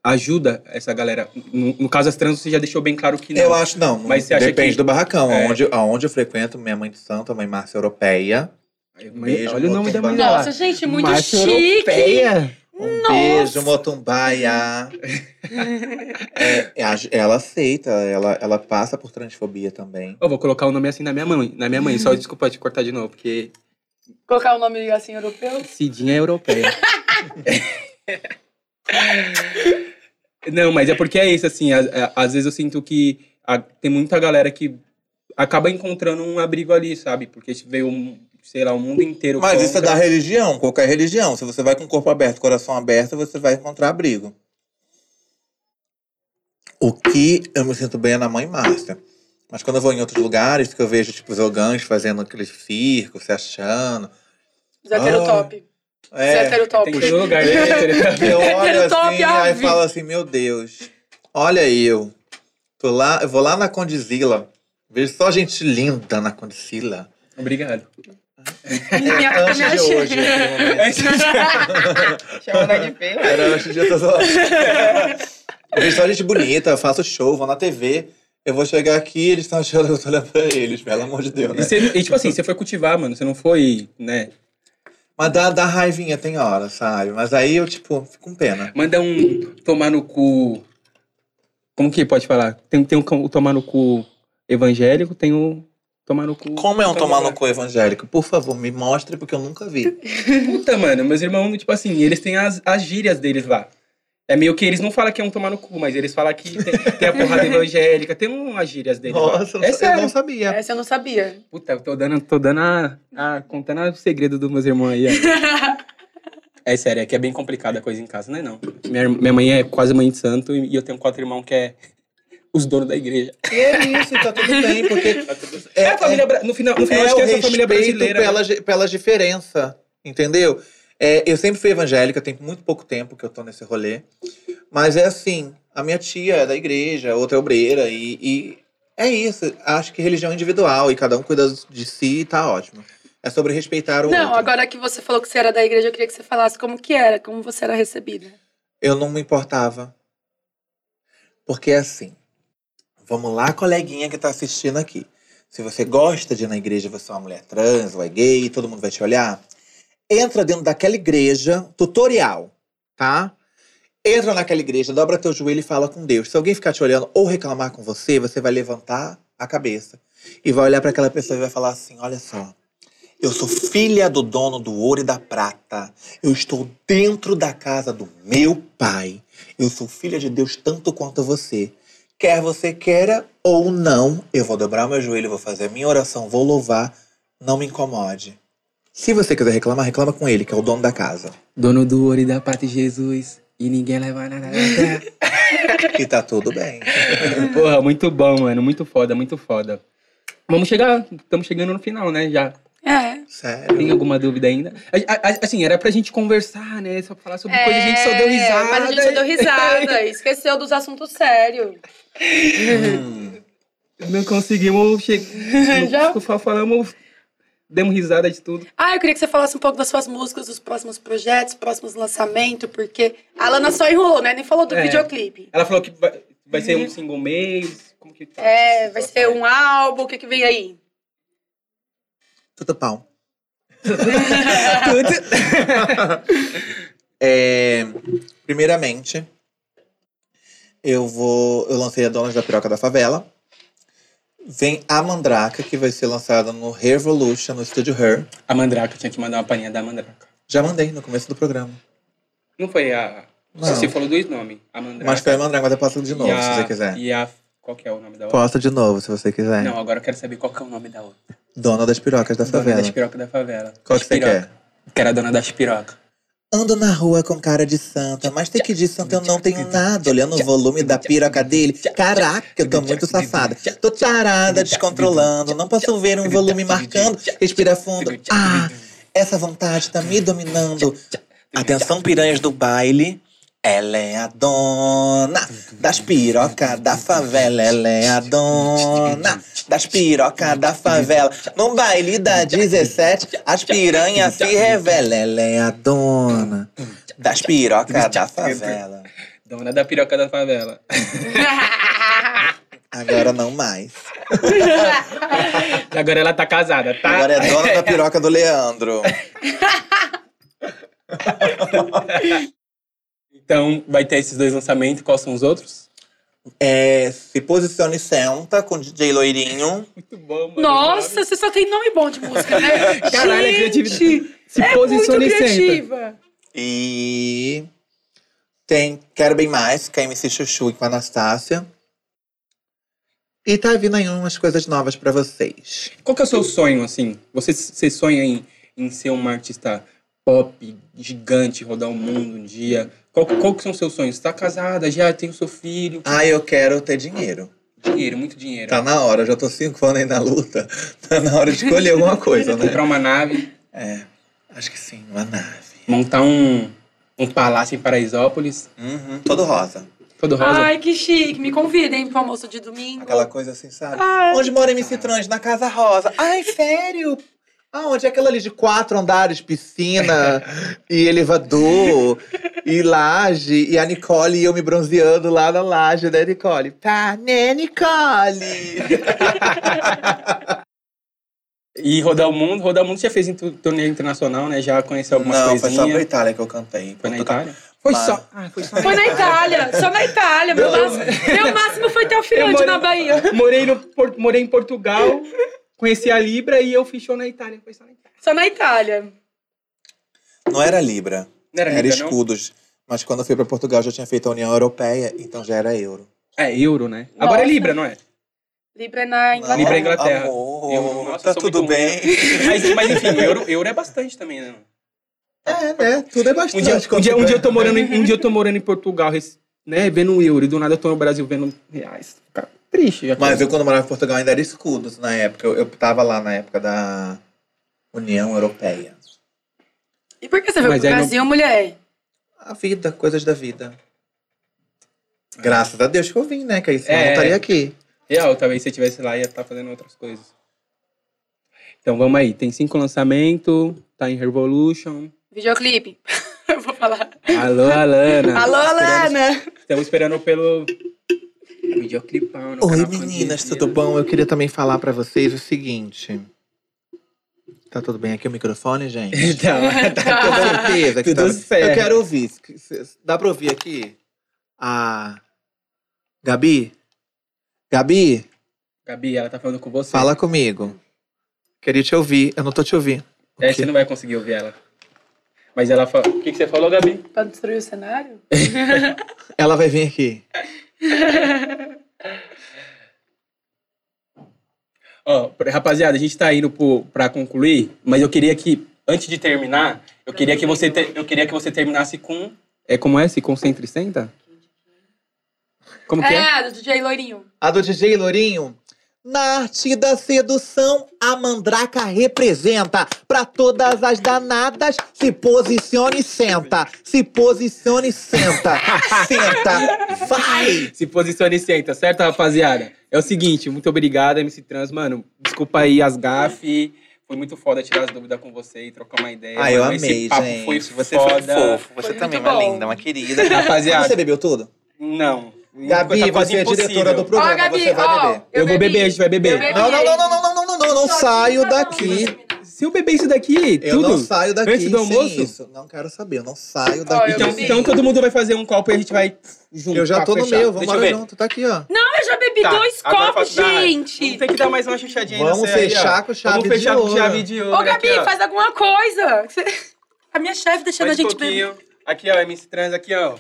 ajuda essa galera? No, no caso, as trans, você já deixou bem claro que não. Eu acho, não. Mas você acha Depende que- do barracão. É. Aonde, aonde eu frequento, minha mãe de santo, a mãe Márcia Europeia. Mãe, Beijo, olha o nome da mulher. Nossa, gente, muito Márcia chique. Europeia. Um Nossa! beijo, Motumbaia. [LAUGHS] É, a- ela aceita, ela, ela passa por transfobia também. Eu vou colocar o nome assim na minha mãe. Na minha mãe, só desculpa te cortar de novo, porque Colocar o nome assim europeu. Cidinha é europeia. [LAUGHS] Não, mas é porque é isso, assim, às vezes eu sinto que a- tem muita galera que acaba encontrando um abrigo ali, sabe? Porque veio, um, sei lá, o mundo inteiro Mas isso é contra. da religião, qualquer religião. Se você vai com o corpo aberto, coração aberto, você vai encontrar abrigo. O que eu me sinto bem é na mãe Márcia. Mas quando eu vou em outros lugares, que eu vejo, tipo, os ogãs fazendo aquele circo, se achando. Zé Top. É, Heterotop. Tem que um lugar, né? eu olho Heterotop, assim, aí falo assim, meu Deus, olha eu. Tô lá, eu vou lá na Condizila, vejo só gente linda na Condizila. Obrigado. Minha, É antes minha de hoje, naquele momento. [LAUGHS] Chama ela de feia. Era antes de eu tô zoando. Eu vejo só gente bonita, eu faço show, vou na TV. Eu vou chegar aqui eles estão achando que eu tô olhando pra eles, pelo amor de Deus, E, né? você- e, tipo assim, você foi cultivar, mano. Você não foi, né? Mas dá, dá raivinha, tem hora, sabe? Mas aí eu, tipo, fico com pena. Manda um tomar no cu. Como que pode falar? Tem, tem um tomar no cu evangélico, tem o tomar no cu. Como é um tomar no candomblé. cu evangélico? Por favor, me mostre, porque eu nunca vi. Puta, mano, meus irmãos, tipo assim, eles têm as, as gírias deles lá. É meio que eles não falam que é um tomar no cu, mas eles falam que tem, tem a porrada evangélica, tem umas gírias deles Nossa, lá. É eu não sabia. Essa eu não sabia. Puta, eu tô dando, tô dando a, a- contando o segredo dos meus irmãos aí. [LAUGHS] é sério, é que é bem complicada a coisa em casa, não é não. Minha, minha mãe é quase mãe de santo e eu tenho quatro irmãos que é os donos da igreja. E é isso, tá tudo bem, porque [LAUGHS] É, a família, bra- no final, no final é acho que essa família brasileira. né? pelas, pelas diferenças, entendeu? É, eu sempre fui evangélica, tem muito pouco tempo que eu tô nesse rolê. Mas é assim, a minha tia é da igreja, outra é obreira, e, e é isso. Acho que religião é individual e cada um cuida de si e tá ótimo. É sobre respeitar o Não, outro. agora que você falou que você era da igreja, eu queria que você falasse como que era, como você era recebida. Eu não me importava. Porque é assim. Vamos lá, coleguinha que tá assistindo aqui. Se você gosta de ir na igreja, você é uma mulher trans ou é gay, todo mundo vai te olhar. Entra dentro daquela igreja, tutorial, tá? Entra naquela igreja, dobra teu joelho e fala com Deus. Se alguém ficar te olhando ou reclamar com você, você vai levantar a cabeça e vai olhar para aquela pessoa e vai falar assim: Olha só, eu sou filha do dono do ouro e da prata. Eu estou dentro da casa do meu pai. Eu sou filha de Deus tanto quanto você. Quer você queira ou não, eu vou dobrar meu joelho, vou fazer a minha oração, vou louvar. Não me incomode. Se você quiser reclamar, reclama com ele, que é o dono da casa. Dono do ouro e da pata de Jesus. E ninguém leva nada. [LAUGHS] E tá tudo bem. [LAUGHS] Porra, muito bom, mano. Muito foda, muito foda. Vamos chegar, estamos chegando no final, né? Já. É. Sério. Tem alguma dúvida ainda? A- a- Assim, era pra gente conversar, né? Só falar sobre coisa, a gente só deu risada. É, Mas a gente só deu risada, [LAUGHS] esqueceu dos assuntos sérios. Hum. Não conseguimos chegar. Já? Só falamos, demos risada de tudo. Ah, eu queria que você falasse um pouco das suas músicas, dos próximos projetos, próximos lançamentos, porque a Lana só enrolou, né? Nem falou do É. videoclipe. Ela falou que vai, vai ser um single mês. Como que tá? É, vai ser um álbum, o que que vem aí? Tudo pau. [LAUGHS] É, primeiramente, eu vou. Eu lancei a Donas da Piroca da Favela. Vem a Mandraka, que vai ser lançada no Revolution, no estúdio Her. A Mandraka, tinha que mandar uma palhinha da Mandraka. Já mandei no começo do programa. Não foi a. Não. Você falou dois nomes. A Mandraka. Mas foi a Mandraka, mas eu posto de novo, a, se você quiser. E a. Qual que é o nome da outra? Posto de novo, se você quiser. Não, agora eu quero saber qual que é o nome da outra. Dona das Pirocas da Dona Favela. das pirocas da favela. Qual Das que você piroca. quer? Quero a dona das pirocas. Ando na rua com cara de santa, mas tem que de santa eu não tenho nada. Olhando o volume da piroca dele. Caraca, eu tô muito safada. Tô tarada, descontrolando. Não posso ver um volume marcando. Respira fundo. Ah, essa vontade tá me dominando. Atenção, piranhas do baile. Ela é a dona das pirocas da favela. Ela é a dona das pirocas da favela. No baile da 17, as piranhas se revelam. Ela é a dona das pirocas da favela. Dona da piroca da favela. [LAUGHS] Agora não mais. [LAUGHS] Agora ela tá casada, tá? Agora é dona da piroca do Leandro. [LAUGHS] Então vai ter esses dois lançamentos. Quais são os outros? É, se posicione e senta com o DJ Loirinho. Muito bom, mano. Nossa, você só tem nome bom de música, né? [LAUGHS] Caralho, é criatividade. Se é posicione muito senta. criativa. E tem Quero Bem Mais, com a MC Chuchu e com a Anastácia. E tá vindo aí umas coisas novas pra vocês. Qual que é o seu sonho, assim? Você, você sonha em, em ser uma artista pop, gigante, rodar o mundo um dia? Qual, qual que são os seus sonhos? Você tá casada, já tem o seu filho. Ah, eu quero ter dinheiro. Dinheiro, muito dinheiro. Tá na hora, eu já tô cinco anos aí na luta. [LAUGHS] Tá na hora de escolher alguma coisa, né? Comprar uma nave, É, acho que sim, uma nave. montar um, um palácio em Paraisópolis, Uhum, todo rosa. todo rosa. Ai, que chique. Me convidem pro almoço de domingo. Aquela coisa assim, sabe? Ai. Onde mora MC Trans? Na Casa Rosa. Ai, sério? Aonde? É aquela ali de quatro andares, piscina e elevador e laje. E a Nicole e eu me bronzeando lá na laje, né, Nicole? Tá, né, Nicole? [LAUGHS] E rodar o mundo, rodar o mundo você já fez em torneio internacional, né? Já conheceu algumas Não, foi só coisinhas. pra Itália que eu cantei. Foi na. Itália? Foi Mas- só. Ah, foi só. Foi na Itália, só na Itália. Meu máximo, meu máximo foi Eu alfinete morei- na Bahia. Morei, no, morei em Portugal, conheci a Libra e eu fiz show na Itália. Foi só na Itália. Só na Itália. Não era Libra, Não era, era Libra, não? escudos. Mas quando eu fui pra Portugal, eu já tinha feito a União Europeia, então já era euro. É, euro, né? Agora é Nossa. Libra, não é? Libra é na Inglaterra. Libra é Inglaterra. Amor, Eu- nossa, tá tudo muito bem. [LAUGHS] Mas, mas enfim, euro, euro é bastante também, né? É, né? Tudo é bastante. Um dia, um dia, um dia eu tô morando em, um dia eu tô morando em Portugal, né, vendo euro, e do nada eu tô no Brasil vendo reais. Fica triste. Já Mas eu, quando morava em Portugal, ainda era escudos na época. Eu, eu tava lá na época da União Europeia. E por que você veio Mas pro aí não- Brasil, mulher? A vida, coisas da vida. Graças a Deus que eu vim, né? Que aí senão eu É. não estaria aqui. Real, talvez se eu estivesse lá ia estar fazendo outras coisas. Então vamos aí, tem cinco lançamentos, tá em Revolution. Videoclipe. [LAUGHS] Eu vou falar. Alô, Alana. Alô, Alana! Estamos esperando pelo videoclipão. no Oi, meninas, tudo bom? Eu queria também falar pra vocês o seguinte. Tá tudo bem aqui o microfone, gente? Então, [LAUGHS] [LAUGHS] tá Com certeza que Tudo tá... certo. Eu quero ouvir. Dá pra ouvir aqui? A Gabi? Gabi, Gabi, ela tá falando com você. fala comigo. Queria te ouvir. Eu não tô te ouvindo. É, você não vai conseguir ouvir ela. Mas ela fala. O que, que você falou, Gabi? Pra destruir o cenário? [LAUGHS] Ela vai vir aqui. [LAUGHS] Ó, pra- rapaziada, a gente tá indo pro, pra concluir, mas eu queria que, antes de terminar, eu queria que você, te- eu queria que você terminasse com. É como é? Se concentre e senta? Como que é? É, do DJ Loirinho. A do DJ Lourinho. Na arte da sedução, a mandraca representa. Pra todas as danadas, se posicione e senta. Se posicione e senta. [LAUGHS] senta. Vai! Se posicione e senta, certo, rapaziada? É o seguinte, muito obrigado, MC Trans. Mano, desculpa aí as gafes. Foi muito foda tirar as dúvidas com você e trocar uma ideia. Ah, eu mano. amei, Esse papo gente. foi você foda. foi fofo. Você Foi também é uma linda, uma querida. Rapaziada. Você bebeu tudo? Não. Gabi, Tá quase você é diretora do programa, Ó, Gabi, você vai ó, beber. Eu vou beber, a gente vai beber. Eu. Não, não, não, não, não, não, não, não, não, saio daqui. Se eu beber isso daqui, Eu tudo. não saio daqui Antes do sem almoço? isso. Não quero saber, eu não saio daqui. eu Então, então todo mundo vai fazer um copo e a gente vai junto. Eu já papo tô no meu, vamos eu lá junto. Tá aqui, ó. Não, eu já bebi Tá, dois agora copos, gente. Vamos ter que dar mais uma chuchadinha aí Vamos nessa aí, fechar ó. com chave Vamos fechar de com ouro. chave de ouro. Ô, Gabi, aqui, faz alguma coisa. A minha chefe deixando a um gente beber. pouquinho. Aqui, ó, MC Trans, aqui, ó.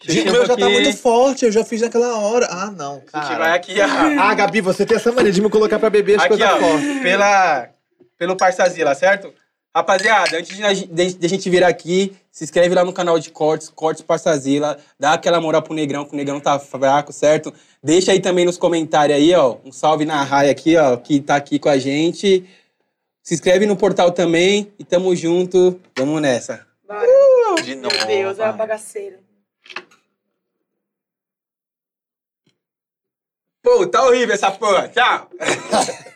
Gente, o meu já aqui. tá muito forte, eu já fiz naquela hora. Ah, não, A gente vai cara. aqui, ó. Ah, Gabi, você tem essa mania de me colocar pra beber as Aqui, coisas ó, fortes. pela, pelo Parçazila, certo? Rapaziada, antes de, a gente- de, de a gente vir aqui, se inscreve lá no canal de Cortes, Cortes Parçazila, dá aquela moral pro Negrão, que o Negrão tá fraco, certo? Deixa aí também nos comentários aí, ó, um salve na raia aqui, ó, que tá aqui com a gente. Se inscreve no portal também e tamo junto, vamos nessa. Bora. De Meu novo. Deus, é uma bagaceira. Pô, tá horrível essa porra, tchau! [LAUGHS]